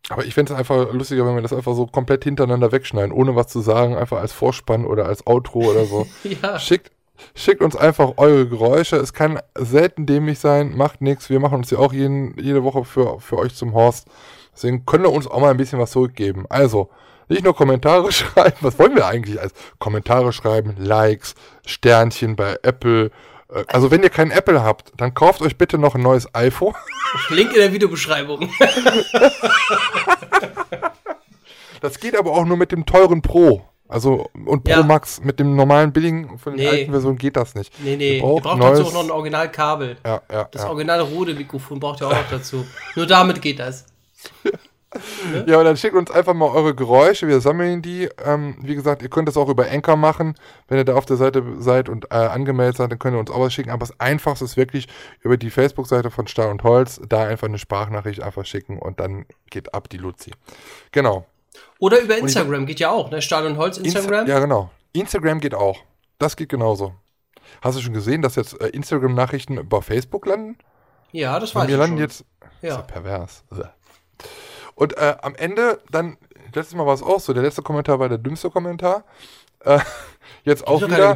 Aber ich fände es einfach lustiger, wenn wir das einfach so komplett hintereinander wegschneiden, ohne was zu sagen, einfach als Vorspann oder als Outro oder so. Ja. Schickt, schickt uns einfach eure Geräusche. Es kann selten dämlich sein, macht nichts. Wir machen uns ja auch jeden, jede Woche für, für euch zum Horst. Deswegen könnt ihr uns auch mal ein bisschen was zurückgeben. Also, nicht nur Kommentare schreiben. Was wollen wir eigentlich als Kommentare schreiben? Likes, Sternchen bei Apple. Äh, Also, wenn ihr kein Apple habt, dann kauft euch bitte noch ein neues iPhone. Link in der Videobeschreibung. Das geht aber auch nur mit dem teuren Pro. Also, und Pro Ja. Max. Mit dem normalen billigen von den Nee. alten Versionen geht das nicht. Nee, nee. Ihr Ihr braucht braucht neues- dazu auch noch ein Originalkabel. Ja, ja, Das ja. originale Rode-Mikrofon braucht ihr auch noch dazu. Nur damit geht das. Ja, und dann schickt uns einfach mal eure Geräusche, wir sammeln die. Ähm, wie gesagt, ihr könnt das auch über Anchor machen. Wenn ihr da auf der Seite seid und äh, angemeldet seid, dann könnt ihr uns auch was schicken. Aber das Einfachste ist wirklich über die Facebook-Seite von Stahl und Holz, da einfach eine Sprachnachricht einfach schicken und dann geht ab die Luzi. Genau. Oder über Instagram geht ja auch, ne? Stahl und Holz Insta- Instagram. Ja, genau. Instagram geht auch. Das geht genauso. Hast du schon gesehen, dass jetzt äh, Instagram-Nachrichten über Facebook landen? Ja, das weiß ich landen schon. jetzt. Ist ja Ja. pervers. Und äh, am Ende, dann, letztes Mal war es auch so, der letzte Kommentar war der dümmste Kommentar. Äh, jetzt auch wieder.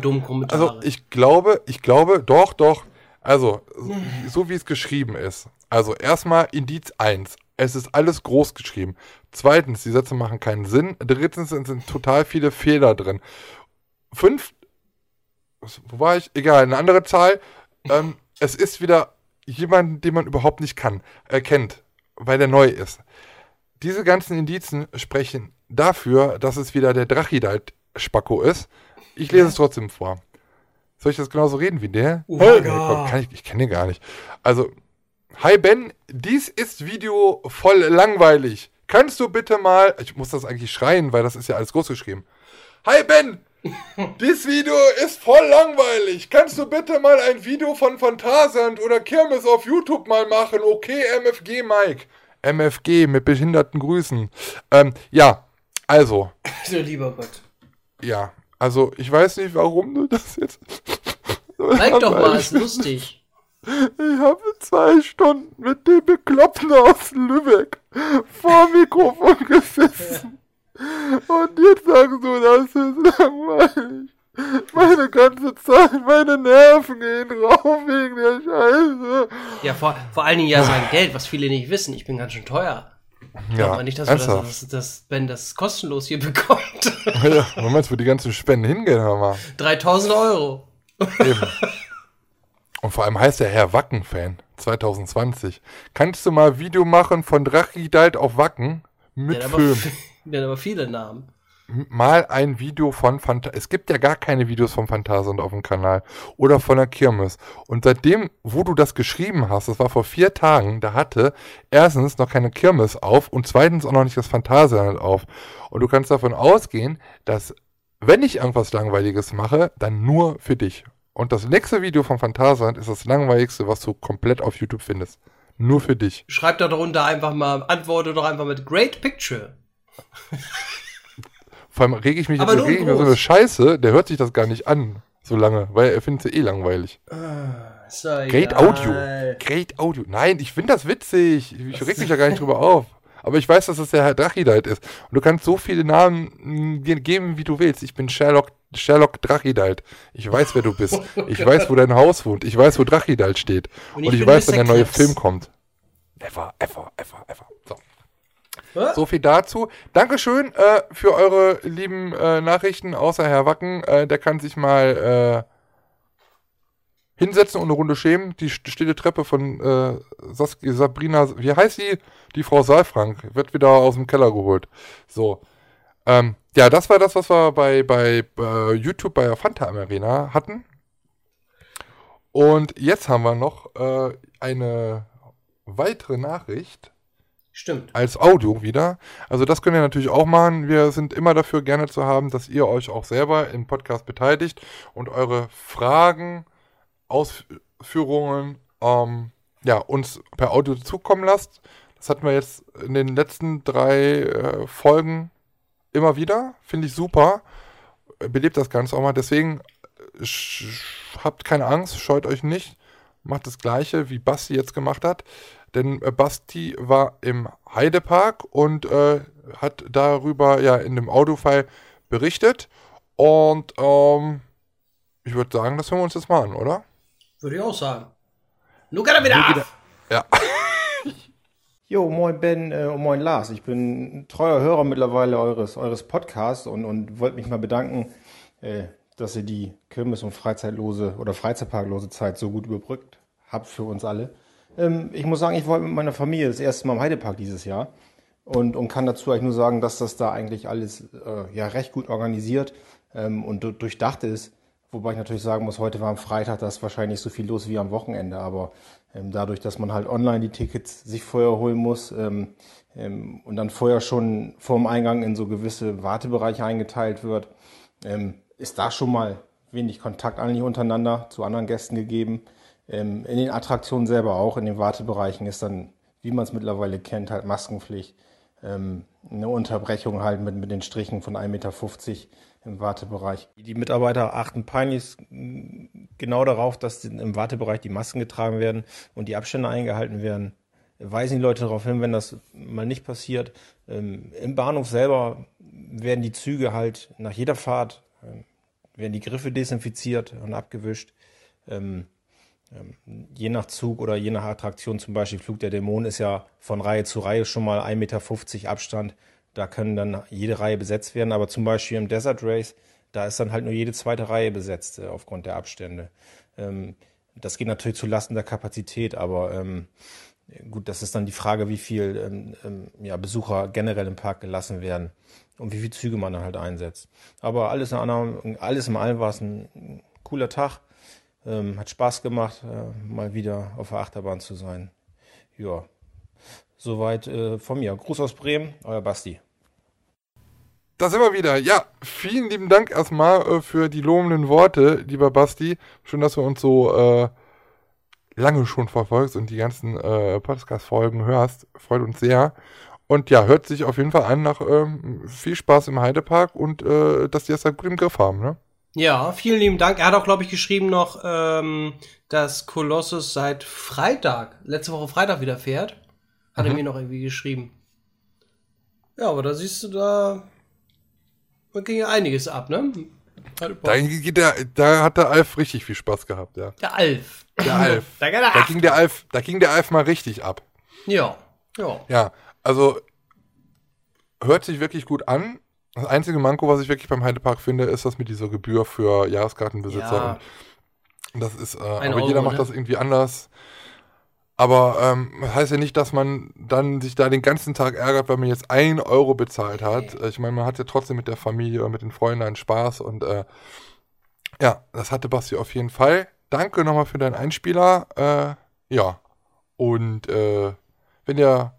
Also ich glaube, ich glaube, doch, doch. Also, so, wie es geschrieben ist. Also erstmal Indiz 1. Es ist alles groß geschrieben. Zweitens, die Sätze machen keinen Sinn. Drittens sind, sind total viele Fehler drin. Fünf, wo war ich? Egal, eine andere Zahl. Ähm, es ist wieder jemand, den man überhaupt nicht kann, erkennt, weil der neu ist. Diese ganzen Indizen sprechen dafür, dass es wieder der Drachidalt-Spacko ist. Ich lese es trotzdem vor. Soll ich das genauso reden wie der? Oh Hey, komm, ich ich kenne den gar nicht. Also, hi Ben, dies ist Video voll langweilig. Kannst du bitte mal, ich muss das eigentlich schreien, weil das ist ja alles groß geschrieben. Hi Ben, dieses Video ist voll langweilig. Kannst du bitte mal ein Video von Phantasand oder Kirmes auf YouTube mal machen? Okay, MFG Mike. MFG mit behinderten Grüßen. Ähm, ja, also, So lieber Gott. ja, also ich weiß nicht, warum du das jetzt. Zeig doch mal, ist lustig. ich habe zwei Stunden mit dem Bekloppten aus Lübeck vor Mikrofon gesessen. Und jetzt sagst du, das ist langweilig. Meine ganze Zeit, meine Nerven gehen rauf wegen der Scheiße. Ja, vor, vor allen Dingen ja sein Geld, was viele nicht wissen. Ich bin ganz schön teuer. Glaubt man nicht, dass, das, dass, dass Ben das kostenlos hier bekommt. Ja, du, wo die ganzen Spenden hingehen, hör mal. 3000 Euro. Eben. Und vor allem heißt er Herr Wacken-Fan 2020. Kannst du mal Video machen von Drachidalt auf Wacken mit Der aber, Film? der hat aber viele Namen. Mal ein Video von Phanta Es gibt ja gar keine Videos von Phantasand auf dem Kanal oder von der Kirmes. Und seitdem, wo du das geschrieben hast, das war vor vier Tagen, da hatte erstens noch keine Kirmes auf und zweitens auch noch nicht das Phantasialand auf. Und du kannst davon ausgehen, dass wenn ich irgendwas Langweiliges mache, dann nur für dich. Und das nächste Video von Phantasialand ist das langweiligste, was du komplett auf YouTube findest. Nur für dich. Schreib da darunter einfach mal, antworte doch einfach mit Great Picture. Vor allem rege ich mich, reg ich mir so eine Scheiße, der hört sich das gar nicht an, so lange, weil er findet es eh langweilig. Ist doch Great. Audio. Great Audio. Nein, ich finde das witzig. Ich reg mich da gar nicht drüber auf. Aber ich weiß, dass es der Herr Drachidalt ist. Und du kannst so viele Namen dir geben, wie du willst. Ich bin Sherlock, Sherlock Drachidalt. Ich weiß, wer du bist. Ich weiß, wo dein Haus wohnt. Ich weiß, wo Drachidalt steht. Und Und ich ich, bin weiß, wann Mr. der neue. Film kommt. Ever, ever, ever, ever. Hä? So viel dazu. Dankeschön äh, für eure lieben äh, Nachrichten, außer Herr Wacken. Äh, der kann sich mal äh, hinsetzen und eine Runde schämen. Die st- stille Treppe von äh, Saskia, Sabrina, wie heißt sie? Die Frau Saalfrank. Wird wieder aus dem Keller geholt. So. Ähm, ja, das war das, was wir bei, bei, bei YouTube bei der Fanta Arena hatten. Und jetzt haben wir noch äh, eine weitere Nachricht Stimmt. als Audio wieder. Also das könnt ihr natürlich auch machen. Wir sind immer dafür gerne zu haben, dass ihr euch auch selber im Podcast beteiligt und eure Fragen, Ausführungen ähm, ja, uns per Audio zukommen lasst. Das hatten wir jetzt in den letzten drei äh, Folgen immer wieder. Finde ich super. Belebt das Ganze auch mal. Deswegen äh, habt keine Angst, scheut euch nicht. Macht das gleiche, wie Basti jetzt gemacht hat. Denn äh, Basti war im Heidepark und äh, hat darüber ja in dem Audiofile berichtet. Und ähm, ich würde sagen, das hören wir uns jetzt mal an, oder? Würde ich auch sagen. Nun geht er wieder. Ja. Jo, moin Ben äh, und moin Lars. Ich bin ein treuer Hörer mittlerweile eures, eures Podcasts und, und wollte mich mal bedanken, äh, dass ihr die Kirmes- und Freizeitlose oder Freizeitparklose Zeit so gut überbrückt habt für uns alle. Ähm, ich muss sagen, ich war mit meiner Familie das erste Mal im Heidepark dieses Jahr und, und kann dazu eigentlich nur sagen, dass das da eigentlich alles äh, ja recht gut organisiert ähm, und du- durchdacht ist. Wobei ich natürlich sagen muss, heute war am Freitag, da ist wahrscheinlich so viel los wie am Wochenende, aber ähm, dadurch, dass man halt online die Tickets sich vorher holen muss ähm, ähm, und dann vorher schon vorm Eingang in so gewisse Wartebereiche eingeteilt wird, ähm, ist da schon mal wenig Kontakt eigentlich untereinander zu anderen Gästen gegeben. Ähm, in den Attraktionen selber auch, in den Wartebereichen ist dann, wie man es mittlerweile kennt, halt Maskenpflicht. Ähm, eine Unterbrechung halt mit, mit den Strichen von 1,50 Meter im Wartebereich. Die Mitarbeiter achten peinlich genau darauf, dass im Wartebereich die Masken getragen werden und die Abstände eingehalten werden. Weisen die Leute darauf hin, wenn das mal nicht passiert. Ähm, Im Bahnhof selber werden die Züge halt nach jeder Fahrt, werden die Griffe desinfiziert und abgewischt. Ähm, je nach Zug oder je nach Attraktion, zum Beispiel Flug der Dämonen, ist ja von Reihe zu Reihe schon mal 1,50 Meter Abstand. Da können dann jede Reihe besetzt werden. Aber zum Beispiel im Desert Race Da ist dann halt nur jede zweite Reihe besetzt äh, aufgrund der Abstände. Ähm, das geht natürlich zu Lasten der Kapazität, aber ähm, gut, das ist dann die Frage, wie viel Besucher generell im Park gelassen werden und wie viele Züge man dann halt einsetzt. Aber alles in allem, alles in allem war es ein cooler Tag. Ähm, hat Spaß gemacht, äh, mal wieder auf der Achterbahn zu sein. Ja, soweit äh, von mir. Gruß aus Bremen, euer Basti. Da sind wir wieder. Ja, vielen lieben Dank erstmal äh, für die lobenden Worte, lieber Basti. Schön, dass du uns so äh, lange schon verfolgst und die ganzen äh, Podcast-Folgen hörst. Freut uns sehr. Und ja, hört sich auf jeden Fall an nach ähm, viel Spaß im Heidepark und äh, dass die das halt gut im Griff haben, ne? Ja, vielen lieben Dank. Er hat auch, glaube ich, geschrieben noch, ähm, dass Kolossus seit Freitag, letzte Woche Freitag wieder fährt. Hat er mir noch irgendwie geschrieben. Ja, aber da siehst du, da, da ging ja einiges ab, ne? Da, der, da hat der Alf richtig viel Spaß gehabt, ja. Der Alf. Der Alf. Da, geht er Da ging der Alf, da ging der Alf mal richtig ab. Ja, ja. Ja, also hört sich wirklich gut an. Das einzige Manko, was ich wirklich beim Heidepark finde, ist das mit dieser Gebühr für Jahreskartenbesitzer. Ja. Und das ist, äh, aber Euro, jeder macht ne? das irgendwie anders. Aber ähm, das heißt ja nicht, dass man dann sich da den ganzen Tag ärgert, weil man jetzt ein Euro bezahlt hat. Äh, Ich meine, man hat ja trotzdem mit der Familie oder mit den Freunden einen Spaß und äh, ja, das hatte Basti auf jeden Fall. Danke nochmal für deinen Einspieler. Äh, ja, und äh, wenn ihr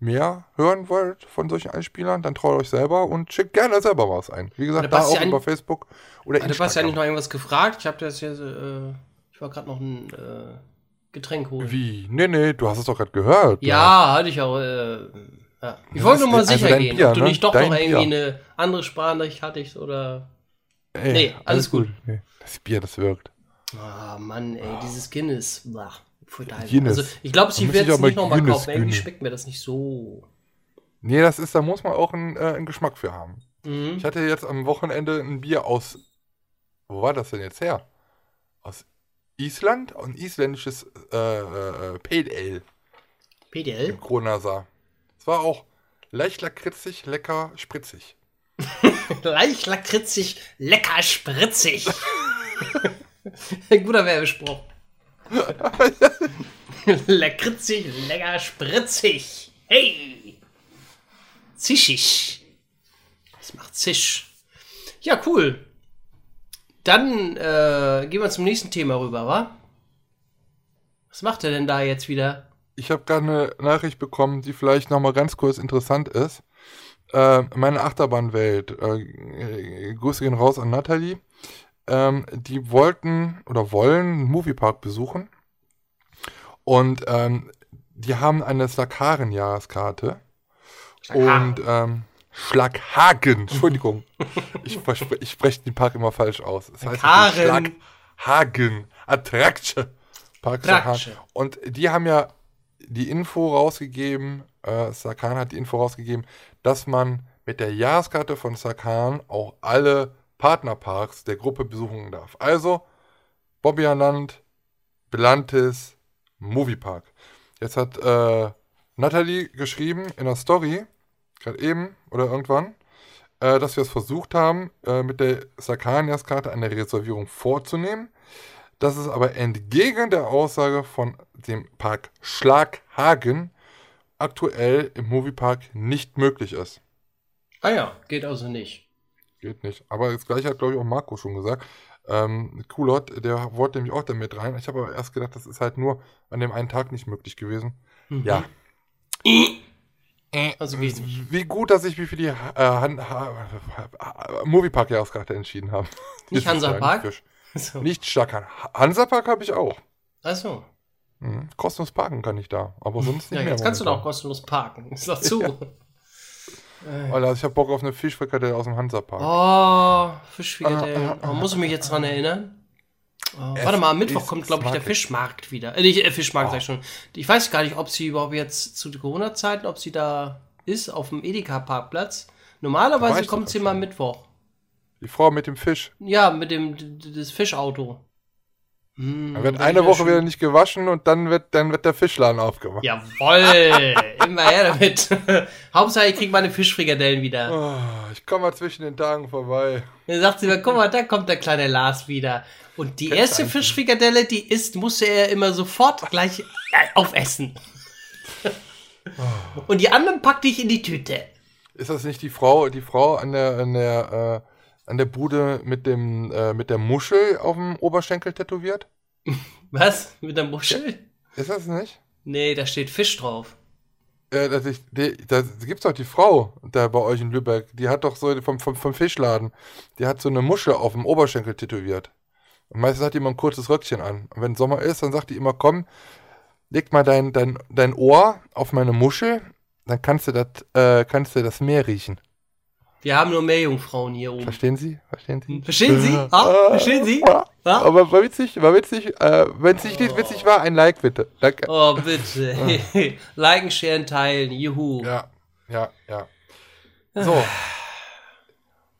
mehr hören wollt von solchen Einspielern, dann traut euch selber und schickt gerne selber was ein. Wie gesagt, da auch über Facebook oder Hat der Basti Instagram. eigentlich noch irgendwas gefragt? Ich habe das jetzt, äh, ich war gerade noch ein äh, Getränk holen. Wie? Nee, nee, du hast es doch gerade gehört. Ja, hatte ich auch. Äh, ja. Ich Ja, wollte nur mal also sicher dein gehen, Bier, ob du ne? nicht doch Dein noch irgendwie Bier. eine andere Sprachnachricht hattest oder. Ey, Nee, alles gut. Nee, das Bier, das wirkt. Ah, Mann, ey, dieses Guinness. Bah, Guinness. Also, ich glaube, werde ich es nicht nochmal kaufen. Irgendwie schmeckt mir das nicht so. Nee, das ist, da muss man auch einen, äh, einen Geschmack für haben. Mhm. Ich hatte jetzt am Wochenende ein Bier aus. Wo war das denn jetzt her? Aus Island? Ein isländisches äh, äh, Pale Ale PDL? im Kronasar. Es war auch leicht lakritzig, lecker, spritzig. Leicht lakritzig, lecker spritzig. Guter Werbespruch. lakritzig, lecker spritzig. Hey! Zischig. Das macht Zisch. Ja, cool. Dann äh, gehen wir zum nächsten Thema rüber, wa? Was macht er denn da jetzt wieder? Ich habe gerade eine Nachricht bekommen, die vielleicht nochmal ganz kurz interessant ist. Äh, meine Achterbahnwelt. Äh, äh, Grüße gehen raus an Nathalie. Ähm, die wollten oder wollen einen Moviepark besuchen. Und ähm, die haben eine Slakaren-Jahreskarte. Und ähm, Schlaghagen, Entschuldigung. ich, ich spreche den Park immer falsch aus. Es heißt. Schlaghagen. Attraktion. Park. Und die haben ja die Info rausgegeben, äh, Sakan hat die Info rausgegeben, dass man mit der Jahreskarte von Sakan auch alle Partnerparks der Gruppe besuchen darf. Also Bobbianland, Belantis, Moviepark. Jetzt hat äh, Natalie geschrieben in der Story, gerade eben oder irgendwann, äh, dass wir es versucht haben, äh, mit der Sakanias-Karte eine Reservierung vorzunehmen. Das ist aber entgegen der Aussage von dem Park Schlaghagen aktuell im Moviepark nicht möglich ist. Ah ja, geht also nicht. Geht nicht. Aber das gleiche hat, glaube ich, auch Marco schon gesagt. Ähm, Kulot, der wollte nämlich auch damit rein. Ich habe aber erst gedacht, das ist halt nur an dem einen Tag nicht möglich gewesen. Ja. Äh, Also geht nicht. Wie gut, dass ich mich für die äh, Han ha ha Moviepark-Jahreskarte entschieden habe. Nicht Hansapark? Nicht, So. nicht Schlackern. Hansapark habe ich auch. Achso. Mhm. Kostenlos parken kann ich da, aber sonst nicht Ja, mehr. jetzt kannst du doch momentan. kostenlos parken. Ist doch zu. Alter, ich habe Bock auf eine Fischfrikadelle aus dem Hansapark. Oh, Fischfrikadellen. Ah, ah, Oh, muss ich mich jetzt dran erinnern? Oh, warte mal, am Mittwoch kommt, glaube ich, der. Fischmarkt wieder. Äh, nicht, äh, Fischmarkt, Oh. sag ich schon. Ich weiß gar nicht, ob sie überhaupt jetzt zu Corona-Zeiten, ob sie da ist, auf dem Edeka-Parkplatz. Normalerweise kommt sie mal schon. Mittwoch. Die Frau mit dem Fisch. Ja, mit dem das Fischauto. Dann wird eine Woche wieder nicht gewaschen und dann wird, dann wird der Fischladen aufgemacht. Jawoll, immer her damit. Hauptsache, ich krieg meine Fischfrikadellen wieder. Oh, ich komme mal zwischen den Tagen vorbei. Dann sagt sie mir, guck mal, da kommt der kleine Lars wieder. Und die erste Fischfrikadelle, die isst, musste er immer sofort gleich äh, aufessen. Und die anderen packte ich in die Tüte. Ist das nicht die Frau, die Frau an der, an der, äh, an der Bude mit dem, äh, mit der Muschel auf dem Oberschenkel tätowiert? Was? Mit der Muschel? Ist das nicht? Nee, da steht Fisch drauf. Äh, das ich, die, da gibt's doch die Frau da bei euch in Lübeck. Die hat doch so vom, vom, vom Fischladen. Die hat so eine Muschel auf dem Oberschenkel tätowiert. Und meistens hat die immer ein kurzes Röckchen an. Und wenn Sommer ist, dann sagt die immer, komm, leg mal dein, dein, dein Ohr auf meine Muschel, dann kannst du das, äh, kannst du das Meer riechen. Wir haben nur Meerjungfrauen hier oben. Verstehen Sie? Verstehen Sie? Verstehen Sie? Ah, verstehen Sie? Ja. Ah? Aber war witzig, war witzig. Äh, Wenn es nicht witzig war, ein Like bitte. Danke. Oh, bitte. Liken, sharen, teilen. Juhu. Ja, ja, ja. So.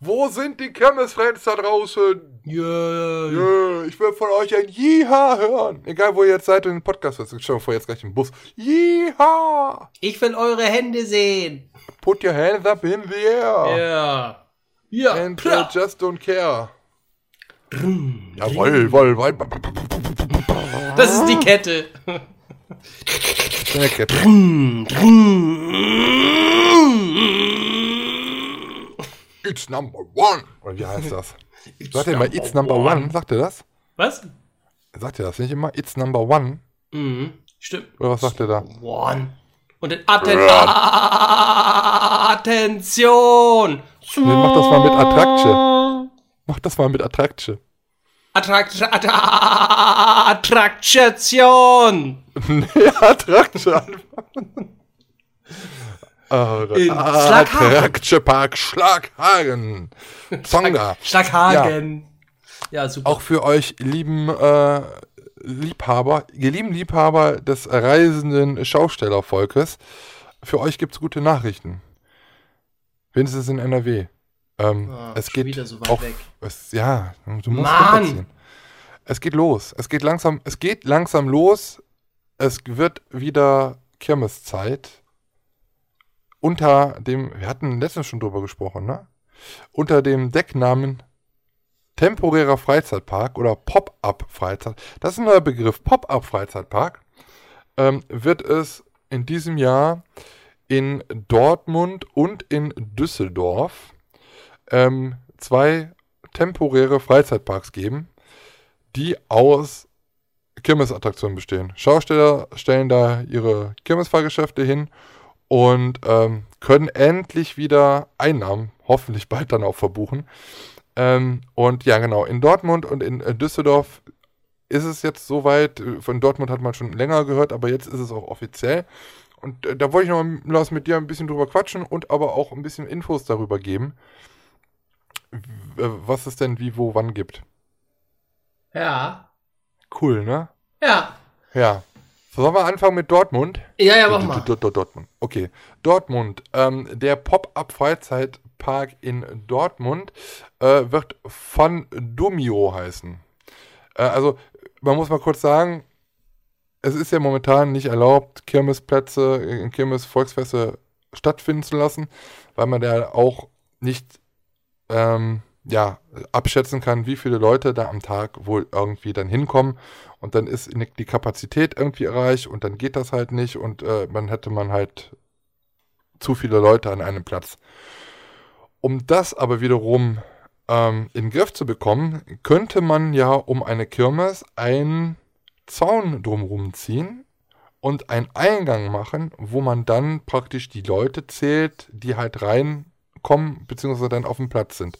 Wo sind die Kirmesfriends da draußen? Yeah. Yeah, ich will von euch ein Jiha hören. Egal, wo ihr jetzt seid und den Podcast hört. Ich schau vor jetzt gleich im Bus. Jiha! Ich will eure Hände sehen. Put your hands up in the air. Ja. Ja. And uh, just don't care. Jawoll, woll, woll. Das ist die Kette. Schnellkette. It's number one. Oder wie heißt das? Sagt ihr mal, it's number one? Sagt ihr das? Was? Sagt ihr das nicht immer? It's number one? Mhm. Stimmt. Oder was sagt ihr da? One. Und dann Atten Attention. Nee, mach das mal mit Attraktion. Mach das mal mit Attraktion. Attrakt Att Attraktion. nee, Attraktion. In Schlaghagen. Attraktion Park Schlaghagen. Zonga. Schlaghagen. Ja, super. Auch für euch lieben äh, Liebhaber, ihr lieben Liebhaber des reisenden Schaustellervolkes, für euch gibt's gute Nachrichten. Wenigstens in NRW. Ähm, Ah, es geht wieder so weit auf, weg. Es, ja, du musst Mann! Es geht los. Es geht langsam, es geht langsam los. Es wird wieder Kirmeszeit. Unter dem, wir hatten letztens schon drüber gesprochen, ne? Unter dem Decknamen temporärer Freizeitpark oder Pop-up-Freizeit, das ist ein neuer Begriff, Pop-up-Freizeitpark, ähm, wird es in diesem Jahr in Dortmund und in Düsseldorf ähm, zwei temporäre Freizeitparks geben, die aus Kirmesattraktionen bestehen. Schausteller stellen da ihre Kirmesfahrgeschäfte hin und ähm, können endlich wieder Einnahmen, hoffentlich bald dann auch verbuchen. Ähm, und ja, genau, in Dortmund und in äh, Düsseldorf ist es jetzt soweit. äh, Von Dortmund hat man schon länger gehört, aber jetzt ist es auch offiziell. Und äh, da wollte ich noch mal, Lars, mit dir ein bisschen drüber quatschen und aber auch ein bisschen Infos darüber geben, äh, was es denn wie, wo, wann gibt. Ja. Cool, ne? Ja. Ja. Sollen wir anfangen mit Dortmund? Ja, ja, mach mal. Dortmund. Okay. Dortmund. Ähm, der Pop-Up-Freizeitpark in Dortmund äh, wird Fun Domio heißen. Äh, also, man muss mal kurz sagen, es ist ja momentan nicht erlaubt, Kirmesplätze, äh, Kirmes-Volksfeste stattfinden zu lassen, weil man da auch nicht ähm, ja, abschätzen kann, wie viele Leute da am Tag wohl irgendwie dann hinkommen und dann ist die Kapazität irgendwie erreicht und dann geht das halt nicht und äh, dann hätte man halt zu viele Leute an einem Platz. Um das aber wiederum ähm, in den Griff zu bekommen, könnte man ja um eine Kirmes einen Zaun drumherum ziehen und einen Eingang machen, wo man dann praktisch die Leute zählt, die halt reinkommen, beziehungsweise dann auf dem Platz sind.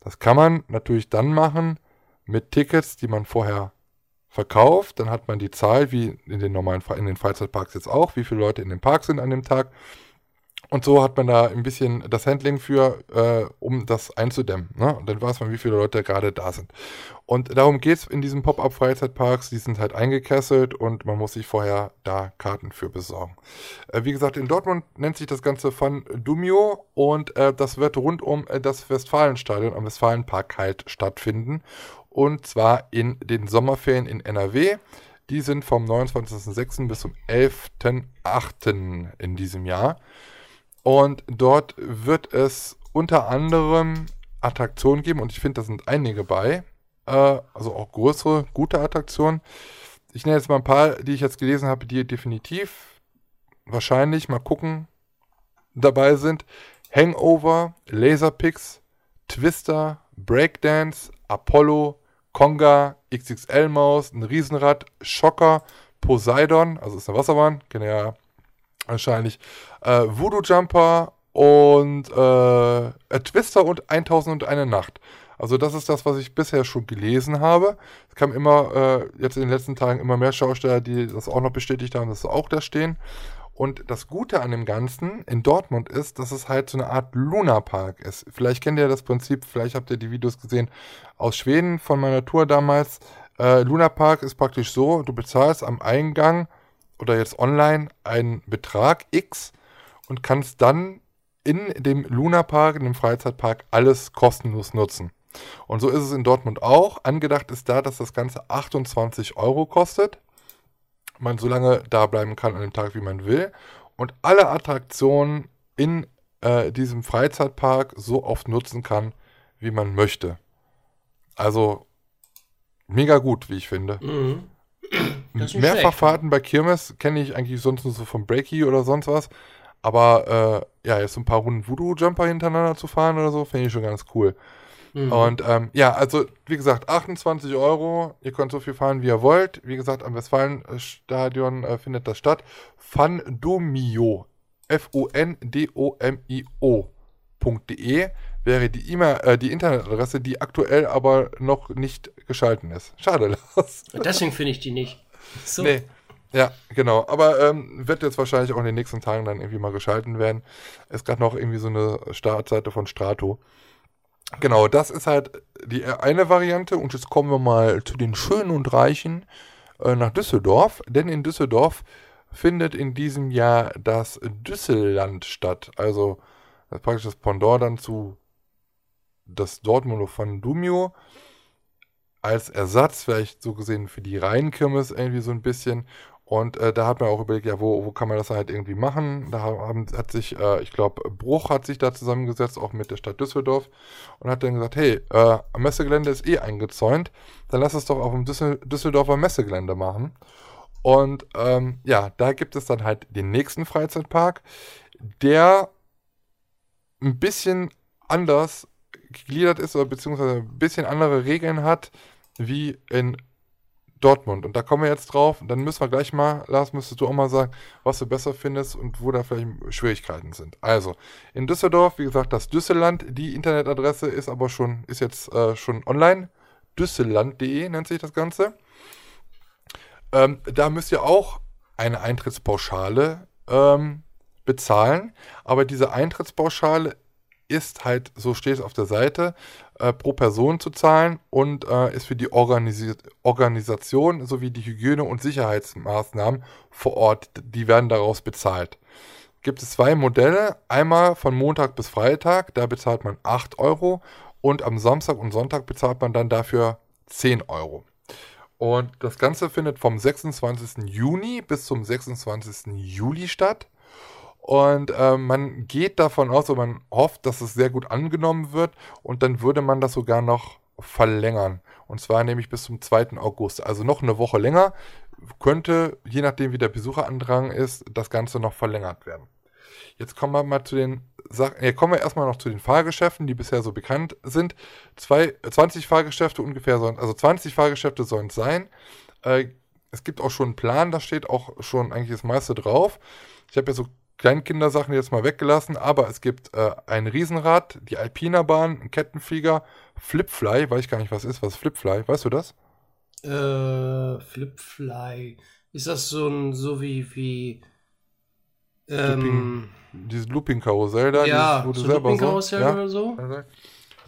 Das kann man natürlich dann machen mit Tickets, die man vorher verkauft. Dann hat man die Zahl, wie in den normalen in den Freizeitparks jetzt auch, wie viele Leute in dem Park sind an dem Tag. Und so hat man da ein bisschen das Handling für, äh, um das einzudämmen. Ne? Und dann weiß man, wie viele Leute gerade da sind. Und darum geht es in diesen Pop-Up-Freizeitparks. Die sind halt eingekesselt und man muss sich vorher da Karten für besorgen. Äh, wie gesagt, in Dortmund nennt sich das Ganze Fun Dumio und äh, das wird rund um äh, das Westfalenstadion am Westfalenpark halt stattfinden. Und zwar in den Sommerferien in NRW. Die sind vom 29.06. bis zum 11.08. in diesem Jahr. Und dort wird es unter anderem Attraktionen geben und ich finde, da sind einige bei. Äh, also auch größere, gute Attraktionen. Ich nenne jetzt mal ein paar, die ich jetzt gelesen habe, die definitiv wahrscheinlich mal gucken dabei sind. Hangover, Laserpix, Twister, Breakdance, Apollo, Conga, XXL-Maus, ein Riesenrad, Schocker, Poseidon, also ist eine Wasserbahn, kennt ja wahrscheinlich, äh, Voodoo Jumper und äh, Twister und 1001 Nacht. Also das ist das, was ich bisher schon gelesen habe. Es kam immer, äh, jetzt in den letzten Tagen immer mehr Schausteller, die das auch noch bestätigt haben, dass sie auch da stehen. Und das Gute an dem Ganzen in Dortmund ist, dass es halt so eine Art Lunapark ist. Vielleicht kennt ihr das Prinzip, vielleicht habt ihr die Videos gesehen aus Schweden von meiner Tour damals. Äh, Lunapark ist praktisch so, du bezahlst am Eingang oder jetzt online einen Betrag X und kannst dann in dem Lunapark, in dem Freizeitpark, alles kostenlos nutzen. Und so ist es in Dortmund auch. Angedacht ist da, dass das Ganze 28 Euro kostet. Man so lange da bleiben kann an dem Tag, wie man will. Und alle Attraktionen in äh, diesem Freizeitpark so oft nutzen kann, wie man möchte. Also mega gut, wie ich finde. Mhm. Mehrfachfahrten bei Kirmes kenne ich eigentlich sonst nur so vom Breaky oder sonst was. Aber äh, ja, jetzt so ein paar Runden Voodoo-Jumper hintereinander zu fahren oder so, finde ich schon ganz cool. Mhm. Und ähm, ja, also wie gesagt, 28 Euro. Ihr könnt so viel fahren, wie ihr wollt. Wie gesagt, am Westfalenstadion äh, findet das statt. Fundomio. F-U-N-D-O-M-I-O.de wäre die E-Mail, äh, die Internetadresse, die aktuell aber noch nicht geschalten ist. Schade, Lars. Deswegen finde ich die nicht. So. Nee. Ja, genau. Aber ähm, wird jetzt wahrscheinlich auch in den nächsten Tagen dann irgendwie mal geschalten werden. Ist gerade noch irgendwie so eine Startseite von Strato. Genau, das ist halt die eine Variante. Und jetzt kommen wir mal zu den Schönen und Reichen äh, nach Düsseldorf. Denn in Düsseldorf findet in diesem Jahr das Düsselland statt. Also das ist praktisch das Pendant dann zu das Dortmunder von Dumio als Ersatz, vielleicht so gesehen für die Rheinkirmes irgendwie so ein bisschen. Und äh, da hat man auch überlegt, ja, wo, wo kann man das halt irgendwie machen? Da haben, hat sich, äh, ich glaube, Bruch hat sich da zusammengesetzt, auch mit der Stadt Düsseldorf, und hat dann gesagt, hey, äh, Messegelände ist eh eingezäunt, dann lass es doch auf dem Düssel Düsseldorfer Messegelände machen. Und ähm, ja, da gibt es dann halt den nächsten Freizeitpark, der ein bisschen anders gegliedert ist oder beziehungsweise ein bisschen andere Regeln hat wie in Dortmund. Und da kommen wir jetzt drauf. Dann müssen wir gleich mal, Lars, müsstest du auch mal sagen, was du besser findest und wo da vielleicht Schwierigkeiten sind. Also, in Düsseldorf, wie gesagt, das Düsseland. Die Internetadresse ist aber schon, ist jetzt äh, schon online. Düsseland.de nennt sich das Ganze. Ähm, da müsst ihr auch eine Eintrittspauschale ähm, bezahlen. Aber diese Eintrittspauschale ist halt, so steht es auf der Seite, äh, pro Person zu zahlen und äh, ist für die Organisi Organisation sowie die Hygiene- und Sicherheitsmaßnahmen vor Ort, die werden daraus bezahlt. Gibt es zwei Modelle, einmal von Montag bis Freitag, da bezahlt man 8 Euro und am Samstag und Sonntag bezahlt man dann dafür 10 Euro. Und das Ganze findet vom 26. Juni bis zum 26. Juli statt. Und äh, man geht davon aus, oder man hofft, dass es sehr gut angenommen wird. Und dann würde man das sogar noch verlängern. Und zwar nämlich bis zum 2. August. Also noch eine Woche länger könnte, je nachdem wie der Besucherandrang ist, das Ganze noch verlängert werden. Jetzt kommen wir mal zu den Sachen, ja, kommen wir erstmal noch zu den Fahrgeschäften, die bisher so bekannt sind. Zwei, 20 Fahrgeschäfte ungefähr sollen, also 20 Fahrgeschäfte sollen es sein. Äh, es gibt auch schon einen Plan, da steht auch schon eigentlich das meiste drauf. Ich habe ja so Kleinkindersachen jetzt mal weggelassen, aber es gibt äh, ein Riesenrad, die Alpina Bahn, ein Kettenflieger, Flipfly, weiß ich gar nicht, was ist, was Flipfly, weißt du das? Äh, Flipfly. Ist das so ein, so wie, wie, ähm, dieses Looping-Karussell da, Ja, dieses, wo so Looping-Karussell so, ja, oder so?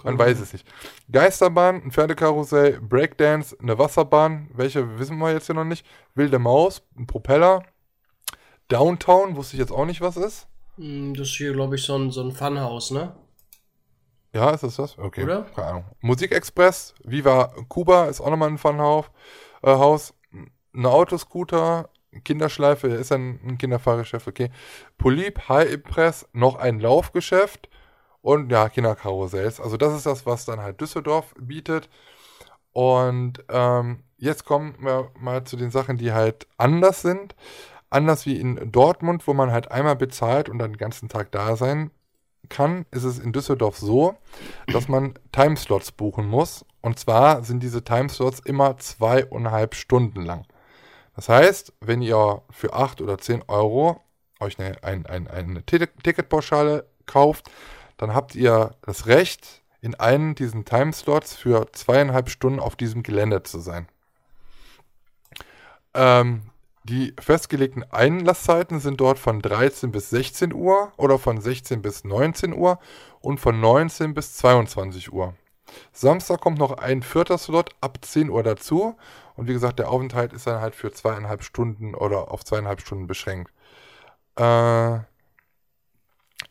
Man weiß es nicht. Geisterbahn, ein Pferdekarussell, Breakdance, eine Wasserbahn, welche wissen wir jetzt hier noch nicht. Wilde Maus, ein Propeller. Downtown, wusste ich jetzt auch nicht, was ist. Hm, Das ist hier, glaube ich, so ein, so ein Funhouse, ne? Ja, ist das das? Okay. Oder? Keine Ahnung. Musikexpress, Viva Cuba ist auch nochmal ein Funhaus. Äh, Haus. Ein Autoscooter, Kinderschleife, ist ein, ein Kinderfahrgeschäft, okay. Polyp, High Impress, noch ein Laufgeschäft und ja, Kinderkarussells. Also das ist das, was dann halt Düsseldorf bietet. Und ähm, jetzt kommen wir mal zu den Sachen, die halt anders sind. Anders wie in Dortmund, wo man halt einmal bezahlt und dann den ganzen Tag da sein kann, ist es in Düsseldorf so, dass man Timeslots buchen muss. Und zwar sind diese Timeslots immer zweieinhalb Stunden lang. Das heißt, wenn ihr für 8 oder 10 Euro euch eine, ein, ein, eine Ti- Ticketpauschale kauft, dann habt ihr das Recht, in einen diesen Timeslots für zweieinhalb Stunden auf diesem Gelände zu sein. Ähm, die festgelegten Einlasszeiten sind dort von 13 bis 16 Uhr oder von 16 bis 19 Uhr und von 19 bis 22 Uhr. Samstag kommt noch ein vierter Slot ab 10 Uhr dazu. Und wie gesagt, der Aufenthalt ist dann halt für zweieinhalb Stunden oder auf zweieinhalb Stunden beschränkt. Äh,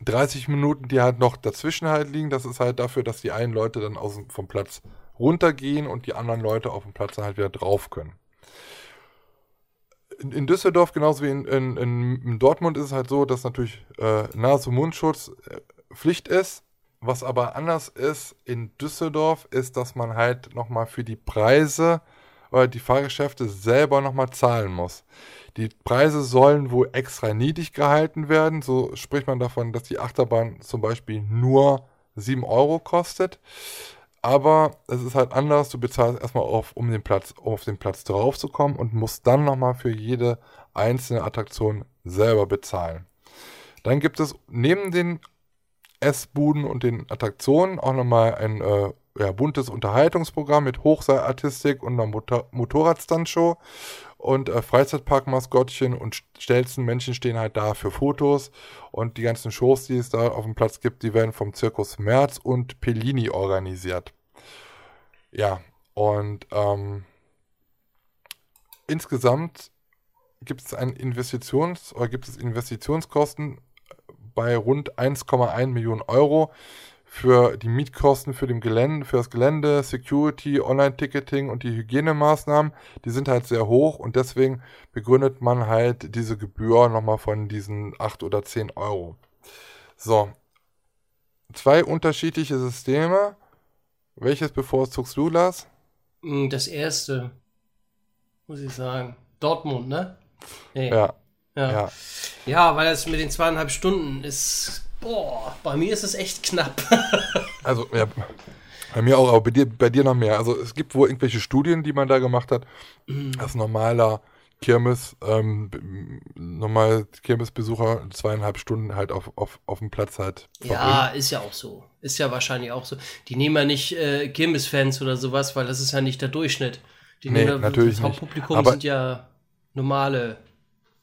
30 Minuten, die halt noch dazwischen halt liegen, das ist halt dafür, dass die einen Leute dann aus, vom Platz runtergehen und die anderen Leute auf dem Platz dann halt wieder drauf können. In, Düsseldorf, genauso wie in, in, in, Dortmund, ist es halt so, dass natürlich äh, Nase-Mundschutz äh, Pflicht ist. Was aber anders ist in Düsseldorf, ist, dass man halt nochmal für die Preise oder die Fahrgeschäfte selber nochmal zahlen muss. Die Preise sollen wohl extra niedrig gehalten werden. So spricht man davon, dass die Achterbahn zum Beispiel nur 7 Euro kostet. Aber es ist halt anders. Du bezahlst erstmal auf, um den Platz, auf den Platz drauf zu kommen und musst dann nochmal für jede einzelne Attraktion selber bezahlen. Dann gibt es neben den Essbuden und den Attraktionen auch nochmal ein äh, ja, buntes Unterhaltungsprogramm mit Hochseilartistik und einer Motor Motorradstandshow und äh, Freizeitpark-Maskottchen und Stelzen-Menschen stehen halt da für Fotos und die ganzen Shows, die es da auf dem Platz gibt, die werden vom Zirkus Merz und Pellini organisiert. Ja, und ähm, insgesamt gibt es ein Investitions- oder gibt es Investitionskosten bei rund 1,1 Millionen Euro für die Mietkosten für, dem Gelände, für das Gelände, Security, Online-Ticketing und die Hygienemaßnahmen, die sind halt sehr hoch und deswegen begründet man halt diese Gebühr nochmal von diesen 8 oder 10 Euro. So, zwei unterschiedliche Systeme. Welches bevorzugst du, Lars? Hm, Das erste, muss ich sagen. Dortmund, ne? Nee. Ja, Ja. ja. Ja, weil das mit den zweieinhalb Stunden ist. Boah, bei mir ist es echt knapp. Also, ja, bei mir auch, aber bei dir, bei dir noch mehr. Also, es gibt wohl irgendwelche Studien, die man da gemacht hat, dass normaler Kirmes, ähm, normal Kirmesbesucher zweieinhalb Stunden halt auf, auf, auf dem Platz halt ja, ist ja auch so. Ist ja wahrscheinlich auch so. Die nehmen ja nicht äh, Kirmes-Fans oder sowas, weil das ist ja nicht der Durchschnitt. Die Nee, nehmen ja- natürlich das nicht. Hauptpublikum Aber- sind ja normale.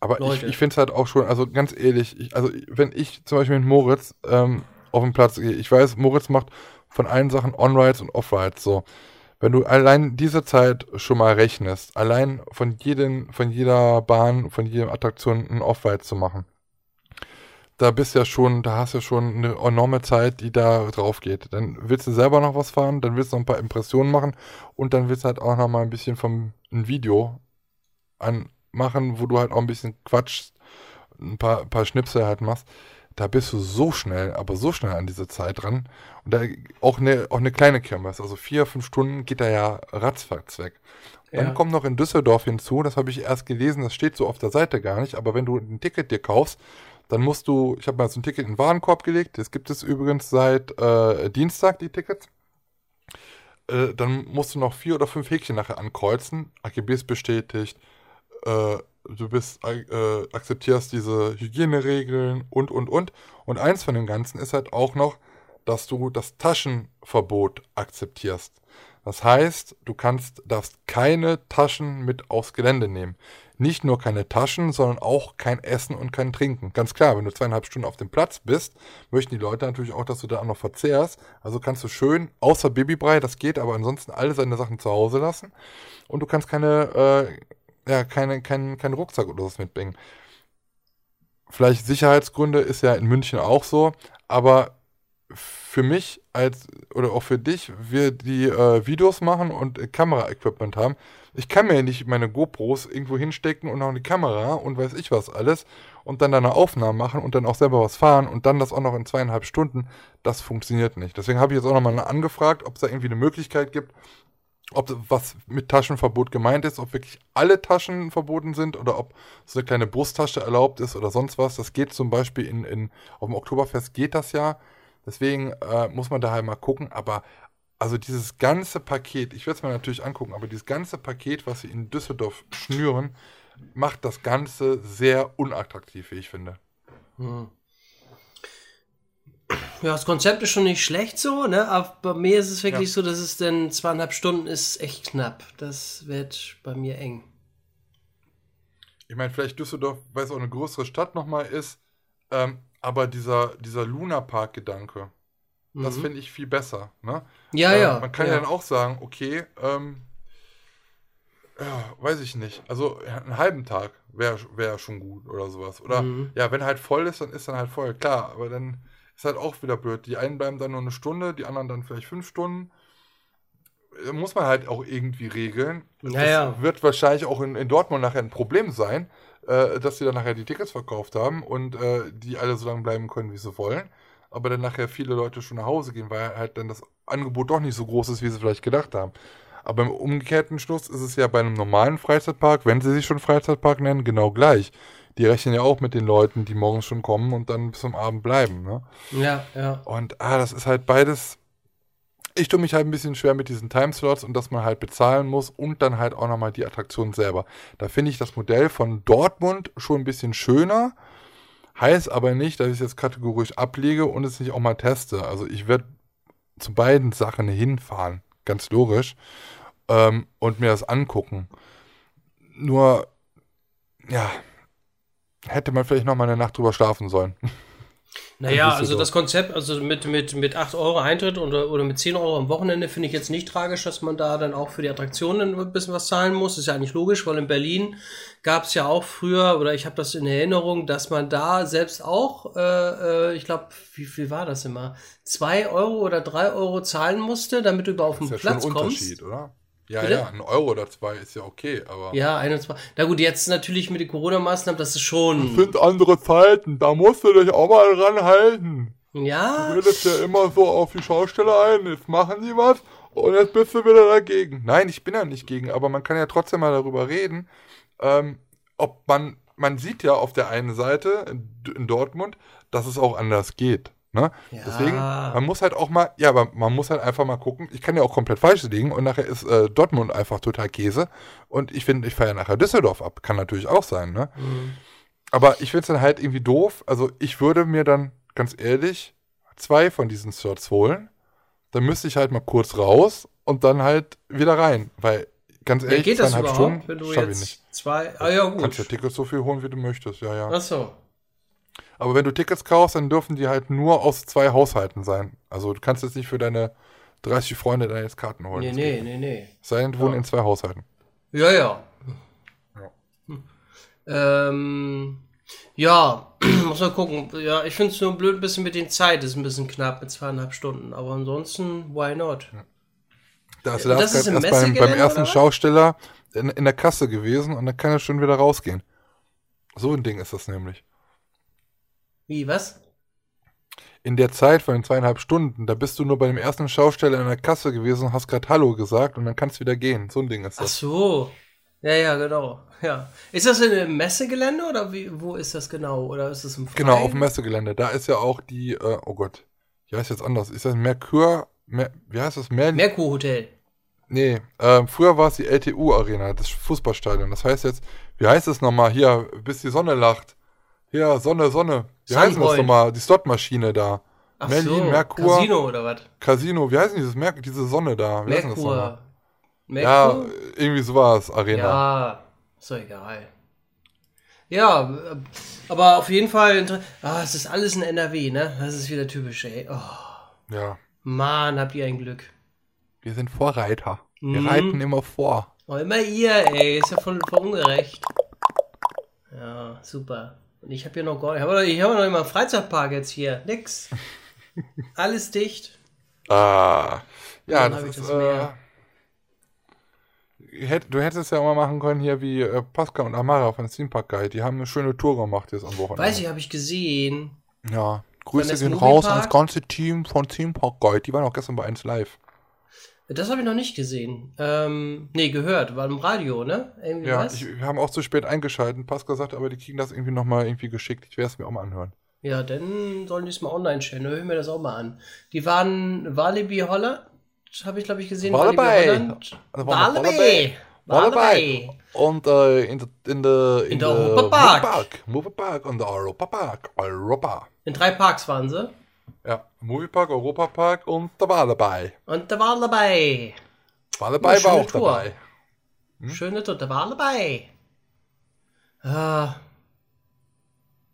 Aber ich, Leute. ich finde es halt auch schon, also ganz ehrlich, ich, also wenn ich zum Beispiel mit Moritz ähm, auf den Platz gehe, ich weiß, Moritz macht von allen Sachen On-Rides und Off-Rides so. Wenn du allein diese Zeit schon mal rechnest, allein von jedem, von jeder Bahn, von jeder Attraktion ein Off-Ride zu machen, da bist ja schon, da hast du ja schon eine enorme Zeit, die da drauf geht. Dann willst du selber noch was fahren, dann willst du noch ein paar Impressionen machen und dann willst du halt auch noch mal ein bisschen vom ein Video anmachen, wo du halt auch ein bisschen quatschst, ein paar, paar Schnipsel halt machst. Da bist du so schnell, aber so schnell an diese Zeit dran. Und da auch eine, auch eine kleine Kirmes, also vier, fünf Stunden geht da ja ratzfatz weg. Dann Ja. kommt noch in Düsseldorf hinzu, das habe ich erst gelesen, das steht so auf der Seite gar nicht, aber wenn du ein Ticket dir kaufst, dann musst du, ich habe mal so ein Ticket in den Warenkorb gelegt, das gibt es übrigens seit äh, Dienstag, die Tickets. Äh, dann musst du noch vier oder fünf Häkchen nachher ankreuzen, AGBs bestätigt, äh, du bist, äh, akzeptierst diese Hygieneregeln und, und, und. Und eins von dem Ganzen ist halt auch noch, dass du das Taschenverbot akzeptierst. Das heißt, du kannst, darfst keine Taschen mit aufs Gelände nehmen. nicht nur keine Taschen, sondern auch kein Essen und kein Trinken. Ganz klar, wenn du zweieinhalb Stunden auf dem Platz bist, möchten die Leute natürlich auch, dass du da auch noch verzehrst. Also kannst du schön, außer Babybrei, das geht, aber ansonsten alle seine Sachen zu Hause lassen. Und du kannst keine, äh, ja, keine, keinen kein Rucksack oder was mitbringen. Vielleicht Sicherheitsgründe ist ja in München auch so, aber für mich als oder auch für dich, wir die äh, Videos machen und äh, Kameraequipment haben, ich kann mir ja nicht meine GoPros irgendwo hinstecken und noch eine Kamera und weiß ich was alles und dann da eine Aufnahme machen und dann auch selber was fahren und dann das auch noch in zweieinhalb Stunden. Das funktioniert nicht. Deswegen habe ich jetzt auch nochmal angefragt, ob es da irgendwie eine Möglichkeit gibt, ob was mit Taschenverbot gemeint ist, ob wirklich alle Taschen verboten sind oder ob so eine kleine Brusttasche erlaubt ist oder sonst was. Das geht zum Beispiel in, in auf dem Oktoberfest geht das ja. Deswegen äh, muss man da halt mal gucken. Aber also dieses ganze Paket, ich werde es mir natürlich angucken, aber dieses ganze Paket, was sie in Düsseldorf schnüren, macht das Ganze sehr unattraktiv, wie ich finde. Ja, das Konzept ist schon nicht schlecht so, ne? Aber bei mir ist es wirklich so, dass es denn zweieinhalb Stunden ist echt knapp. Das wird bei mir eng. Ich meine, vielleicht Düsseldorf, weil es auch eine größere Stadt nochmal ist, ähm, aber dieser, dieser Luna-Park-Gedanke, das finde ich viel besser. Ne? Mhm. Ja, Äh, ja. Man kann ja. ja dann auch sagen, okay, ähm, ja, weiß ich nicht. Also ja, einen halben Tag wäre wär schon gut oder sowas. Oder Mhm. ja, wenn halt voll ist, dann ist dann halt voll. Klar, aber dann ist halt auch wieder blöd. Die einen bleiben dann nur eine Stunde, die anderen dann vielleicht fünf Stunden. Äh, Muss man halt auch irgendwie regeln. Ja, das wird wahrscheinlich auch in, in Dortmund nachher ein Problem sein, äh, dass sie dann nachher die Tickets verkauft haben und äh, die alle so lange bleiben können, wie sie wollen. Aber dann nachher viele Leute schon nach Hause gehen, weil halt dann das Angebot doch nicht so groß ist, wie sie vielleicht gedacht haben. Aber im umgekehrten Schluss ist es ja bei einem normalen Freizeitpark, wenn sie sich schon Freizeitpark nennen, genau gleich. Die rechnen ja auch mit den Leuten, die morgens schon kommen und dann bis zum Abend bleiben. Ne? Ja, ja. Und ah, das ist halt beides. Ich tue mich halt ein bisschen schwer mit diesen Timeslots und dass man halt bezahlen muss und dann halt auch nochmal die Attraktion selber. Da finde ich das Modell von Dortmund schon ein bisschen schöner. Heißt aber nicht, dass ich es jetzt kategorisch ablege und es nicht auch mal teste. Also ich werde zu beiden Sachen hinfahren, ganz logisch, ähm, und mir das angucken. Nur, ja, hätte man vielleicht noch mal eine Nacht drüber schlafen sollen. Naja, also das Konzept, also mit, mit, mit 8 Euro Eintritt oder, oder mit 10 Euro am Wochenende finde ich jetzt nicht tragisch, dass man da dann auch für die Attraktionen ein bisschen was zahlen muss. Ist ja eigentlich logisch, weil in Berlin gab es ja auch früher, oder ich habe das in Erinnerung, dass man da selbst auch, äh, äh, ich glaube, wie viel war das immer? 2 Euro oder 3 Euro zahlen musste, damit du überhaupt auf den ist ja Platz schon ein kommst. Unterschied, oder? Ja, Bitte? ja, ein Euro oder zwei ist ja okay, aber. Ja, ein und zwei. Na gut, jetzt natürlich mit den Corona-Maßnahmen, das ist schon. sind andere Zeiten, da musst du dich auch mal dran halten. Ja, Du redest ja immer so auf die Schausteller ein, jetzt machen die was und jetzt bist du wieder dagegen. Nein, ich bin ja nicht gegen, aber man kann ja trotzdem mal darüber reden, ähm, ob man, man sieht ja auf der einen Seite in, in Dortmund, dass es auch anders geht. Ne? Ja. Deswegen, man muss halt auch mal, ja, aber man muss halt einfach mal gucken. Ich kann ja auch komplett falsch liegen und nachher ist äh, Dortmund einfach total Käse und ich finde, ich feiere nachher Düsseldorf ab. Kann natürlich auch sein, ne? Aber ich finde es dann halt irgendwie doof. Also ich würde mir dann, ganz ehrlich, zwei von diesen Slots holen. Dann müsste ich halt mal kurz raus und dann halt wieder rein. Weil, ganz ja, ehrlich, geht das überhaupt, Stunden wenn du schaff ich jetzt nicht. zwei. Ah ja, Du kannst ja gut. Tickets so viel holen, wie du möchtest, ja, ja. Ach so. Aber wenn du Tickets kaufst, dann dürfen die halt nur aus zwei Haushalten sein. Also du kannst jetzt nicht für deine 30 Freunde deine jetzt Karten holen. Nee, nee, nee, nee. Sei denn, wohnen in zwei Haushalten. Ja, ja. Ja. Hm. Ähm, ja, muss mal gucken. Ja, ich finde es nur blöd ein bisschen mit den Zeit, ist ein bisschen knapp mit zweieinhalb Stunden. Aber ansonsten, why not? Da ist Ja, das ist erst beim, beim ersten? Schausteller in, in der Kasse gewesen und dann kann er schon wieder rausgehen. So ein Ding ist das nämlich. Wie, was? In der Zeit von den zweieinhalb Stunden, da bist du nur bei dem ersten Schausteller in der Kasse gewesen und hast gerade Hallo gesagt und dann kannst du wieder gehen. So ein Ding ist Ach das. so. Ja, ja, genau. Ja. Ist das in einem Messegelände oder wie, wo ist das genau? Oder ist das im Freien? Genau, auf dem Messegelände. Da ist ja auch die, äh, oh Gott, wie heißt jetzt anders? Ist das Merkur, Mer, wie heißt das? Mer Merkur Hotel. Nee, ähm, früher war es die LTU-Arena, das Fußballstadion. Das heißt jetzt, wie heißt es nochmal? Hier, bis die Sonne lacht. Hier, Sonne, Sonne. Wie heißt das nochmal? Die Slotmaschine da. Ach Merlin, so, Merkur. Casino oder was? Casino. Wie heißt denn dieses Mer diese Sonne da? Wie nochmal? Merkur. Ja, Merkur? irgendwie so war es, Arena. Ja, ist doch egal. Ja, aber auf jeden Fall, ah, es ist alles in NRW, ne? Das ist wieder typisch, ey. Oh, Ja. Mann, habt ihr ein Glück. Wir sind Vorreiter. Wir Mhm. reiten immer vor. Oh, immer ihr, ey. Ist ja voll, voll ungerecht. Ja, super. Und ich habe hier noch gar ich habe ich hab noch immer einen Freizeitpark jetzt hier. Nix. Alles dicht. Ah. Ja, Dann das ist, das mehr. äh, hätt- Du hättest ja auch mal machen können hier wie äh, Pascal und Amara von Theme Park Guide. Die haben eine schöne Tour gemacht jetzt am Wochenende. Weiß ich, habe ich gesehen. Ja. Grüße gehen raus Park? ans ganze Team von Theme Park Guide. Die waren auch gestern bei 1 Live. Das habe ich noch nicht gesehen. Ähm, nee, gehört. War im Radio, ne? Irgendwie Ja, was? ich, wir haben auch zu spät eingeschalten. Pascal sagte aber, die kriegen das irgendwie nochmal irgendwie geschickt. Ich werde es mir auch mal anhören. Ja, dann sollen die es mal online stellen. Dann höre ich mir das auch mal an. Die waren Walibi Holland. Habe ich, glaube ich, gesehen. Walibi. Holland. Also Walibi. Walibi. Walibi. Und äh, in der in der In der Europapark. Moviepark. Moviepark und der Europapark. Europa. In drei Parks waren sie. Ja, Moviepark, Europapark und da war dabei. Und dabei. War dabei, Ja, war auch Tour. dabei. Schöne Tour, da war dabei. Ah.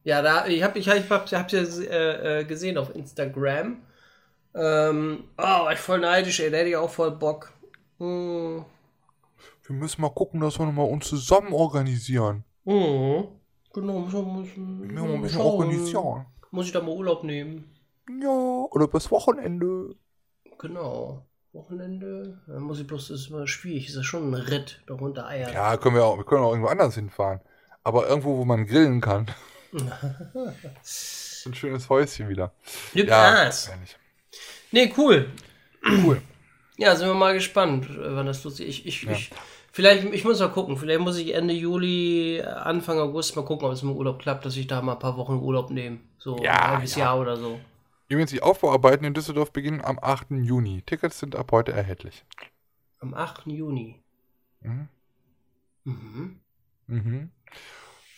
Ja, da, ich habe ich, ich hab, hab's ja äh, äh, gesehen auf Instagram. Ähm, oh, war ich voll neidisch, ey, da hätte ich auch voll Bock. Hm. Wir müssen mal gucken, dass wir nochmal uns zusammen organisieren. Mhm. Genau, muss, Wir müssen bisschen schauen. organisieren. Muss ich da mal Urlaub nehmen? Ja, oder bis Wochenende. Genau. Wochenende. Da muss ich bloß, das ist immer schwierig. Ist ja schon ein Ritt, da runter eiern. Ja, können wir auch, wir können auch irgendwo anders hinfahren. Aber irgendwo, wo man grillen kann. ein schönes Häuschen wieder. Lieb Ja. Nee, cool. Cool. Ja, sind wir mal gespannt, äh, wann das lustig. Ich, ich, ich, vielleicht, ich muss mal gucken. Vielleicht muss ich Ende Juli, Anfang August mal gucken, ob es mit Urlaub klappt, dass ich da mal ein paar Wochen Urlaub nehme. So Ja, ein halbes ja. Jahr oder so. Übrigens, die Aufbauarbeiten in Düsseldorf beginnen am 8. Juni. Tickets sind ab heute erhältlich. Am 8. Juni. Mhm. Mhm. Mhm.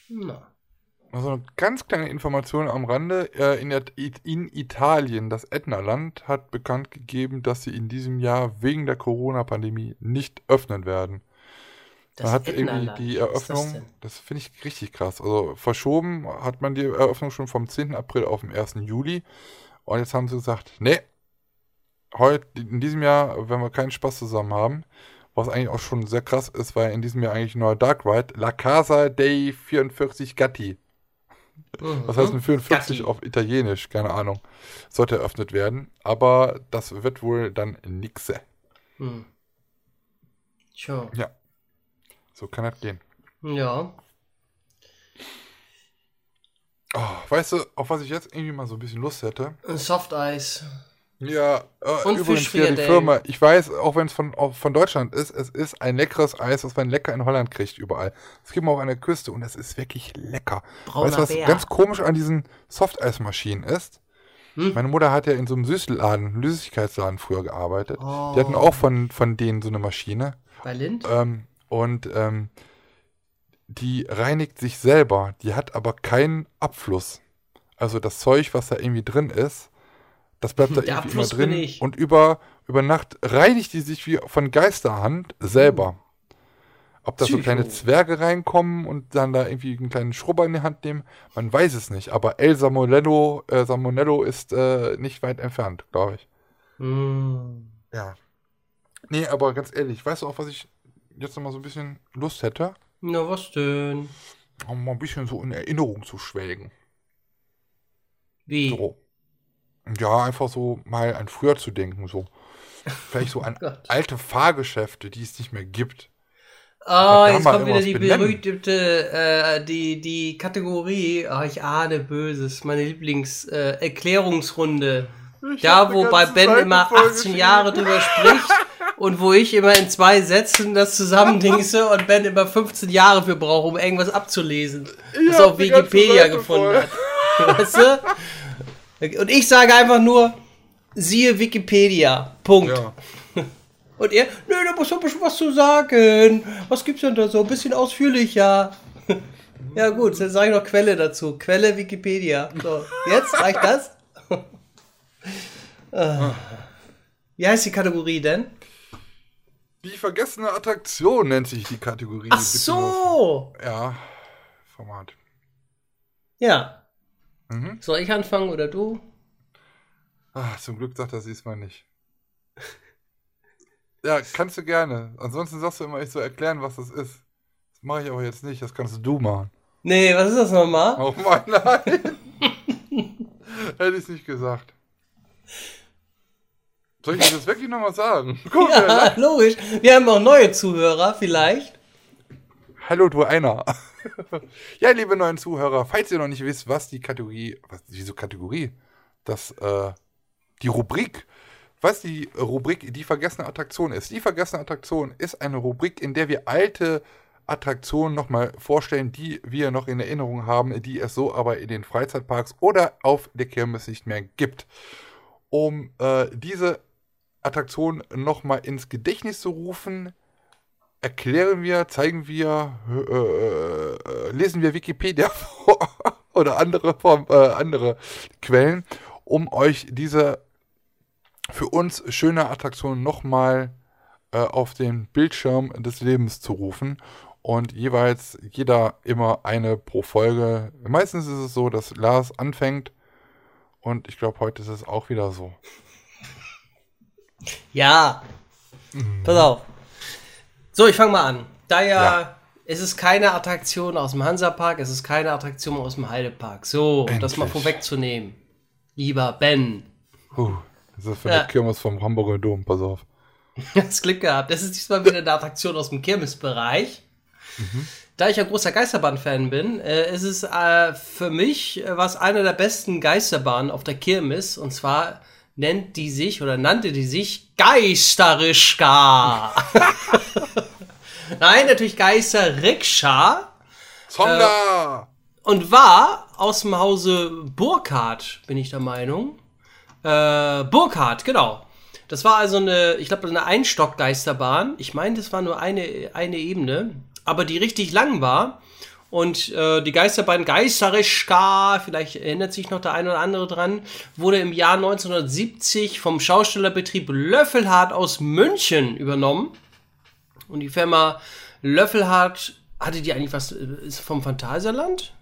Na. Also eine ganz kleine Information am Rande. Äh, In, It- in Italien, das Ätnaland, hat bekannt gegeben, dass sie in diesem Jahr wegen der Corona-Pandemie nicht öffnen werden. Das Man hat irgendwie die das Eröffnung, denn? das, finde ich richtig krass. Also verschoben hat man die Eröffnung schon vom 10. April auf den 1. Juli. Und jetzt haben sie gesagt, nee, heute, in diesem Jahr, wenn wir keinen Spaß zusammen haben, was eigentlich auch schon sehr krass ist, weil in diesem Jahr eigentlich ein neuer Dark Ride, La Casa dei 44 Gatti. Was heißt denn 44 Gatti. auf Italienisch? Keine Ahnung. Sollte eröffnet werden. Aber das wird wohl dann nixe. Hm. Tja. Ja. So kann das gehen. Ja. Oh, weißt du, auf was ich jetzt irgendwie mal so ein bisschen Lust hätte? Soft Eis. Ja, äh, Und übrigens hier die. Firma, ich weiß, auch wenn es von, auch von Deutschland ist, es ist ein leckeres Eis, das man lecker in Holland kriegt, überall. Es gibt auch an der Küste und es ist wirklich lecker. Brauner weißt du, was Bär. ganz komisch an diesen Softeismaschinen ist? Hm? Meine Mutter hat ja in so einem Süßladen, Süßigkeitsladen früher gearbeitet. Oh. Die hatten auch von, von denen so eine Maschine. Bei Lind? Ähm, und ähm, die reinigt sich selber. Die hat aber keinen Abfluss. Also das Zeug, was da irgendwie drin ist, das bleibt da Der irgendwie immer Abfluss drin. Und über, über Nacht reinigt die sich wie von Geisterhand selber. Ob da so kleine Zwerge reinkommen und dann da irgendwie einen kleinen Schrubber in die Hand nehmen, man weiß es nicht. Aber El Salmonello, äh, Salmonello ist äh, nicht weit entfernt, glaube ich. Hm. Ja. Nee, aber ganz ehrlich, weißt du auch, was ich jetzt noch mal so ein bisschen Lust hätte? Na, was denn? Um mal ein bisschen so in Erinnerung zu schwelgen. Wie? So. Ja, einfach so mal an früher zu denken, so. Vielleicht so an Gott. alte Fahrgeschäfte, die es nicht mehr gibt. Ah, da jetzt kommt wieder die benennen. berühmte, äh, die, die Kategorie, ah, ich ahne Böses, meine Lieblings-Erklärungsrunde. Äh, Erklärungsrunde. da, wo bei Ben immer 18 Jahre drüber spricht und wo ich immer in zwei Sätzen das zusammendingse und Ben immer 15 Jahre für braucht, um irgendwas abzulesen, was er auf Wikipedia gefunden voll. hat. Weißt du? Und ich sage einfach nur, siehe Wikipedia. Punkt. Ja. Und er, nö, da muss doch bestimmt was zu sagen. Was gibt's denn da so? Ein bisschen ausführlicher. ja, gut, dann sage ich noch Quelle dazu. Quelle Wikipedia. So, jetzt reicht das? Ah. Wie heißt die Kategorie denn? Die vergessene Attraktion nennt sich die Kategorie. Ach so! Ja, Format. Ja. Mhm. Soll ich anfangen oder du? Ah, zum Glück sagt er diesmal nicht. Ja, kannst du gerne. Ansonsten sagst du immer, ich soll erklären, was das ist. Das mache ich aber jetzt nicht, das kannst du machen. Nee, was ist das nochmal? Oh mein nein. Hätte ich nicht gesagt. Soll ich das jetzt wirklich nochmal sagen? Wer Ja, logisch. Wir haben auch neue Zuhörer vielleicht. Hallo, du einer. ja, liebe neuen Zuhörer, falls ihr noch nicht wisst, was die Kategorie, was, wieso Kategorie? Das, äh, die Rubrik, was die Rubrik Die vergessene Attraktion ist. Die vergessene Attraktion ist eine Rubrik, in der wir alte Attraktionen nochmal vorstellen, die wir noch in Erinnerung haben, die es so aber in den Freizeitparks oder auf der Kirmes nicht mehr gibt. Um äh, diese Attraktion nochmal ins Gedächtnis zu rufen, erklären wir, zeigen wir, äh, äh, lesen wir Wikipedia vor oder andere, äh, andere Quellen, um euch diese für uns schöne Attraktion nochmal äh, auf den Bildschirm des Lebens zu rufen. Und jeweils jeder immer eine pro Folge. Meistens ist es so, dass Lars anfängt. Und ich glaube, heute ist es auch wieder so. Ja. Pass auf. So, ich fange mal an. Da ja, Ja. es ist keine Attraktion aus dem Hansapark, es ist keine Attraktion aus dem Heidepark. So, um das mal vorwegzunehmen. Lieber Ben. Puh, das ist für Ja. die Kirmes vom Hamburger Dom, pass auf. Hast Glück gehabt. Das ist diesmal wieder eine Attraktion aus dem Kirmesbereich. Da ich ja großer Geisterbahn-Fan bin, äh, ist es äh, für mich äh, was einer der besten Geisterbahnen auf der Kirmes. Und zwar nennt die sich oder nannte die sich Geisterischka. Nein, natürlich Geisterrikscha. Zonda! Und war aus dem Hause Burkhardt, bin ich der Meinung. Äh, Burkhardt, genau. Das war also eine, ich glaube, eine Einstockgeisterbahn. Ich meine, das war nur eine, eine Ebene, aber die richtig lang war. Und äh, die Geisterbahn Geisterischka, vielleicht erinnert sich noch der eine oder andere dran, wurde im Jahr 1970 vom Schaustellerbetrieb Löffelhardt aus München übernommen. Und die Firma Löffelhardt, hatte die eigentlich was, äh, ist vom Phantasialand?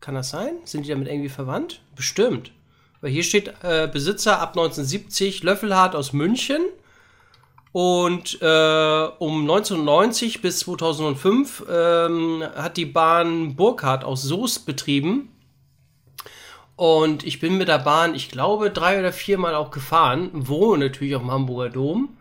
Kann das sein? Sind die damit irgendwie verwandt? Bestimmt. Weil hier steht äh, Besitzer ab 1970 Löffelhardt aus München. Und äh, um 1990 bis 2005 ähm, hat die Bahn Burkhardt aus Soest betrieben. Und ich bin mit der Bahn, ich glaube, drei oder viermal auch gefahren. Wohne natürlich auf dem Hamburger Dom.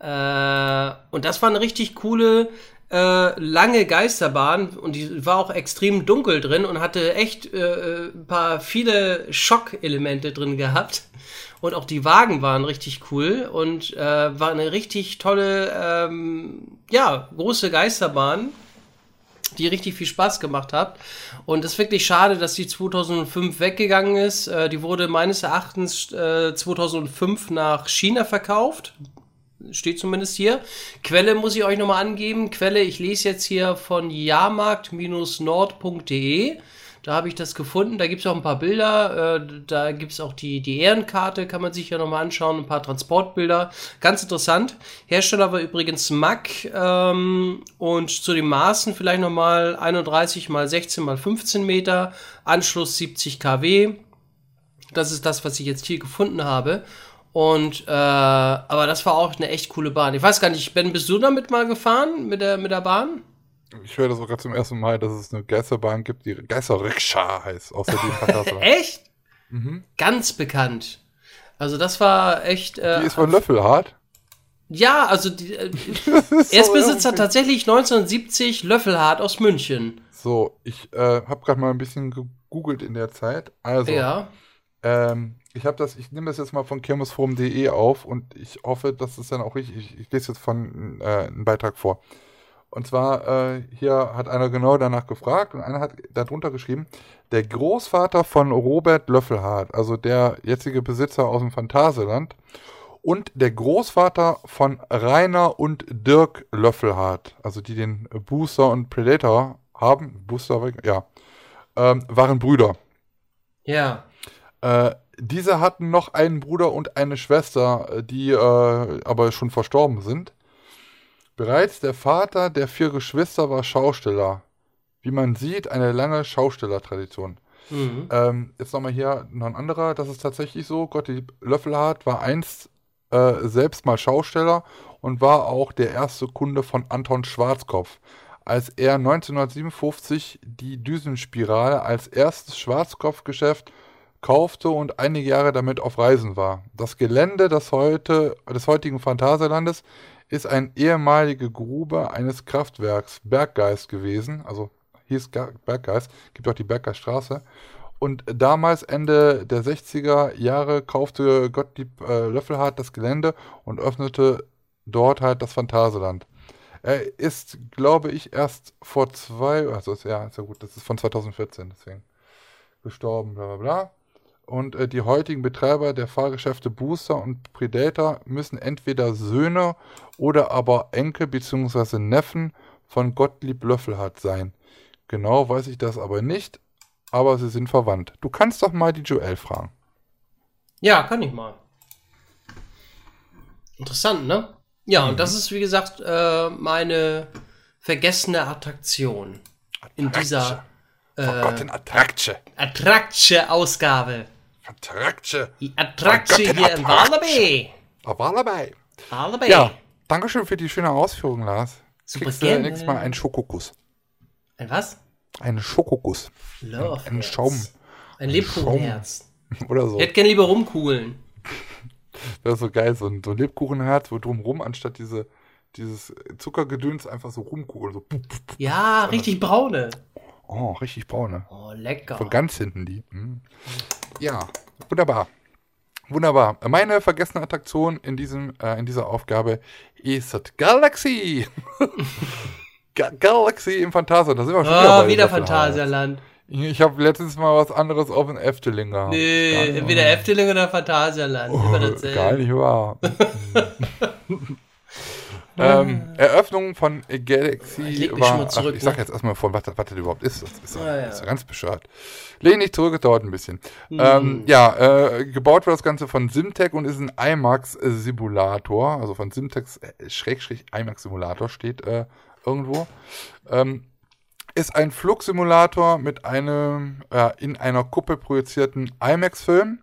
Äh, und das war eine richtig coole, äh, lange Geisterbahn. Und die war auch extrem dunkel drin und hatte echt äh, ein paar viele Schockelemente drin gehabt. Und auch die Wagen waren richtig cool und äh, war eine richtig tolle, ähm, ja, große Geisterbahn die richtig viel Spaß gemacht hat. Und es ist wirklich schade, dass die 2005 weggegangen ist. Äh, die wurde meines Erachtens äh, 2005 nach China verkauft. Steht zumindest hier. Quelle muss ich euch nochmal angeben. Quelle, ich lese jetzt hier von jahrmarkt-nord.de. Da habe ich das gefunden. Da gibt es auch ein paar Bilder. Äh, da gibt es auch die, die Ehrenkarte, kann man sich ja nochmal anschauen. Ein paar Transportbilder. Ganz interessant. Hersteller war übrigens Mack. Ähm, und zu den Maßen vielleicht nochmal 31 mal 16 mal 15 Meter. Anschluss 70 kW. Das ist das, was ich jetzt hier gefunden habe. Und äh, aber das war auch eine echt coole Bahn. Ich weiß gar nicht, Ben, bist du damit mal gefahren mit der mit der Bahn? Ich höre das auch gerade zum ersten Mal, dass es eine Geisterbahn gibt, die Geisterrikscha heißt, außer die. Echt? Mhm. Ganz bekannt. Also das war echt. Äh, Die ist von Löffelhardt. ja, also die, äh, so Erstbesitzer irgendwie- tatsächlich 1970 Löffelhardt aus München. So, ich äh, habe gerade mal ein bisschen gegoogelt in der Zeit. Also, Ja. Ähm, ich habe das, ich nehme das jetzt mal von kirmesforum.de auf und ich hoffe, dass es dann auch richtig, ich, ich lese jetzt von äh, einen Beitrag vor. Und zwar, äh, hier hat einer genau danach gefragt und einer hat darunter geschrieben, der Großvater von Robert Löffelhardt, also der jetzige Besitzer aus dem Phantasialand, und der Großvater von Rainer und Dirk Löffelhardt, also die den Booster und Predator haben, Booster, ja, ähm, waren Brüder. Ja. Äh, diese hatten noch einen Bruder und eine Schwester, äh, die äh, aber schon verstorben sind. Bereits der Vater der vier Geschwister war Schausteller. Wie man sieht, eine lange Schaustellertradition. Ähm, jetzt nochmal hier noch ein anderer, das ist tatsächlich so. Gottlieb Löffelhardt war einst äh, selbst mal Schausteller und war auch der erste Kunde von Anton Schwarzkopf. Als er 1957 die Düsenspirale als erstes Schwarzkopfgeschäft kaufte und einige Jahre damit auf Reisen war. Das Gelände des, heute, des heutigen Phantasialandes ist eine ehemalige Grube eines Kraftwerks Berggeist gewesen, also hieß Berggeist, gibt auch die Berggeiststraße. Und damals, Ende der 60er Jahre, kaufte Gottlieb äh, Löffelhardt das Gelände und öffnete dort halt das Phantasialand. Er ist, glaube ich, erst vor zwei, also ist, ja, ist ja gut, das ist von 2014, deswegen gestorben, bla bla bla. Und äh, die heutigen Betreiber der Fahrgeschäfte Booster und Predator müssen entweder Söhne oder aber Enkel bzw. Neffen von Gottlieb Löffelhardt sein. Genau weiß ich das aber nicht, aber sie sind verwandt. Du kannst doch mal die Joel fragen. Ja, kann ich mal. Interessant, ne? Ja, und das ist, wie gesagt, äh, meine vergessene Attraktion in dieser Oh Gott, Attraktion. Attraktion-Ausgabe. Attraktion. Die Attraktion Gott, hier in war dabei. Wallerby. Ja, Dankeschön für die schöne Ausführung, Lars. Super Kriegst du gerne. nächstes Mal einen Schokokuss. Ein was? Einen Schokokuss. Love. Ein Schaum. Ein Lebkuchenherz. Oder so. Ich hätte gerne lieber rumkugeln. Das ist so geil, so ein, so ein Lebkuchenherz, wo drumrum anstatt diese, dieses Zuckergedöns einfach so rumkugeln. So. Ja, richtig braune. oh, richtig braune. Oh, lecker. Von ganz hinten die. Hm. Ja, wunderbar. Wunderbar. Meine vergessene Attraktion in, diesem, äh, in dieser Aufgabe ist das Galaxy. Ga Galaxy im Phantasia. Da sind wir schon wieder bei wieder Löffelhardt. Phantasialand. Ich habe letztens mal was anderes auf dem Efteling gehabt. Nee, entweder Efteling oder Phantasialand. Immer Gar nicht wahr. ähm, Eröffnung von Galaxy Ich war. schon mal zurück, ach, ich sag ne? jetzt erstmal vor, was, das- was das überhaupt ist. Das ist, ja, Ah, ja. ist ganz bescheuert. Lehn dich zurück, es dauert ein bisschen. Hm. Ähm, ja, äh, gebaut wird das Ganze von Simtech und ist ein IMAX-Simulator. Also von Simtex äh, Schrägstrich IMAX-Simulator steht äh, irgendwo. Ähm, ist ein Flugsimulator mit einem äh, in einer Kuppel projizierten IMAX-Film.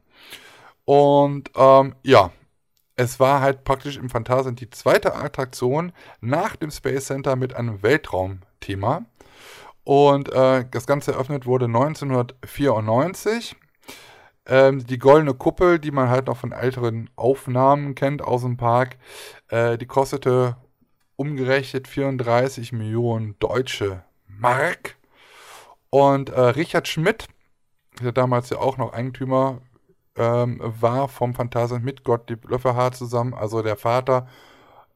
Und ähm, ja, es war halt praktisch im Phantasialand die zweite Attraktion nach dem Space Center mit einem Weltraumthema. Und äh, das Ganze eröffnet wurde 1994. Ähm, die goldene Kuppel, die man halt noch von älteren Aufnahmen kennt aus dem Park, äh, die kostete umgerechnet 34 Millionen deutsche Mark. Und äh, Richard Schmidt, der damals ja auch noch Eigentümer ähm, war vom Phantasialand mit Gottlieb Löffelhardt zusammen, also der Vater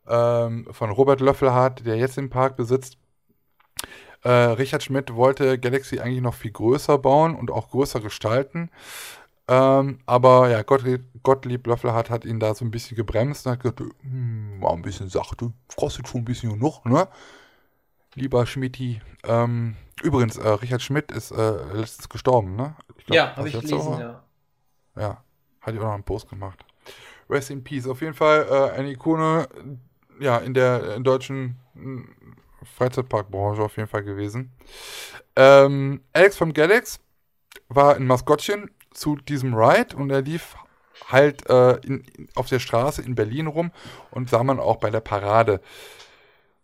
ähm, von Robert Löffelhardt, der jetzt den Park besitzt. Äh, Richard Schmidt wollte Galaxy eigentlich noch viel größer bauen und auch größer gestalten. Ähm, aber ja, Gottlieb, Gottlieb Löffelhardt hat ihn da so ein bisschen gebremst und hat gesagt, hm, war ein bisschen sachte, kostet schon ein bisschen genug, ne? Lieber Schmidti. Ähm, übrigens, äh, Richard Schmidt ist äh, letztens gestorben, ne? glaub, Ja, habe ich gelesen, ja. Ja, hatte ich auch noch einen Post gemacht. Rest in Peace. Auf jeden Fall äh, eine Ikone, ja, in der in deutschen mh, Freizeitparkbranche auf jeden Fall gewesen. Ähm, Alex vom Galax war ein Maskottchen zu diesem Ride und er lief halt äh, in, auf der Straße in Berlin rum und sah man auch bei der Parade.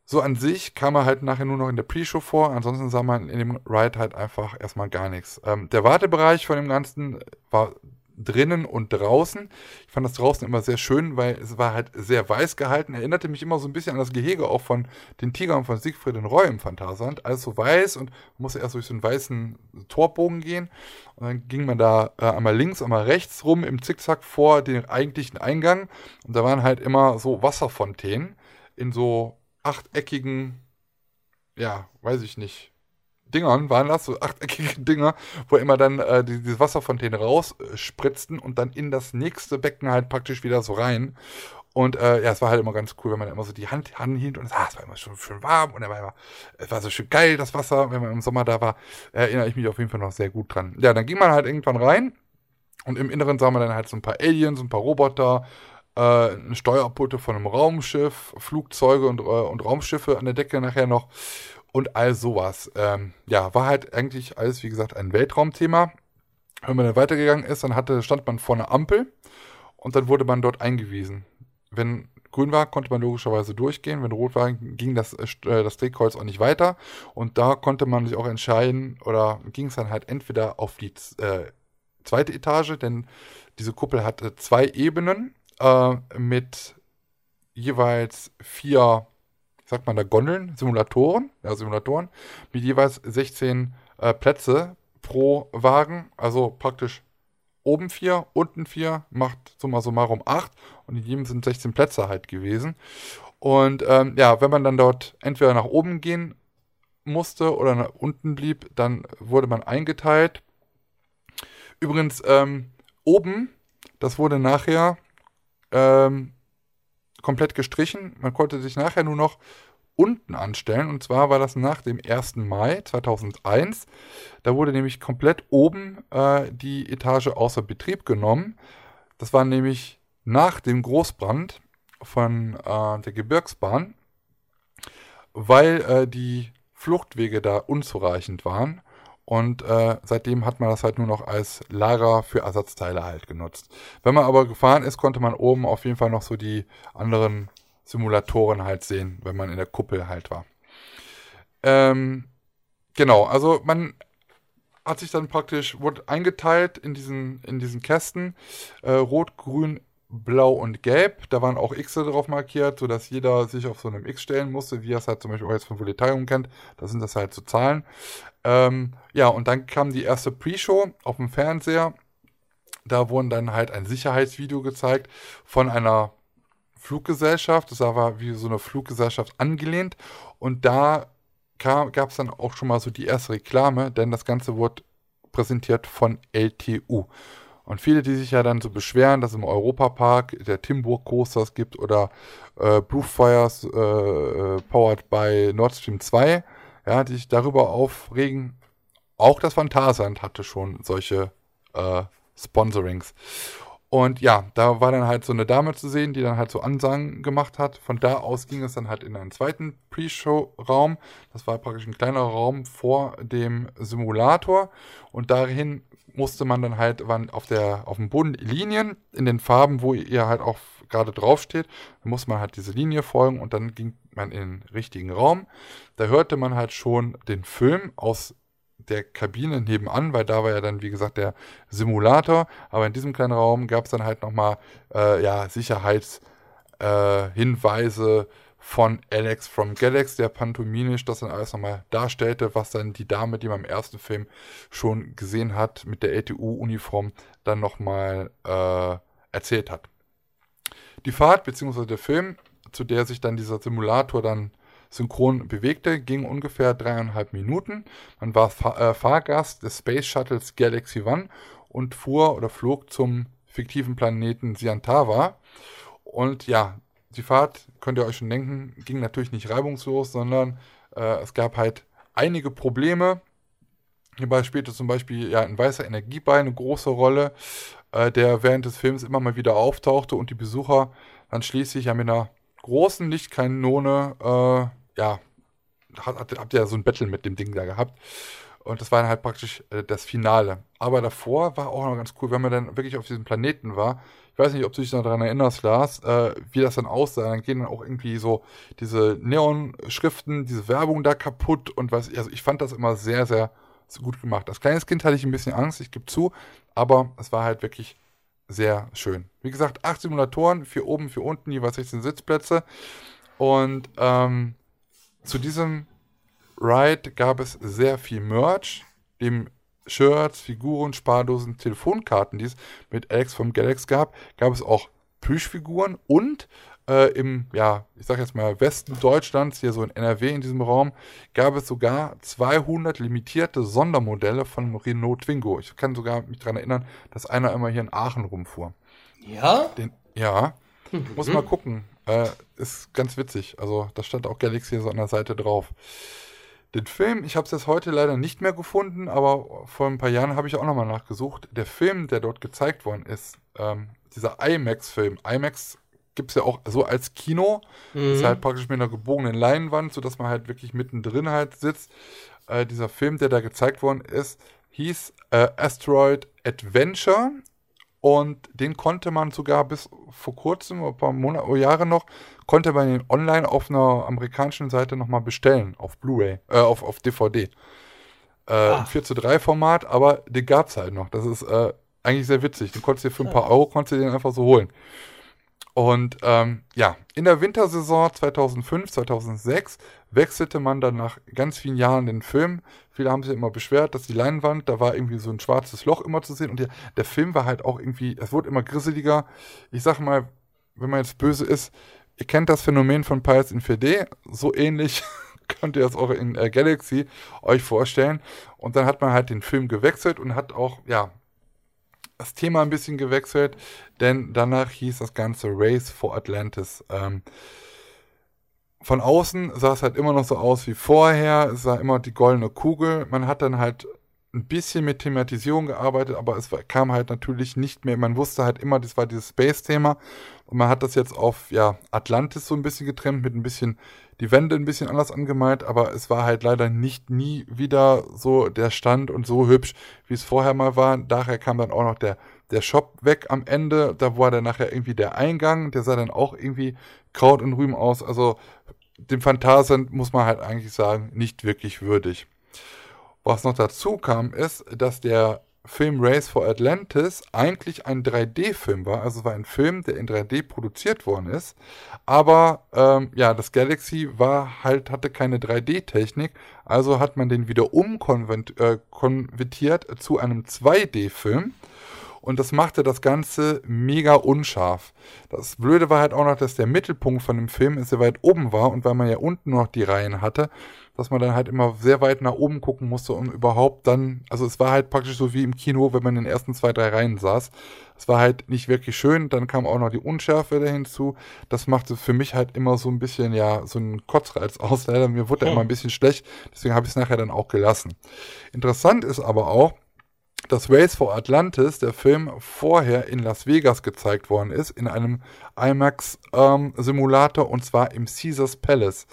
So an sich kam er halt nachher nur noch in der Pre-Show vor, ansonsten sah man in dem Ride halt einfach erstmal gar nichts. Ähm, der Wartebereich von dem Ganzen war drinnen und draußen. Ich fand das draußen immer sehr schön, weil es war halt sehr weiß gehalten. Erinnerte mich immer so ein bisschen an das Gehege auch von den Tigern von Siegfried und Roy im Phantasialand. Alles so weiß und man musste erst durch so einen weißen Torbogen gehen. Und dann ging man da äh, einmal links, einmal rechts rum im Zickzack vor den eigentlichen Eingang. Und da waren halt immer so Wasserfontänen in so achteckigen, ja, weiß ich nicht, Dingern waren das, so achteckige Dinger, wo immer dann äh, die, diese Wasserfontäne rausspritzten und dann in das nächste Becken halt praktisch wieder so rein. Und äh, ja, es war halt immer ganz cool, wenn man immer so die Hand anhielt und ah, es war immer schon schön warm und immer, es war so schön geil, das Wasser, wenn man im Sommer da war, erinnere ich mich auf jeden Fall noch sehr gut dran. Ja, dann ging man halt irgendwann rein und im Inneren sah man dann halt so ein paar Aliens, ein paar Roboter, äh, eine Steuerpulte von einem Raumschiff, Flugzeuge und, äh, und Raumschiffe an der Decke nachher noch und all sowas. Ähm, ja, war halt eigentlich alles, wie gesagt, ein Weltraumthema. Wenn man dann weitergegangen ist, dann hatte, stand man vor einer Ampel und dann wurde man dort eingewiesen. Wenn grün war, konnte man logischerweise durchgehen. Wenn rot war, ging das, äh, das Drehkreuz auch nicht weiter. Und da konnte man sich auch entscheiden, oder ging es dann halt entweder auf die äh, zweite Etage, denn diese Kuppel hatte zwei Ebenen äh, mit jeweils vier, sagt man da, Gondeln, Simulatoren, ja, Simulatoren, mit jeweils 16 äh, Plätze pro Wagen, also praktisch oben vier, unten vier, macht summa summarum acht und in jedem sind 16 Plätze halt gewesen. Und ähm, ja, wenn man dann dort entweder nach oben gehen musste oder nach unten blieb, dann wurde man eingeteilt. Übrigens, ähm, oben, das wurde nachher ähm, komplett gestrichen. Man konnte sich nachher nur noch unten anstellen. Und zwar war das nach dem 1. Mai 2001. Da wurde nämlich komplett oben äh, die Etage außer Betrieb genommen. Das war nämlich nach dem Großbrand von äh, der Gebirgsbahn, weil äh, die Fluchtwege da unzureichend waren. Und äh, seitdem hat man das halt nur noch als Lager für Ersatzteile halt genutzt. Wenn man aber gefahren ist, konnte man oben auf jeden Fall noch so die anderen Simulatoren halt sehen, wenn man in der Kuppel halt war. Ähm, genau, also man hat sich dann praktisch, wurde eingeteilt in diesen, in diesen Kästen, äh, rot, grün, blau und gelb. Da waren auch X drauf markiert, sodass jeder sich auf so einem X stellen musste, wie er es halt zum Beispiel auch jetzt von Voletarium kennt. Da sind das halt so Zahlen. Ähm, ja, und dann kam die erste Pre-Show auf dem Fernseher. Da wurden dann halt ein Sicherheitsvideo gezeigt von einer Fluggesellschaft. Das war wie so eine Fluggesellschaft angelehnt. Und da gab es dann auch schon mal so die erste Reklame, denn das Ganze wurde präsentiert von LTU. Und viele, die sich ja dann so beschweren, dass im Europapark der Timburg Coasters gibt oder äh, Blue Fires äh, äh, powered by Nord Stream 2, ja, die sich darüber aufregen. Auch das Phantasand hatte schon solche äh, Sponsorings. Und ja, da war dann halt so eine Dame zu sehen, die dann halt so Ansagen gemacht hat. Von da aus ging es dann halt in einen zweiten Pre-Show-Raum. Das war praktisch ein kleiner Raum vor dem Simulator. Und dahin musste man dann halt waren auf, der, auf dem Boden Linien in den Farben, wo ihr halt auch gerade draufsteht. Da musste man halt diese Linie folgen und dann ging man in den richtigen Raum. Da hörte man halt schon den Film aus der Kabine nebenan, weil da war ja dann, wie gesagt, der Simulator. Aber in diesem kleinen Raum gab es dann halt nochmal äh, ja, Sicherheitshinweise äh, von Alex from Galax, der pantomimisch das dann alles nochmal darstellte, was dann die Dame, die man im ersten Film schon gesehen hat, mit der LTU-Uniform dann nochmal äh, erzählt hat. Die Fahrt bzw. der Film, zu der sich dann dieser Simulator dann synchron bewegte, ging ungefähr dreieinhalb Minuten. Man war Fahr äh, Fahrgast des Space Shuttles Galaxy One und fuhr oder flog zum fiktiven Planeten Siantava. Und ja, die Fahrt, könnt ihr euch schon denken, ging natürlich nicht reibungslos, sondern äh, es gab halt einige Probleme. Hierbei spielte zum Beispiel ja, ein weißer Energieball eine große Rolle, äh, der während des Films immer mal wieder auftauchte und die Besucher dann schließlich ja mit einer großen Lichtkanone äh, ja, habt, habt ihr ja so ein Battle mit dem Ding da gehabt. Und das war dann halt praktisch äh, das Finale. Aber davor war auch noch ganz cool, wenn man dann wirklich auf diesem Planeten war. Ich weiß nicht, ob du dich noch daran erinnerst, Lars, äh, wie das dann aussah. Dann gehen dann auch irgendwie so diese Neon-Schriften, diese Werbung da kaputt und was. Also ich fand das immer sehr, sehr gut gemacht. Als kleines Kind hatte ich ein bisschen Angst, ich gebe zu, aber es war halt wirklich sehr schön. Wie gesagt, acht Simulatoren, vier oben, vier unten, jeweils 16 Sitzplätze. Und ähm, zu diesem Ride gab es sehr viel Merch, dem Shirts, Figuren, Spardosen, Telefonkarten, die es mit Alex vom Galax gab, gab es auch Plüschfiguren und äh, im, ja, ich sag jetzt mal Westen Deutschlands, hier so in NRW in diesem Raum, gab es sogar 200 limitierte Sondermodelle von Renault Twingo. Ich kann sogar mich daran erinnern, dass einer immer hier in Aachen rumfuhr. Ja? Den, ja. Mhm. Muss mal gucken. Äh, ist ganz witzig. Also, da stand auch Galaxy so an der Seite drauf. Den Film, ich habe es jetzt heute leider nicht mehr gefunden, aber vor ein paar Jahren habe ich auch nochmal nachgesucht. Der Film, der dort gezeigt worden ist, ähm, dieser IMAX-Film. IMAX gibt es ja auch so als Kino. Mhm. Ist halt praktisch mit einer gebogenen Leinwand, sodass man halt wirklich mittendrin halt sitzt. Äh, dieser Film, der da gezeigt worden ist, hieß äh, Asteroid Adventure und den konnte man sogar bis vor kurzem, ein paar Monate, oh, Jahre noch, konnte man den online auf einer amerikanischen Seite nochmal bestellen, auf Blu-ray, äh, auf, auf DVD. Äh, Im 4 zu 3 Format, aber den gab es halt noch. Das ist äh, eigentlich sehr witzig. Den konntest du dir für ein paar Euro konntest du den einfach so holen. Und ähm, ja, in der Wintersaison 2005, 2006 wechselte man dann nach ganz vielen Jahren den Film. Viele haben sich immer beschwert, dass die Leinwand, da war irgendwie so ein schwarzes Loch immer zu sehen. Und der, der Film war halt auch irgendwie, es wurde immer grisseliger. Ich sag mal, wenn man jetzt böse ist, ihr kennt das Phänomen von Pirates in 4D, so ähnlich könnt ihr das auch in äh, Galaxy euch vorstellen. Und dann hat man halt den Film gewechselt und hat auch, ja, das Thema ein bisschen gewechselt, denn danach hieß das Ganze Race for Atlantis. Ähm, von außen sah es halt immer noch so aus wie vorher, es sah immer die goldene Kugel. Man hat dann halt ein bisschen mit Thematisierung gearbeitet, aber es kam halt natürlich nicht mehr. Man wusste halt immer, das war dieses Space-Thema und man hat das jetzt auf ja, Atlantis so ein bisschen getrennt, mit ein bisschen die Wände ein bisschen anders angemalt, aber es war halt leider nicht nie wieder so der Stand und so hübsch, wie es vorher mal war. Daher kam dann auch noch der, der Shop weg am Ende. Da war dann nachher irgendwie der Eingang, der sah dann auch irgendwie Kraut und Rüben aus. Also dem Phantasien muss man halt eigentlich sagen, nicht wirklich würdig. Was noch dazu kam, ist, dass der Film Race for Atlantis eigentlich ein 3D-Film war. Also war ein Film, der in 3D produziert worden ist. Aber ähm, ja, das Galaxy war halt, hatte keine 3D-Technik. Also hat man den wieder umkonvertiert äh, zu einem 2D-Film. Und das machte das Ganze mega unscharf. Das Blöde war halt auch noch, dass der Mittelpunkt von dem Film sehr weit oben war. Und weil man ja unten noch die Reihen hatte, dass man dann halt immer sehr weit nach oben gucken musste, um überhaupt dann, also es war halt praktisch so wie im Kino, wenn man in den ersten zwei, drei Reihen saß. Es war halt nicht wirklich schön, dann kam auch noch die Unschärfe da hinzu. Das machte für mich halt immer so ein bisschen, ja, so einen Kotzreiz aus. Leider, mir wurde hm. immer ein bisschen schlecht, deswegen habe ich es nachher dann auch gelassen. Interessant ist aber auch, dass Race for Atlantis, der Film, vorher in Las Vegas gezeigt worden ist, in einem IMAX-Simulator ähm, und zwar im Caesars Palace.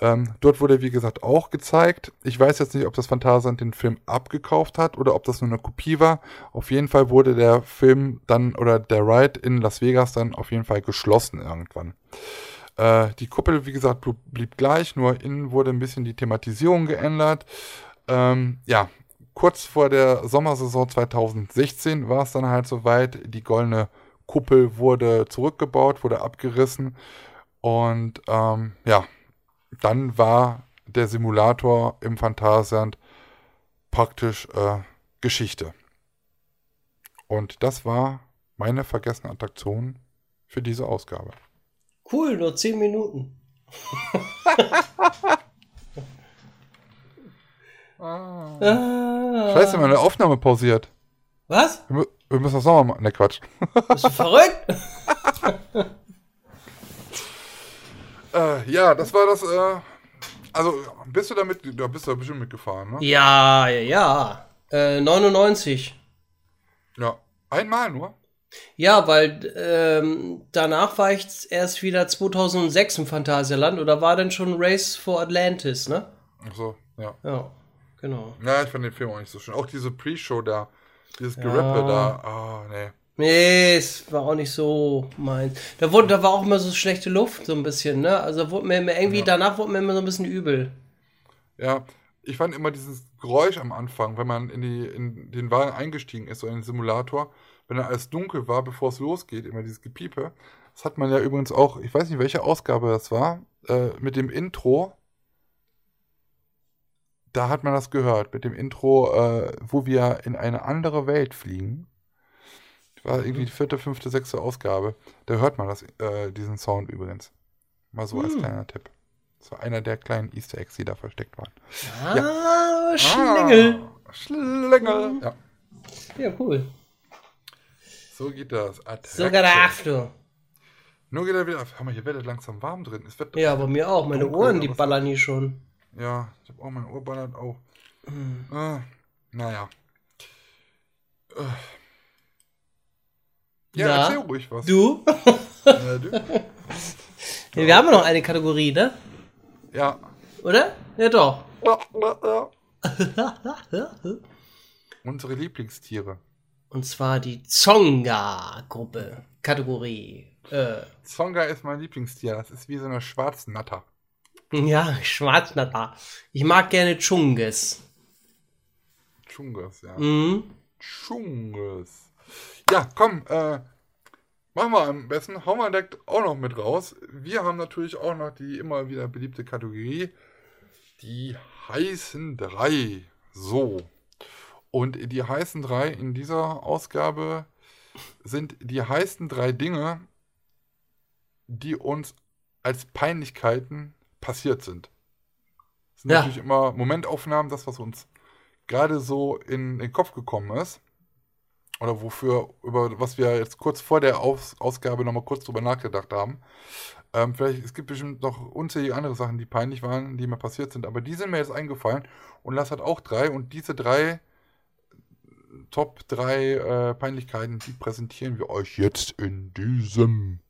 Ähm, dort wurde, wie gesagt, auch gezeigt. Ich weiß jetzt nicht, ob das Phantasand den Film abgekauft hat oder ob das nur eine Kopie war. Auf jeden Fall wurde der Film dann oder der Ride in Las Vegas dann auf jeden Fall geschlossen irgendwann. Äh, die Kuppel, wie gesagt, blieb gleich, nur innen wurde ein bisschen die Thematisierung geändert. Ähm, ja, kurz vor der Sommersaison 2016 war es dann halt soweit. Die goldene Kuppel wurde zurückgebaut, wurde abgerissen. Und ähm, ja, dann war der Simulator im Phantasialand praktisch äh, Geschichte. Und das war meine vergessene Attraktion für diese Ausgabe. Cool, nur 10 Minuten. ah. Scheiße, meine Aufnahme pausiert. Was? Wir, wir müssen das nochmal machen. Ne, Quatsch. Bist du verrückt? Äh, ja, das war das. Äh, also, bist du damit. Da bist du da bestimmt mitgefahren, ne? Ja, ja, ja. Äh, 99. Ja, einmal nur. Ja, weil ähm, danach war ich erst wieder 2006 im Phantasialand oder war dann schon Race for Atlantis, ne? Ach so, ja. Ja, genau. Ja, ich fand den Film auch nicht so schön. Auch diese Pre-Show da, dieses Gerappe ja. da, ah, oh, nee. Nee, es war auch nicht so meins. Da, wurde, da war auch immer so schlechte Luft, so ein bisschen, ne? Also wurde mir irgendwie, ja. danach wurde mir immer so ein bisschen übel. Ja, ich fand immer dieses Geräusch am Anfang, wenn man in, die, in den Wagen eingestiegen ist, so in den Simulator, wenn er alles dunkel war, bevor es losgeht, immer dieses Gepiepe. Das hat man ja übrigens auch, ich weiß nicht, welche Ausgabe das war, äh, mit dem Intro. Da hat man das gehört, mit dem Intro, äh, wo wir in eine andere Welt fliegen war irgendwie die vierte, fünfte, sechste Ausgabe. Da hört man das, äh, diesen Sound übrigens. Mal so hm. als kleiner Tipp. Das war einer der kleinen Easter Eggs, die da versteckt waren. Ah, ja. Schlingel. Ah, Schlingel. Ja. Ja, cool. So geht das. Sogar der After. Nur geht er wieder auf. Hammer, hier wird langsam warm drin. Es wird ja, aber mir auch. Meine Ohren, die ballern hier schon. Ja, ich habe auch meine Ohr ballert auch. Hm. Ah, naja. Äh. Ja, ja, erzähl ruhig was. Du? ja, du. Ja, wir haben noch eine Kategorie, ne? Ja. Oder? Ja, doch. Ja, ja. Unsere Lieblingstiere. Und zwar die Zonga-Gruppe. Kategorie. Äh, Zonga ist mein Lieblingstier. Das ist wie so eine Schwarznatter. ja, Schwarznatter. Ich mag gerne Chunges. Chungus, ja. Mhm. Chungus. Ja, komm, äh, machen wir am besten. Hauen wir direkt auch noch mit raus. Wir haben natürlich auch noch die immer wieder beliebte Kategorie. Die heißen drei. So. Und die heißen drei in dieser Ausgabe sind die heißen drei Dinge, die uns als Peinlichkeiten passiert sind. Das sind Ja. natürlich immer Momentaufnahmen, das, was uns gerade so in den Kopf gekommen ist. Oder wofür, über was wir jetzt kurz vor der Aus Ausgabe nochmal kurz drüber nachgedacht haben. Ähm, vielleicht, es gibt bestimmt noch unzählige andere Sachen, die peinlich waren, die mir passiert sind, aber die sind mir jetzt eingefallen und Lass hat auch drei und diese drei Top 3 äh, Peinlichkeiten, die präsentieren wir euch jetzt in diesem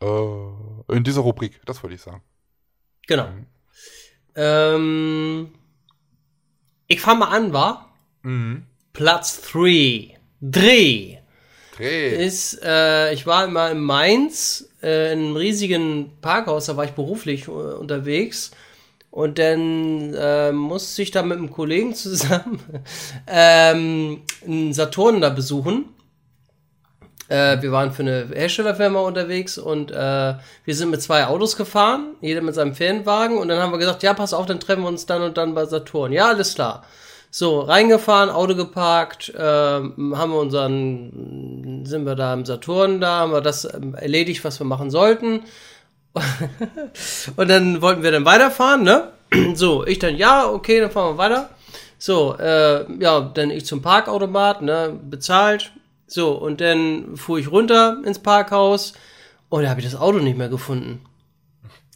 äh, in dieser Rubrik, das wollte ich sagen. Genau. Ähm, ich fange mal an, war? Mhm. Platz 3. Dreh. Dreh. ist, äh, ich war immer in Mainz, äh, in einem riesigen Parkhaus, da war ich beruflich äh, unterwegs. Und dann äh, musste ich da mit einem Kollegen zusammen ähm, einen Saturn da besuchen. Äh, wir waren für eine Herstellerfirma unterwegs und äh, wir sind mit zwei Autos gefahren, jeder mit seinem Fernwagen. Und dann haben wir gesagt, ja, pass auf, dann treffen wir uns dann und dann bei Saturn. Ja, alles klar. So, reingefahren, Auto geparkt, ähm, haben wir unseren, sind wir da im Saturn da, haben wir das ähm, erledigt, was wir machen sollten. und dann wollten wir dann weiterfahren, ne? So, ich dann, ja, okay, dann fahren wir weiter. So, äh, ja, dann ich zum Parkautomat, ne, bezahlt. So, und dann fuhr ich runter ins Parkhaus und da habe ich das Auto nicht mehr gefunden.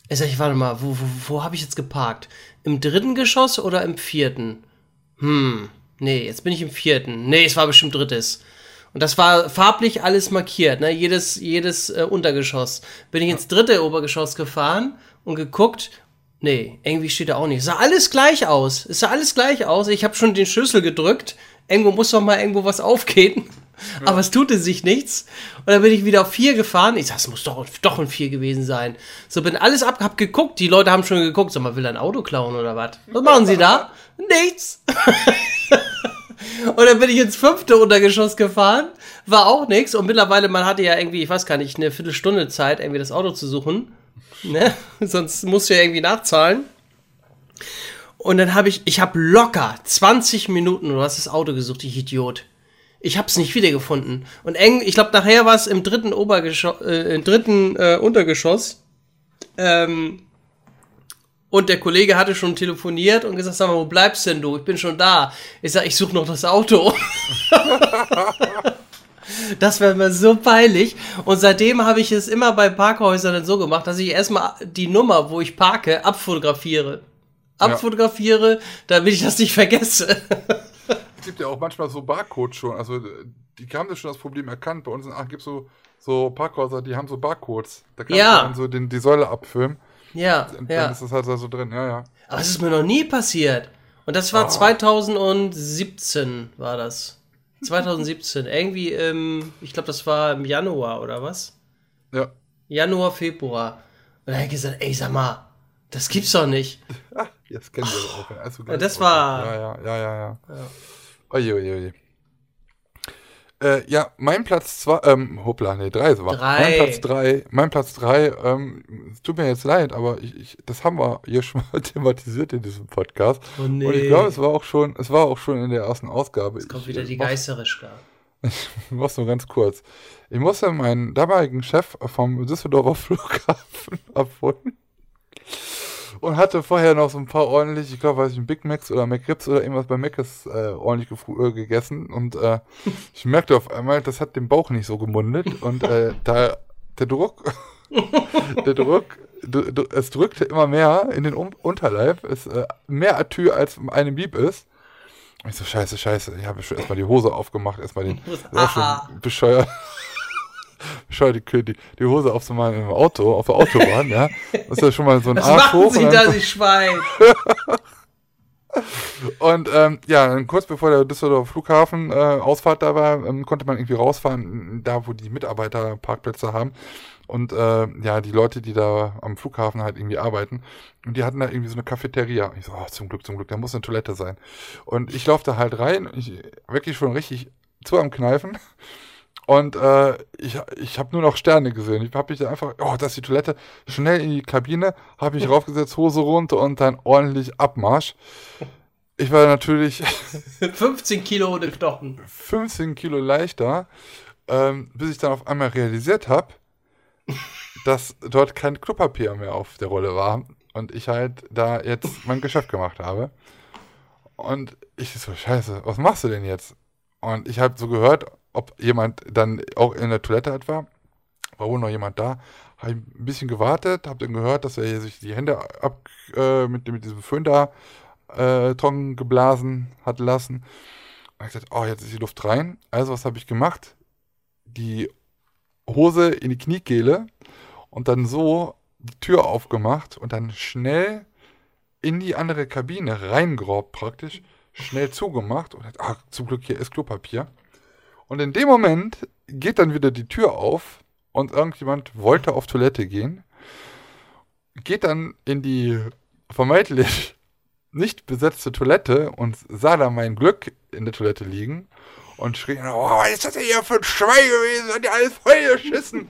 Ich sag, warte mal, wo, wo, wo habe ich jetzt geparkt? Im dritten Geschoss oder im vierten? Hm, nee, jetzt bin ich im vierten. Nee, es war bestimmt drittes. Und das war farblich alles markiert, ne? Jedes, jedes äh, Untergeschoss. Bin ich ins dritte Obergeschoss gefahren und geguckt. Nee, irgendwie steht da auch nicht. Es sah alles gleich aus. Es sah alles gleich aus. Ich habe schon den Schlüssel gedrückt. Irgendwo muss doch mal irgendwo was aufgehen. Aber es tute sich nichts. Und dann bin ich wieder auf vier gefahren. Ich sag, es muss doch, doch ein vier gewesen sein. So bin alles ab, hab geguckt. Die Leute haben schon geguckt. Sag mal, will er ein Auto klauen oder was? Was machen sie da? Nichts. Und dann bin ich ins fünfte Untergeschoss gefahren, war auch nichts. Und mittlerweile, man hatte ja irgendwie, ich weiß gar nicht, eine Viertelstunde Zeit, irgendwie das Auto zu suchen. Ne? Sonst musst du ja irgendwie nachzahlen. Und dann habe ich, ich habe locker 20 Minuten oder was das Auto gesucht, ich Idiot. Ich habe es nicht wiedergefunden. Und eng, ich glaube, nachher war es im dritten Obergeschoss, äh, im dritten äh, Untergeschoss. Ähm, und der Kollege hatte schon telefoniert und gesagt, sag mal, wo bleibst denn du? Ich bin schon da. Ich sag, ich suche noch das Auto. das wäre mir so peinlich. Und seitdem habe ich es immer bei Parkhäusern dann so gemacht, dass ich erstmal die Nummer, wo ich parke, abfotografiere. Abfotografiere, damit ich das nicht vergesse. Es gibt ja auch manchmal so Barcodes schon. Also die haben das schon das Problem erkannt. Bei uns in Aachen gibt es so, so Parkhäuser, die haben so Barcodes. Da kannst Ja. dann so den, die Säule abfilmen. ja, Und ja. dann ist das halt da so drin. Ja, ja. Aber es ist mir noch nie passiert. Und das war 2017, war das. 2017. Irgendwie im, ich glaube, das war im Januar oder was? Ja. Januar, Februar. Und dann habe ich gesagt, ey, sag mal, das gibt's doch nicht. Ah, jetzt kennen wir auch. Also Ja, das war- Ja, ja, ja, ja. ja. Oje, oje, oje. Äh, ja, mein Platz zwei, ähm, hoppla, nee, drei sogar. Drei. Mein Platz drei, mein Platz drei, ähm, es tut mir jetzt leid, aber ich, ich, das haben wir hier schon mal thematisiert in diesem Podcast. Oh Und nee. ich glaube, es war auch schon, es war auch schon in der ersten Ausgabe. Kommt ich, wieder die äh, mach- Geisterischka. Ich mach's nur ganz kurz. Ich musste meinen damaligen Chef vom Düsseldorfer Flughafen abholen. Und hatte vorher noch so ein paar ordentlich, ich glaube, weiß ich, ein Big Macs oder McRibs oder irgendwas bei Mc's äh, ordentlich äh, gegessen. Und äh, ich merkte auf einmal, das hat den Bauch nicht so gemundet. Und äh, da der Druck, der Druck, du, du, es drückte immer mehr in den um Unterleib. Es äh, mehr Atü als einem lieb ist. Und ich so, scheiße, scheiße. Ich habe schon erstmal die Hose aufgemacht, erstmal den. Das war schon bescheuert. Bescheuert, die, die, die Hose aufzumachen im Auto, auf der Autobahn, ja. Das ist ja schon mal so ein Was Arsch machen hoch. Sie und da, Sie Schwein? Und ähm, ja, kurz bevor der Düsseldorfer Flughafen äh, Ausfahrt da war, ähm, konnte man irgendwie rausfahren, da wo die Mitarbeiter Parkplätze haben. Und äh, ja, die Leute, die da am Flughafen halt irgendwie arbeiten, und die hatten da irgendwie so eine Cafeteria. Ich so, oh, zum Glück, zum Glück, da muss eine Toilette sein. Und ich laufe da halt rein, ich wirklich schon richtig zu am Kneifen. Und äh, ich, ich habe nur noch Sterne gesehen. Ich habe mich da einfach, oh, das ist die Toilette, schnell in die Kabine, habe mich raufgesetzt, Hose runter und dann ordentlich Abmarsch. Ich war natürlich 15 Kilo ohne Knochen. 15 Kilo leichter, ähm, bis ich dann auf einmal realisiert habe, dass dort kein Klopapier mehr auf der Rolle war und ich halt da jetzt mein Geschäft gemacht habe. Und ich so, scheiße, was machst du denn jetzt? Und ich habe so gehört, ob jemand dann auch in der Toilette halt war. War wohl noch jemand da. Habe ein bisschen gewartet, habe dann gehört, dass er sich die Hände ab, äh, mit, mit diesem Föhn da äh, trocken geblasen hat lassen. Und ich gesagt, oh, jetzt ist die Luft rein. Also was habe ich gemacht? Die Hose in die Kniekehle und dann so die Tür aufgemacht und dann schnell in die andere Kabine reingerobt praktisch, schnell zugemacht und ach, zum Glück hier ist Klopapier. Und in dem Moment geht dann wieder die Tür auf und irgendjemand wollte auf Toilette gehen, geht dann in die vermeintlich nicht besetzte Toilette und sah da mein Glück in der Toilette liegen und schrie, oh, was ist das hier für ein Schwein gewesen? Hat ja alles voll geschissen.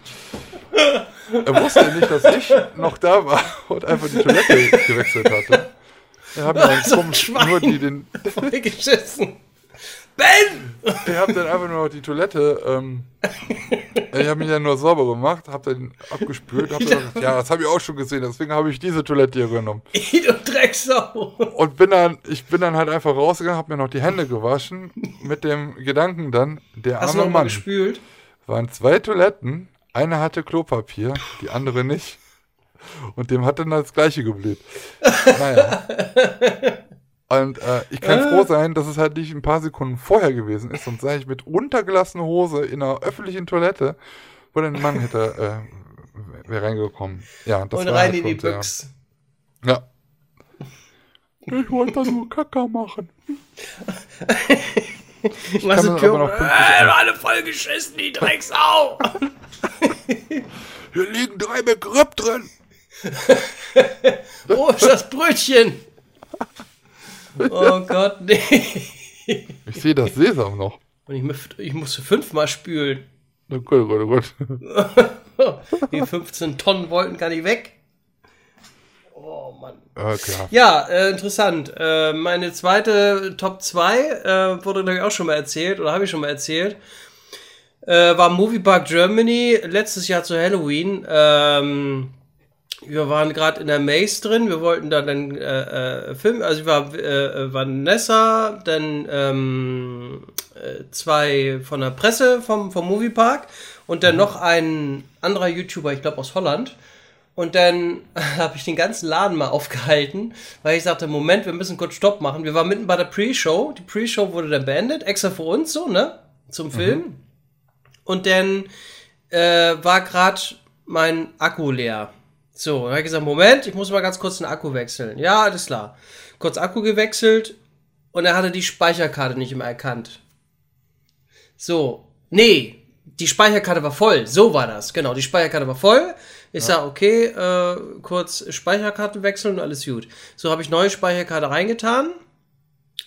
er wusste nicht, dass ich noch da war und einfach die Toilette gewechselt hatte. Wir haben dann So ein komisch Schwein. nur die den. Voll geschissen. Ben! Ich habe dann einfach nur noch die Toilette. Ähm, ich habe mich ja nur sauber gemacht, habe dann abgespült, habe dann gesagt, ja, das habe ich auch schon gesehen, deswegen habe ich diese Toilette hier genommen. Du Drecksau. Und bin dann, ich bin dann halt einfach rausgegangen, habe mir noch die Hände gewaschen, mit dem Gedanken dann, der Hast du arme noch mal Mann. gespült? waren zwei Toiletten, eine hatte Klopapier, die andere nicht. Und dem hat dann das gleiche geblüht. Naja. Und äh, ich kann froh sein, dass es halt nicht ein paar Sekunden vorher gewesen ist, sonst sei ich mit runtergelassener Hose in einer öffentlichen Toilette, wo dann ein Mann hätte, äh, wäre reingekommen. Ja, das Und war rein halt in die Büchs. Ja. Ich wollte da nur Kacker machen. Du hast kann Tür. aber noch Äh, alle voll geschissen, die Drecksau. Hier liegen drei Begriff drin. Wo ist das Brötchen? Oh Gott, nee. Ich sehe das Sesam noch. Und ich, ich musste fünfmal spülen. Oh Gott, oh Gott, oh Gott. Die 15 Tonnen wollten gar nicht weg. Oh Mann. Ja, klar. Ja, äh, interessant. Äh, meine zweite Top 2 äh, wurde, glaube ich, auch schon mal erzählt, oder habe ich schon mal erzählt. Äh, war Movie Park Germany letztes Jahr zu Halloween. Ähm, wir waren gerade in der Maze drin. Wir wollten da dann äh, äh, filmen. Also ich war äh, äh, Vanessa, dann ähm, äh, zwei von der Presse vom, vom Moviepark und dann noch ein anderer YouTuber, ich glaube aus Holland. Und dann habe ich den ganzen Laden mal aufgehalten, weil ich sagte, Moment, wir müssen kurz Stopp machen. Wir waren mitten bei der Pre-Show. Die Pre-Show wurde dann beendet, extra für uns so, ne? Zum Film. Und dann äh, war gerade mein Akku leer. So, dann habe ich gesagt, Moment, ich muss mal ganz kurz den Akku wechseln. Ja, alles klar. Kurz Akku gewechselt und er hatte die Speicherkarte nicht mehr erkannt. So, nee, die Speicherkarte war voll. So war das. Genau, die Speicherkarte war voll. Ich sag, okay, äh, kurz Speicherkarte wechseln und alles gut. So habe ich neue Speicherkarte reingetan.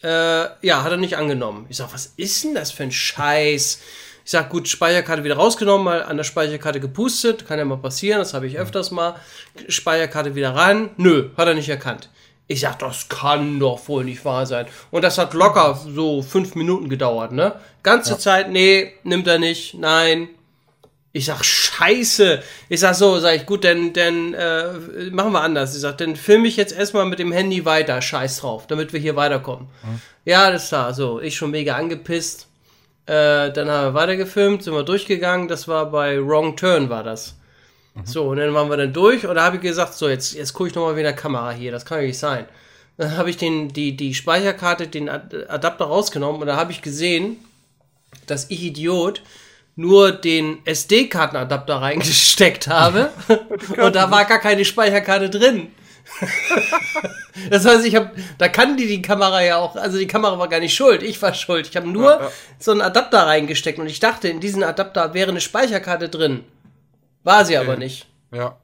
Äh, ja, hat er nicht angenommen. Ich sag, was ist denn das für ein Scheiß? Ich sag, gut, Speicherkarte wieder rausgenommen, mal an der Speicherkarte gepustet. Kann ja mal passieren, das habe ich öfters mal. Speicherkarte wieder ran. Nö, hat er nicht erkannt. Ich sag, das kann doch wohl nicht wahr sein. Und das hat locker so fünf Minuten gedauert, ne? Ganze Zeit, nee, nimmt er nicht, nein. Ich sag, scheiße. Ich sag so, sag ich, gut, dann, dann äh, machen wir anders. Ich sag, dann filme ich jetzt erstmal mit dem Handy weiter, scheiß drauf, damit wir hier weiterkommen. Ja, alles klar, so, ich schon mega angepisst. Äh, dann haben wir weitergefilmt, sind wir durchgegangen, das war bei Wrong Turn, war das. So, und dann waren wir dann durch und da habe ich gesagt, so, jetzt, jetzt gucke ich nochmal wieder Kamera hier, das kann ja nicht sein. Dann habe ich den, die, die Speicherkarte, den Ad- Adapter rausgenommen und da habe ich gesehen, dass ich Idiot nur den SD-Kartenadapter reingesteckt habe und da war gar keine Speicherkarte drin. das heißt, ich habe, da kann die die Kamera ja auch, also die Kamera war gar nicht schuld, ich war schuld. Ich habe nur Ja, ja. so einen Adapter reingesteckt und ich dachte, in diesen Adapter wäre eine Speicherkarte drin. War sie aber Okay. nicht. Ja.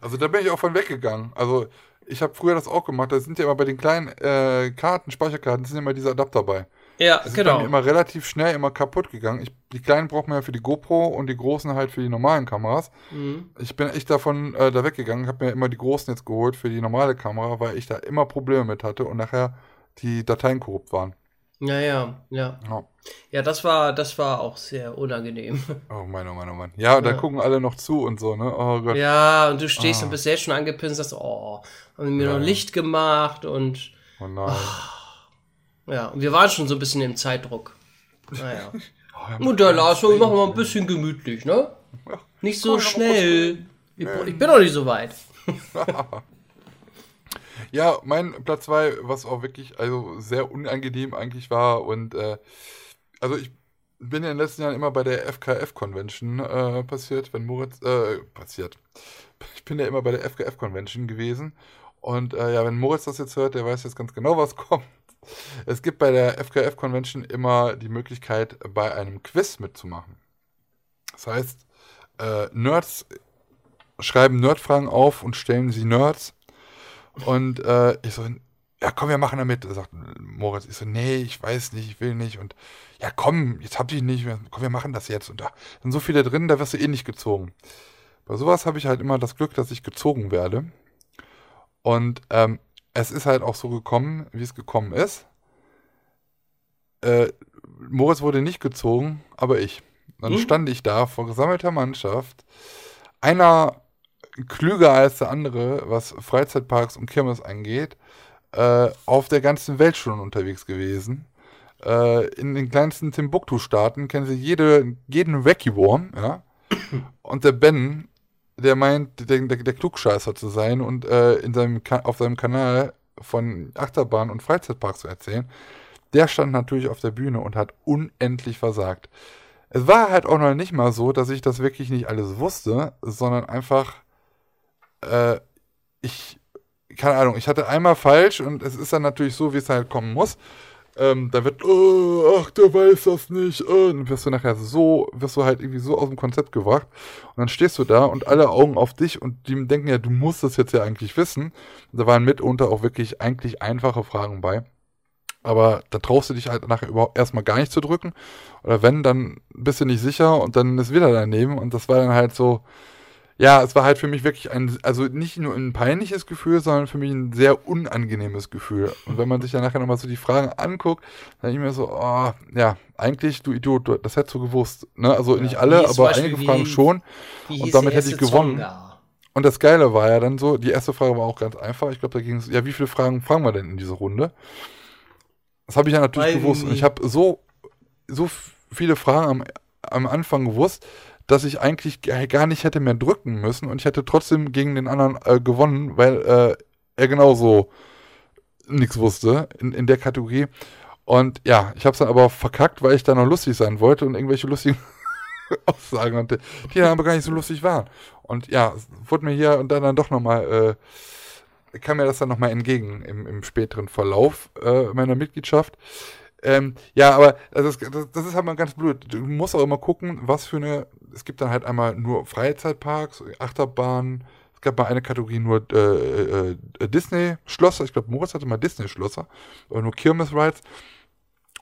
Also da bin ich auch von weggegangen. Also ich habe früher das auch gemacht. Da sind ja immer bei den kleinen äh, Karten, Speicherkarten, sind immer diese Adapter bei. Ja, Das ist bei genau. mir immer relativ schnell immer kaputt gegangen. Ich, die kleinen braucht man ja für die GoPro und die großen halt für die normalen Kameras. Mhm. Ich bin echt davon äh, da weggegangen, habe mir immer die großen jetzt geholt für die normale Kamera, weil ich da immer Probleme mit hatte und nachher die Dateien korrupt waren. Ja, ja, ja. Ja. Ja, das war, das war auch sehr unangenehm. Oh Mann, oh Mann, oh Mann. Ja, und da Ja. gucken alle noch zu und so, ne? Oh Gott. Ja, und du stehst Ah. und bist selbst schon angepisst und sagst, oh, haben mir Ja, noch. Licht gemacht und Oh nein. Ja, und wir waren schon so ein bisschen im Zeitdruck. Naja. Oh, ja, Und der Lars, wir machen mal ein bisschen gemütlich, ne? Nicht so schnell. Ich, ich bin noch nicht so weit. Ja, mein Platz 2, was auch wirklich also sehr unangenehm eigentlich war und äh, also ich bin ja in den letzten Jahren immer bei der FKF-Convention äh, passiert, wenn Moritz, äh, passiert. Ich bin ja immer bei der FKF-Convention gewesen und äh, ja, wenn Moritz das jetzt hört, der weiß jetzt ganz genau, was kommt. Es gibt bei der FKF-Convention immer die Möglichkeit, bei einem Quiz mitzumachen. Das heißt, äh, Nerds schreiben Nerdfragen auf und stellen sie Nerds und äh, ich so, ja komm, wir machen da mit. Sagt Moritz, ich so, nee, ich weiß nicht, ich will nicht. Und ja komm, jetzt hab ich nicht, komm, wir machen das jetzt. Und da sind so viele drin, da wirst du eh nicht gezogen. Bei sowas habe ich halt immer das Glück, dass ich gezogen werde. Und ähm, es ist halt auch so gekommen, wie es gekommen ist. Äh, Moritz wurde nicht gezogen, aber ich. Dann Hm? stand ich da vor gesammelter Mannschaft. Einer klüger als der andere, was Freizeitparks und Kirmes angeht, äh, auf der ganzen Welt schon unterwegs gewesen. Äh, in den kleinsten Timbuktu-Staaten kennen sie jede, jeden Wacky-Worm, ja. Und der Ben, der meint, der, der, der Klugscheißer zu sein und äh, in seinem, auf seinem Kanal von Achterbahn und Freizeitparks zu erzählen, der stand natürlich auf der Bühne und hat unendlich versagt. Es war halt auch noch nicht mal so, dass ich das wirklich nicht alles wusste, sondern einfach, äh, ich, keine Ahnung, ich hatte einmal falsch und es ist dann natürlich so, wie es halt kommen muss. Ähm, da wird, oh, ach, der weiß das nicht. Oh, und dann wirst du nachher so, wirst du halt irgendwie so aus dem Konzept gebracht. Und dann stehst du da und alle Augen auf dich und die denken ja, du musst das jetzt ja eigentlich wissen. Und da waren mitunter auch wirklich eigentlich einfache Fragen bei. Aber da traust du dich halt nachher überhaupt erstmal gar nicht zu drücken. Oder wenn, dann bist du nicht sicher und dann ist wieder daneben. Und das war dann halt so, ja, es war halt für mich wirklich ein, also nicht nur ein peinliches Gefühl, sondern für mich ein sehr unangenehmes Gefühl. Und wenn man sich dann nachher nochmal so die Fragen anguckt, dann ich mir so, oh, ja, eigentlich, du Idiot, du, das hättest du gewusst. Ne? Also nicht wie alle, aber einige wie- Fragen schon. Wie Und damit hätte ich gewonnen. Song Und das Geile war ja dann so, die erste Frage war auch ganz einfach. Ich glaube, da ging es, ja, wie viele Fragen fragen wir denn in dieser Runde? Das habe ich ja natürlich Weiß gewusst. Und ich habe so, so viele Fragen am, am Anfang gewusst, dass ich eigentlich gar nicht hätte mehr drücken müssen und ich hätte trotzdem gegen den anderen äh, gewonnen, weil äh, er genauso nichts wusste in, in der Kategorie. Und ja, ich habe es dann aber verkackt, weil ich da noch lustig sein wollte und irgendwelche lustigen Aussagen hatte, die dann aber gar nicht so lustig waren. Und ja, wurde mir hier und dann, dann doch nochmal, äh, kam mir das dann nochmal entgegen im, im späteren Verlauf äh, meiner Mitgliedschaft. Ähm, ja, aber das ist, das, das ist halt mal ganz blöd. Du musst auch immer gucken, was für eine. Es gibt dann halt einmal nur Freizeitparks, Achterbahnen. Es gab mal eine Kategorie nur äh, äh, äh, Disney-Schlosser. Ich glaube, Moritz hatte mal Disney-Schlosser. Oder nur Kirmes-Rides.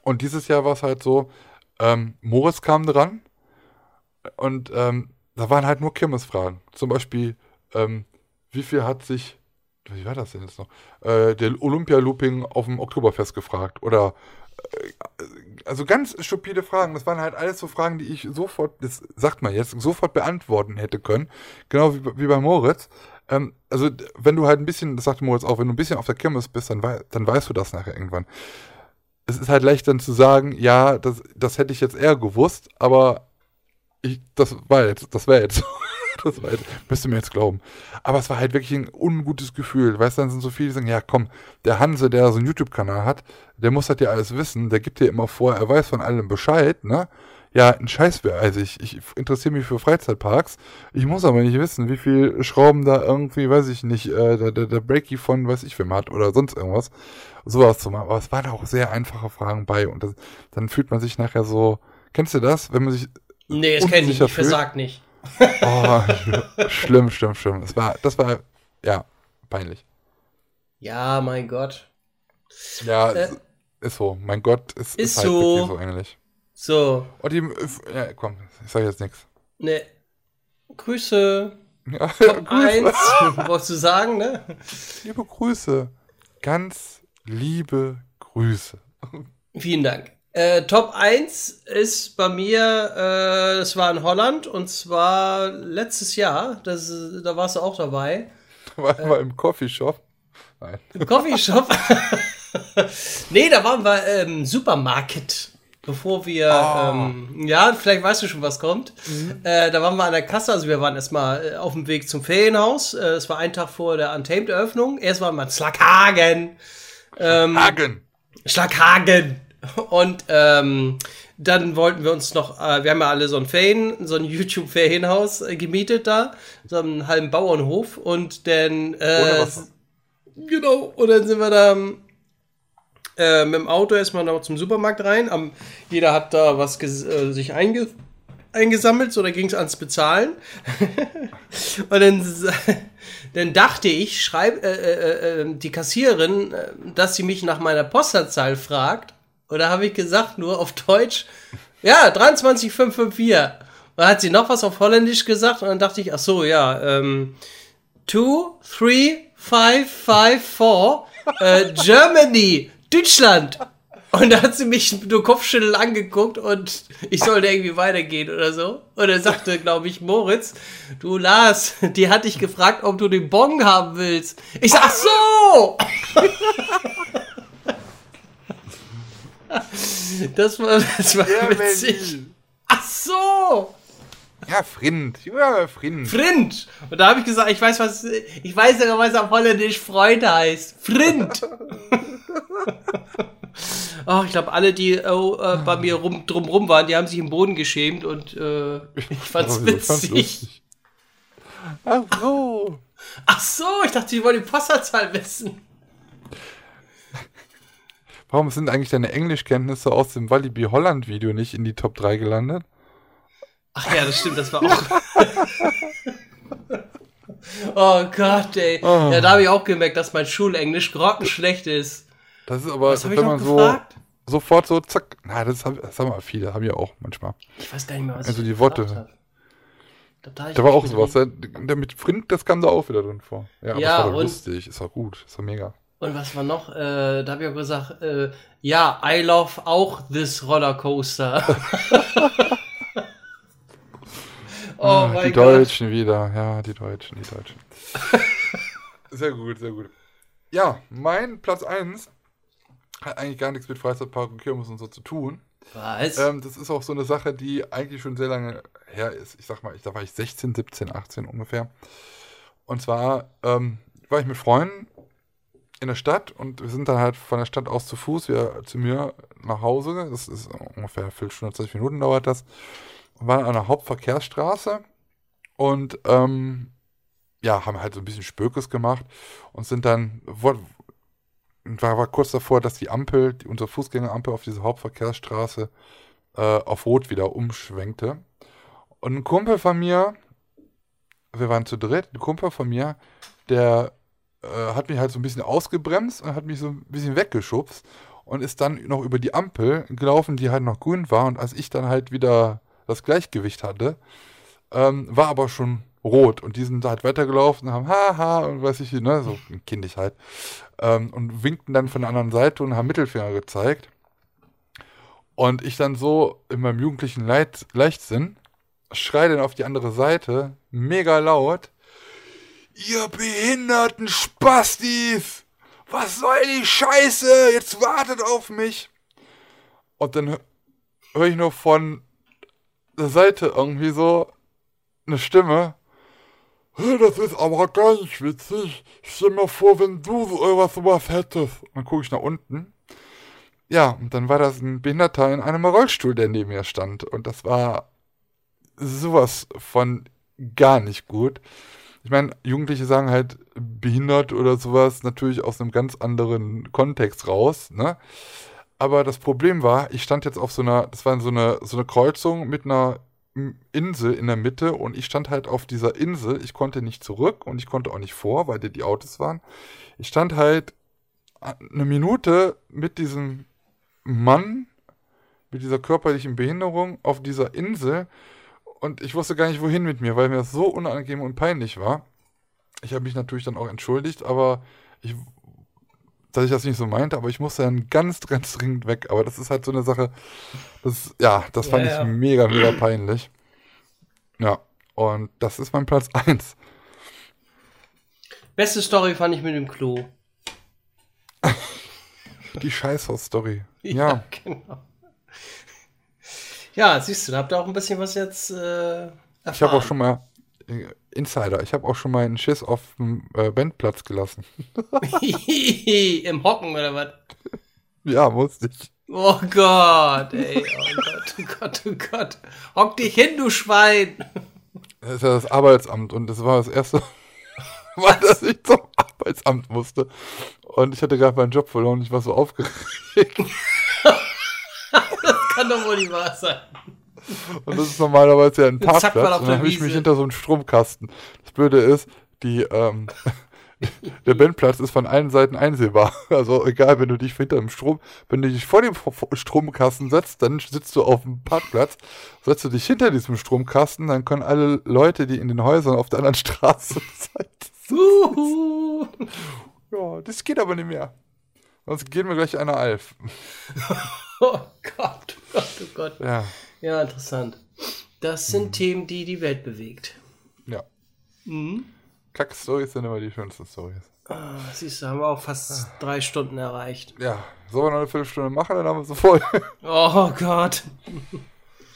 Und dieses Jahr war es halt so, ähm, Moritz kam dran und ähm, da waren halt nur Kirmesfragen. Zum Beispiel, ähm, wie viel hat sich, wie war das denn jetzt noch, äh, der Olympia-Looping auf dem Oktoberfest gefragt? Oder, also ganz stupide Fragen. Das waren halt alles so Fragen, die ich sofort, das sagt man jetzt, sofort beantworten hätte können. Genau wie, wie bei Moritz. Ähm, also, wenn du halt ein bisschen, das sagte Moritz auch, wenn du ein bisschen auf der Kirmes bist, dann, wei dann weißt du das nachher irgendwann. Es ist halt leicht dann zu sagen, ja, das, das hätte ich jetzt eher gewusst, aber ich, das war jetzt, das wäre jetzt, das war jetzt, müsst ihr mir jetzt glauben. Aber es war halt wirklich ein ungutes Gefühl. Weißt du, dann sind so viele, die sagen, ja komm, der Hanse, der so einen YouTube-Kanal hat, der muss das ja alles wissen, der gibt dir immer vor, er weiß von allem Bescheid, ne? ja, ein Scheiß wäre. Also ich, ich interessiere mich für Freizeitparks. Ich muss aber nicht wissen, wie viel Schrauben da irgendwie, weiß ich nicht, äh, der, der, der Breaky von weiß ich wem hat oder sonst irgendwas. Sowas zu machen. Aber es waren auch sehr einfache Fragen bei und das, dann fühlt man sich nachher so. Kennst du das, wenn man sich Nee, das kenne ich nicht. Versagt nicht. Oh, schlimm, schlimm, schlimm. Das war, das war, ja, peinlich. Ja, mein Gott. Ja, Äh, ist so. Mein Gott, es ist, ist halt so. so ähnlich. So, Und die, äh, ja, komm, ich sag jetzt nichts. ne. Grüße. Ja, Top Grüße. 1. Wolltest du sagen, ne? Liebe Grüße. Ganz liebe Grüße. Vielen Dank. Äh, Top 1 ist bei mir, äh, das war in Holland und zwar letztes Jahr. Das, da warst du auch dabei. War Äh. mal im Coffeeshop. Nein. Im Coffeeshop. nee, da waren wir im ähm, Supermarket. Bevor wir, ähm, ja, vielleicht weißt du schon, was kommt. Äh, da waren wir an der Kasse, also wir waren erstmal äh, auf dem Weg zum Ferienhaus. Äh, Es war ein Tag vor der Untamed-Eröffnung. Erst waren wir in Schlaghagen. Ähm, Hagen. Schlaghagen. Und ähm, dann wollten wir uns noch, äh, wir haben ja alle so ein Ferien, so ein YouTube-Ferienhaus äh, gemietet da, so einen halben Bauernhof und dann, äh, genau, und dann sind wir da äh, mit dem Auto erstmal noch zum Supermarkt rein. Am, jeder hat da was äh, sich einge eingesammelt, so da ging es ans Bezahlen. und dann, dann dachte ich, schreib äh, äh, die Kassiererin, dass sie mich nach meiner Postleitzahl fragt. Und da habe ich gesagt, nur auf Deutsch, ja, 23554. Und dann hat sie noch was auf Holländisch gesagt und dann dachte ich, ach so, ja, ähm, 2, 3, 5, 5, 4, äh, Germany, Deutschland. Und da hat sie mich nur Kopfschütteln angeguckt und ich sollte irgendwie weitergehen oder so. Und er sagte, glaube ich, Moritz, du Lars, die hat dich gefragt, ob du den Bon haben willst. Ich sag, ach so! Das war, das war witzig. Ach so! Ja, Frind. Ja, Frind. Frind. Und da habe ich gesagt, ich weiß, was, ich weiß ja, was auf Holländisch Freund heißt. Frind. oh, ich glaube, alle, die oh, äh, bei mir rum, drumrum waren, die haben sich im Boden geschämt und äh, ich fand's Oh, witzig. Ach so. Ach so, ich dachte, die wollen die Postleitzahl wissen. Warum sind eigentlich deine Englischkenntnisse aus dem Walibi Holland Video nicht in die Top 3 gelandet? Ach ja, das stimmt, das war auch. oh Gott, ey. Oh. Ja, da habe ich auch gemerkt, dass mein Schulenglisch grottenschlecht ist. Das ist aber, Was wenn man so gefragt? sofort so zack. Na, das, hab, das haben wir viele, haben ja auch manchmal. Ich weiß gar nicht mehr, was Also ich die Worte. hab. Da, da, Da war auch sowas. Der, der mit Frind, das kam da auch wieder drin vor. Ja, aber Ja, das war und- lustig. Ist doch gut. Ist doch mega. Und was war noch? Äh, da habe ich auch gesagt, äh, ja, I love auch this Rollercoaster. oh die mein Gott. Deutschen wieder. Ja, die Deutschen, die Deutschen. sehr gut, sehr gut. Ja, mein Platz 1 hat eigentlich gar nichts mit Freizeitpark und Kirmes und so zu tun. Was? Ähm, das ist auch so eine Sache, die eigentlich schon sehr lange her ist. Ich sag mal, ich, da war ich 16, 17, 18 ungefähr. Und zwar ähm, war ich mit Freunden in der Stadt und wir sind dann halt von der Stadt aus zu Fuß wieder zu mir nach Hause. Das ist ungefähr eine Viertelstunde, 20 Minuten dauert das. Und waren an einer Hauptverkehrsstraße und ähm, ja, haben halt so ein bisschen Spökes gemacht und sind dann, war, war kurz davor, dass die Ampel, die, unsere Fußgängerampel auf diese Hauptverkehrsstraße äh, auf Rot wieder umschwenkte. Und ein Kumpel von mir, wir waren zu dritt, ein Kumpel von mir, der äh, hat mich halt so ein bisschen ausgebremst und hat mich so ein bisschen weggeschubst und ist dann noch über die Ampel gelaufen, die halt noch grün war. Und als ich dann halt wieder das Gleichgewicht hatte, ähm, war aber schon rot. Und die sind halt weitergelaufen und haben haha und weiß ich, ne, so kindisch halt. Ähm, und winkten dann von der anderen Seite und haben Mittelfinger gezeigt. Und ich dann so in meinem jugendlichen Leit Leichtsinn schreie dann auf die andere Seite, mega laut, Ihr behinderten Spastis! Was soll die Scheiße? Jetzt wartet auf mich! Und dann höre ich noch von der Seite irgendwie so eine Stimme. "Hey, Das ist aber gar nicht witzig. Stell mir vor, wenn du so sowas hättest. Und dann gucke ich nach unten. Ja, und dann war das ein Behinderter in einem Rollstuhl, der neben mir stand. Und das war sowas von gar nicht gut. Ich meine, Jugendliche sagen halt behindert oder sowas natürlich aus einem ganz anderen Kontext raus, ne? Aber das Problem war, ich stand jetzt auf so einer, das war so eine, so eine Kreuzung mit einer Insel in der Mitte und ich stand halt auf dieser Insel. Ich konnte nicht zurück und ich konnte auch nicht vor, weil da die Autos waren. Ich stand halt eine Minute mit diesem Mann, mit dieser körperlichen Behinderung auf dieser Insel und ich wusste gar nicht, wohin mit mir, weil mir das so unangenehm und peinlich war. Ich habe mich natürlich dann auch entschuldigt, aber ich, dass ich das nicht so meinte, aber ich musste dann ganz, ganz dringend weg. Aber das ist halt so eine Sache, das, ja, das fand ja, ich mega, mega peinlich. Ja, und das ist mein Platz 1. Beste Story fand ich mit dem Klo. Die Scheißhaus-Story. Ja, ja, genau. Ja, siehst du, da habt ihr auch ein bisschen was jetzt äh, Ich habe auch schon mal, äh, Insider, ich habe auch schon mal einen Schiss auf dem äh, Bandplatz gelassen. Im Hocken oder was? Ja, musste ich. Oh Gott, ey, oh Gott, oh Gott, oh Gott. Hock dich hin, du Schwein. Das ist ja das Arbeitsamt und das war das erste Mal, dass ich zum Arbeitsamt musste. Und ich hatte gerade meinen Job verloren ich war so aufgeregt kann doch wohl nicht wahr sein. Und das ist normalerweise ja ein Parkplatz. Und dann habe ich mich hinter so einem Stromkasten. Das Blöde ist, die, ähm, der Bandplatz ist von allen Seiten einsehbar. Also egal, wenn du dich hinter dem Strom, wenn du dich vor dem Stromkasten setzt, dann sitzt du auf dem Parkplatz. Setzt du dich hinter diesem Stromkasten, dann können alle Leute, die in den Häusern auf der anderen Straße sind. ja, das geht aber nicht mehr. Sonst gehen wir gleich einer Alf. oh Gott, oh Gott, oh Gott. Ja, ja interessant. Das sind mhm. Themen, die die Welt bewegt. Ja. Mhm. Kack-Stories sind immer die schönsten Stories. Ah, siehst du, haben wir auch fast ah. drei Stunden erreicht. Ja, sollen wir noch eine Viertelstunde machen, dann haben wir so voll. oh Gott.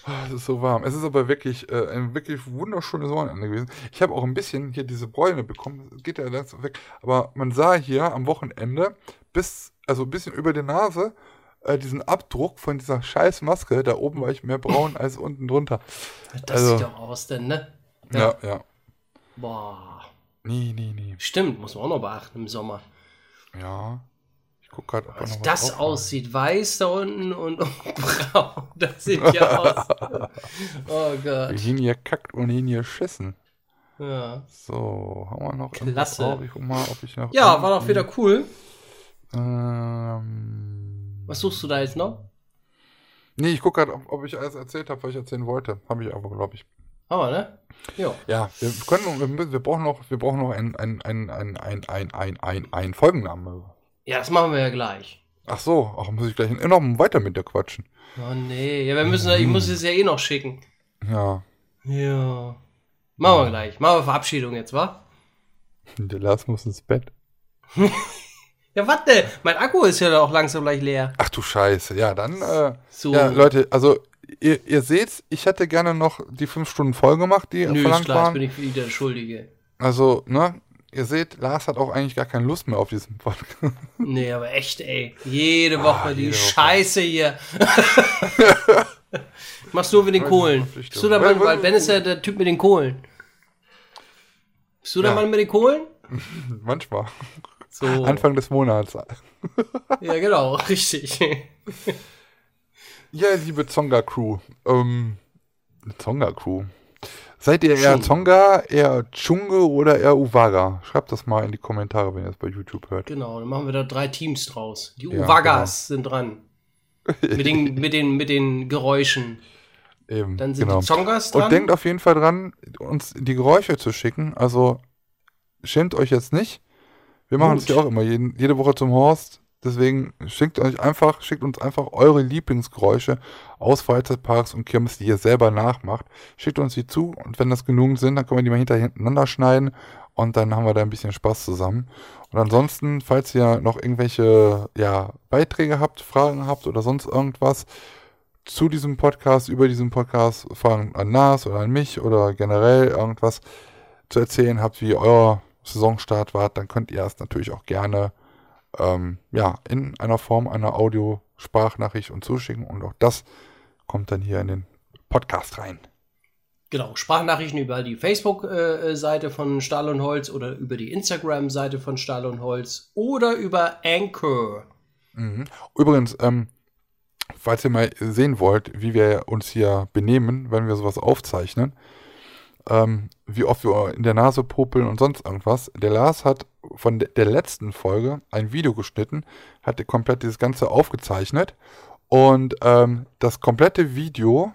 Ah, es ist so warm. Es ist aber wirklich äh, ein wirklich wunderschönes Wochenende gewesen. Ich habe auch ein bisschen hier diese Bräune bekommen. Geht ja langsam weg. Aber man sah hier am Wochenende bis, also ein bisschen über die Nase, äh, diesen Abdruck von dieser scheiß Maske. Da oben war ich mehr braun als unten drunter. Das also, sieht doch aus, denn, ne? Ja, ja. ja. Boah. Nee, nee, nee. Stimmt, muss man auch noch beachten im Sommer. Ja. Ich guck gerade, ob also das aussieht. Weiß da unten und braun. Das sieht ja aus. Oh Gott. Virginia kackt und hier schissen. Ja. So, haben wir noch Klasse. Drauf? Ich guck mal, ob ich noch ja, war doch wieder cool. Ähm, Was suchst du da jetzt noch? Nee, ich gucke gerade, ob, ob, ich alles erzählt habe, was ich erzählen wollte. Habe ich aber, glaube ich. Aber, ne? Jo. Ja, wir können, wir, wir brauchen noch, wir brauchen noch einen ein, ein, ein, ein, ein, ein, ein, ein Folgennamen. Ja, das machen wir ja gleich. Ach so, ach, muss ich gleich noch weiter mit dir quatschen. Oh nee, ja, wir müssen, ich muss es ja eh noch schicken. Ja. Ja. Machen wir gleich. Machen wir Verabschiedung jetzt, wa? Der Lars muss ins Bett. Ja, warte, mein Akku ist ja auch langsam gleich leer. Ach du Scheiße, ja, dann, äh, so. ja, Leute, also, ihr, ihr seht's, ich hätte gerne noch die fünf Stunden voll gemacht, die Nö, verlangt klar, waren. bin ich wieder der Schuldige. Also, ne, ihr seht, Lars hat auch eigentlich gar keine Lust mehr auf diesen Podcast. Nee, aber echt, ey, jede ah, Woche ah, die jede Scheiße Woche. hier. Machst du mit den Kohlen. Bist du der Mann, weil Ben ist ja der Typ mit den Kohlen. Bist du der ja. Mann mit den Kohlen? Manchmal. So. Anfang des Monats. ja, genau, richtig. ja, liebe Zonga-Crew. Ähm, Zonga-Crew. Seid ihr eher Zonga, eher Chunge oder eher Uwaga? Schreibt das mal in die Kommentare, wenn ihr es bei YouTube hört. Genau, dann machen wir da drei Teams draus. Die ja, Uwagas genau. sind dran. mit, den, mit, den, mit den Geräuschen. Eben, dann sind genau. die Zongas dran. Und denkt auf jeden Fall dran, uns die Geräusche zu schicken. Also schämt euch jetzt nicht. Wir machen es ja auch immer jeden, jede Woche zum Horst. Deswegen schickt euch einfach, schickt uns einfach eure Lieblingsgeräusche aus Freizeitparks und Kirmes, die ihr selber nachmacht. Schickt uns die zu und wenn das genug sind, dann können wir die mal hintereinander schneiden und dann haben wir da ein bisschen Spaß zusammen. Und ansonsten, falls ihr noch irgendwelche ja, Beiträge habt, Fragen habt oder sonst irgendwas zu diesem Podcast, über diesen Podcast, Fragen an Nas oder an mich oder generell irgendwas zu erzählen habt, wie euer Saisonstart wart, dann könnt ihr es natürlich auch gerne ähm, ja, in einer Form einer Audiosprachnachricht und zuschicken. Und auch das kommt dann hier in den Podcast rein. Genau, Sprachnachrichten über die Facebook-Seite von Stahl und Holz oder über die Instagram-Seite von Stahl und Holz oder über Anchor. Mhm. Übrigens, ähm, falls ihr mal sehen wollt, wie wir uns hier benehmen, wenn wir sowas aufzeichnen, ähm, wie oft wir in der Nase popeln und sonst irgendwas. Der Lars hat von de der letzten Folge ein Video geschnitten, hat komplett dieses Ganze aufgezeichnet und ähm, das komplette Video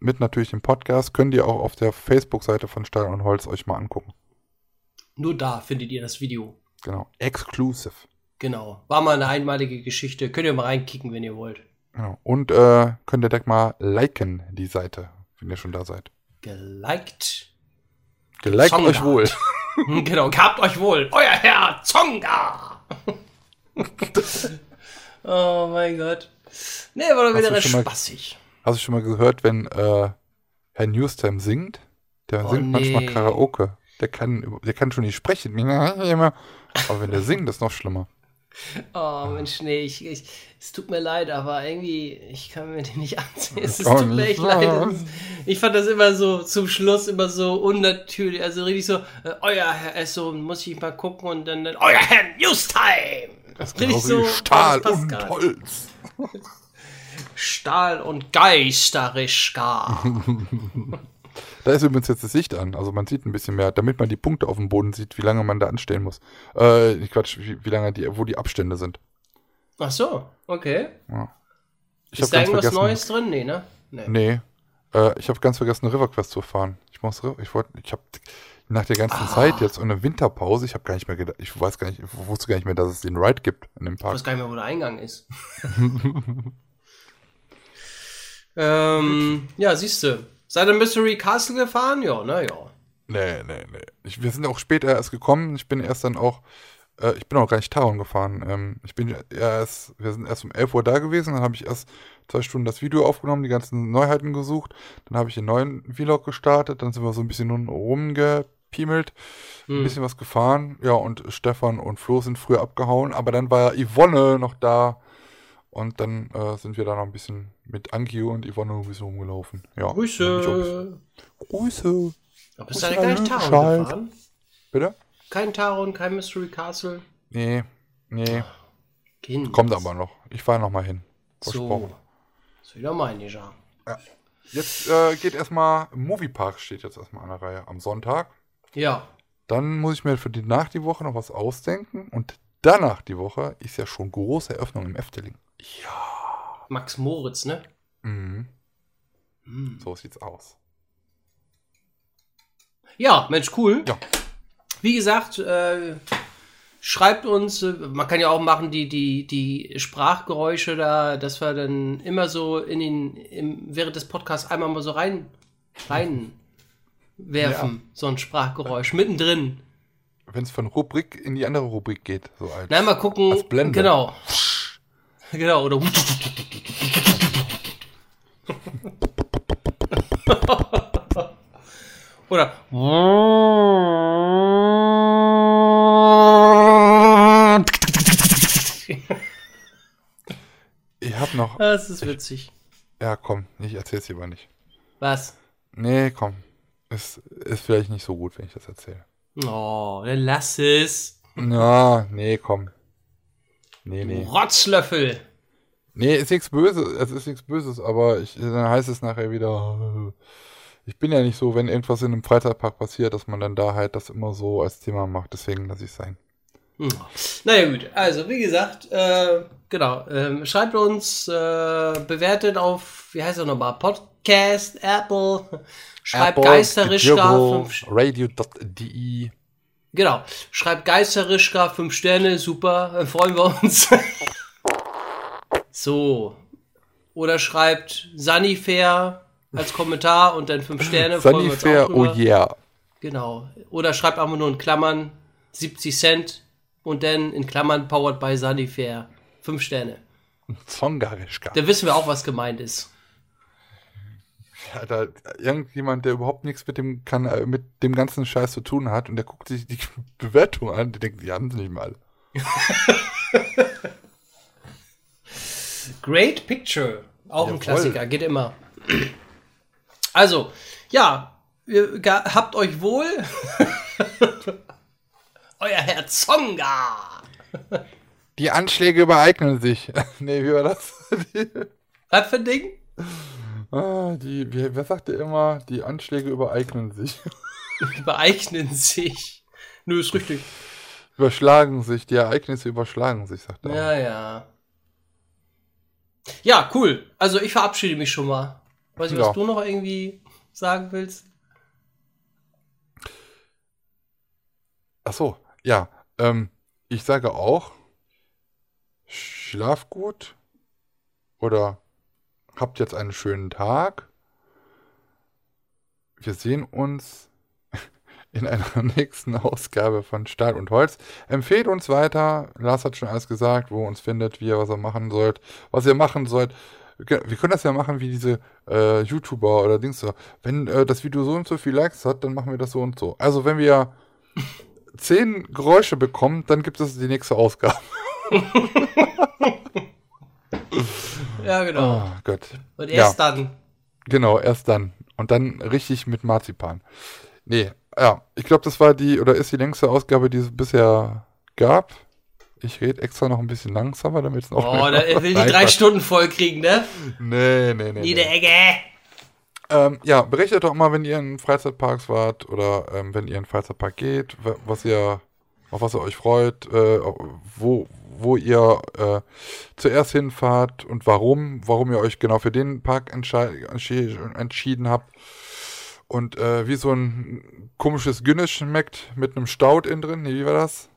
mit natürlich dem Podcast könnt ihr auch auf der Facebook-Seite von Stahl und Holz euch mal angucken. Nur da findet ihr das Video. Genau, exclusive. Genau, war mal eine einmalige Geschichte. Könnt ihr mal reinkicken, wenn ihr wollt. Genau. Und äh, könnt ihr direkt mal liken, die Seite, wenn ihr schon da seid. Geliked. Geliked Zonga. euch wohl. genau, gehabt euch wohl. Euer Herr Zonga. oh mein Gott. Nee, war doch wieder recht schon mal- spaßig. Hast du schon mal gehört, wenn äh, Herr Newstime singt? Der Oh, singt manchmal nee. Karaoke. Der kann, der kann schon nicht sprechen. Aber wenn der singt, ist noch schlimmer. Oh Mensch, nee, ich, ich, es tut mir leid, aber irgendwie, ich kann mir den nicht ansehen. Es, auch tut mir echt leid. Ich fand das immer so zum Schluss immer so unnatürlich. Also richtig so, äh, euer Herr Esso, muss ich mal gucken und dann, dann euer Herr Newstime. Das richtig so. Stahl und gar. Holz. Stahl und Geisterischka. Da ist übrigens jetzt das Licht an. Also man sieht ein bisschen mehr, damit man die Punkte auf dem Boden sieht, wie lange man da anstehen muss. Äh, nicht Quatsch, wie, wie lange die, wo die Abstände sind. Ach so, okay. Ich Ist habe da ganz irgendwas vergessen. Neues drin? Nee, ne? Nee. Nee. Äh, ich habe ganz vergessen, River Quest zu fahren. Ich muss, ich wollte, ich habe nach der ganzen Ah. Zeit jetzt und eine Winterpause, ich habe gar nicht mehr gedacht, ich weiß gar nicht, ich wusste gar nicht mehr, dass es den Ride gibt in dem Ich Park. weiß gar nicht mehr, wo der Eingang ist. ähm, ja, siehst du. Seid ihr Mystery Castle gefahren? Ja, na ja. Nee, nee, nee. Ich, wir sind auch später erst gekommen. Ich bin erst dann auch, äh, ich bin auch gar nicht Taron gefahren. Ähm, ich bin erst, wir sind erst um 11 Uhr da gewesen, dann habe ich erst zwei Stunden das Video aufgenommen, die ganzen Neuheiten gesucht. Dann habe ich den neuen Vlog gestartet, dann sind wir so ein bisschen rumgepiemelt, ein bisschen was gefahren. Ja, und Stefan und Flo sind früher abgehauen, aber dann war Yvonne noch da. Und dann äh, sind wir da noch ein bisschen mit Anki und Yvonne ein bisschen rumgelaufen. Ja, bisschen- Grüße. Grüße. Aber bist du Grüße eigentlich an Taron gefahren? Bitte? Kein Taron, kein Mystery Castle? Nee, nee. Kind. Kommt aber noch. Ich fahre noch mal hin. Versprochen. So. Das ist wieder mein ja. Jetzt äh, geht erstmal, Moviepark steht jetzt erstmal an der Reihe am Sonntag. Ja. Dann muss ich mir für die nach die Woche noch was ausdenken. Und danach die Woche ist ja schon große Eröffnung im Efteling. Max Moritz, ne? Mhm. So sieht's aus. Ja, Mensch, cool. Ja. Wie gesagt, äh, schreibt uns, äh, man kann ja auch machen, die, die, die Sprachgeräusche da, dass wir dann immer so in den, im, während des Podcasts einmal mal so rein, rein werfen, so ein Sprachgeräusch, mittendrin. Wenn es von Rubrik in die andere Rubrik geht. So als, Na, mal gucken. Als Blende. Genau. Genau, oder. oder. Ich hab noch. Das ist witzig. Ja, komm, ich erzähl's lieber nicht. Was? Nee, komm. Ist, ist vielleicht nicht so gut, wenn ich das erzähle. Oh, dann lass es. Ja, nee, komm. Nee, nee. Rotzlöffel. Nee, ist nichts Böses, es ist nichts Böses, aber ich, dann heißt es nachher wieder, ich bin ja nicht so, wenn irgendwas in einem Freizeitpark passiert, dass man dann da halt das immer so als Thema macht, deswegen lasse ich es sein. Hm. Naja gut, also wie gesagt, äh, genau, ähm, schreibt uns, äh, bewertet auf, wie heißt er nochmal, Podcast, Apple, schreibt Geisterischka, fünf, radio.de genau, schreibt Geisterischka, fünf Sterne, super, äh, freuen wir uns. so, oder schreibt Sunnyfair als Kommentar und dann fünf Sterne, Sunnyfair, oh yeah. Genau. Oder schreibt einfach nur in Klammern 70 Cent und dann in Klammern powered by Sunnyfair. Fünf Sterne. Zongarischka. Da wissen wir auch, was gemeint ist. Alter, irgendjemand, der überhaupt nichts mit dem, kann, äh, mit dem ganzen Scheiß zu tun hat und der guckt sich die Bewertung an, der denkt, die haben sie nicht mal. Great Picture. Auch ein Jawohl. Klassiker, geht immer. Also, ja, ihr habt euch wohl. Euer Herr Zonga. Die Anschläge übereignen sich. nee, wie war das? Was für ein Ding? ah, die, wie, wer sagte immer, die Anschläge übereignen sich. Beeignen sich. Nö, ist richtig. überschlagen sich, die Ereignisse überschlagen sich, sagt er. Ja, ja. Ja, cool. Also ich verabschiede mich schon mal. Weiß ich, was Ja. du noch irgendwie sagen willst? Ach so, ja. Ähm, ich sage auch, schlaf gut oder habt jetzt einen schönen Tag. Wir sehen uns in einer nächsten Ausgabe von Stahl und Holz. Empfehlt uns weiter. Lars hat schon alles gesagt, wo ihr uns findet, wie ihr was ihr machen sollt, was ihr machen sollt. Wir können, das ja machen wie diese äh, YouTuber oder Dings. Wenn äh, das Video so und so viel Likes hat, dann machen wir das so und so. Also wenn wir zehn Geräusche bekommen, dann gibt es die nächste Ausgabe. Ja, genau. Oh Gott. Und ja. erst dann. Genau, erst dann. Und dann richtig mit Marzipan. Nee, ja, ich glaube, das war die, oder ist die längste Ausgabe, die es bisher gab. Ich rede extra noch ein bisschen langsamer, damit es noch Oh, da will die Nein, drei. Stunden voll kriegen, ne? Nee, nee, nee. Jede nee. Ecke. Ähm, ja, berichtet doch mal, wenn ihr in Freizeitparks wart oder ähm, wenn ihr in Freizeitpark geht, wa- was ihr, auf was ihr euch freut, äh, wo, wo ihr äh, zuerst hinfahrt und warum, warum ihr euch genau für den Park entschieden habt. Und äh, wie so ein komisches Günnisch schmeckt mit einem Stout innen drin. Nee, wie war das?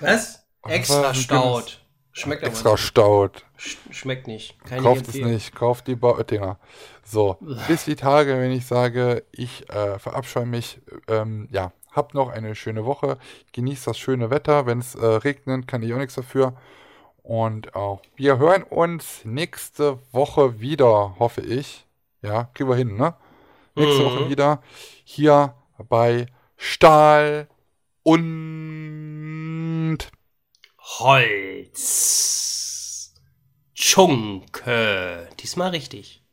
Was? Extra Stout. Schmeckt aber Extra nicht. Stout. Sch- Schmeckt nicht. Ich Kauft es nicht, kauft die Bautinger. So, bis die Tage, wenn ich sage, ich äh, verabscheue mich. Ähm, ja, habt noch eine schöne Woche. Genießt das schöne Wetter. Wenn es äh, regnet, kann ich auch nichts dafür. Und auch wir hören uns nächste Woche wieder, hoffe ich. Ja, kriegen wir hin, ne? Nächste Mhm. Woche wieder hier bei Stahl und Holz. Chunke. Diesmal richtig.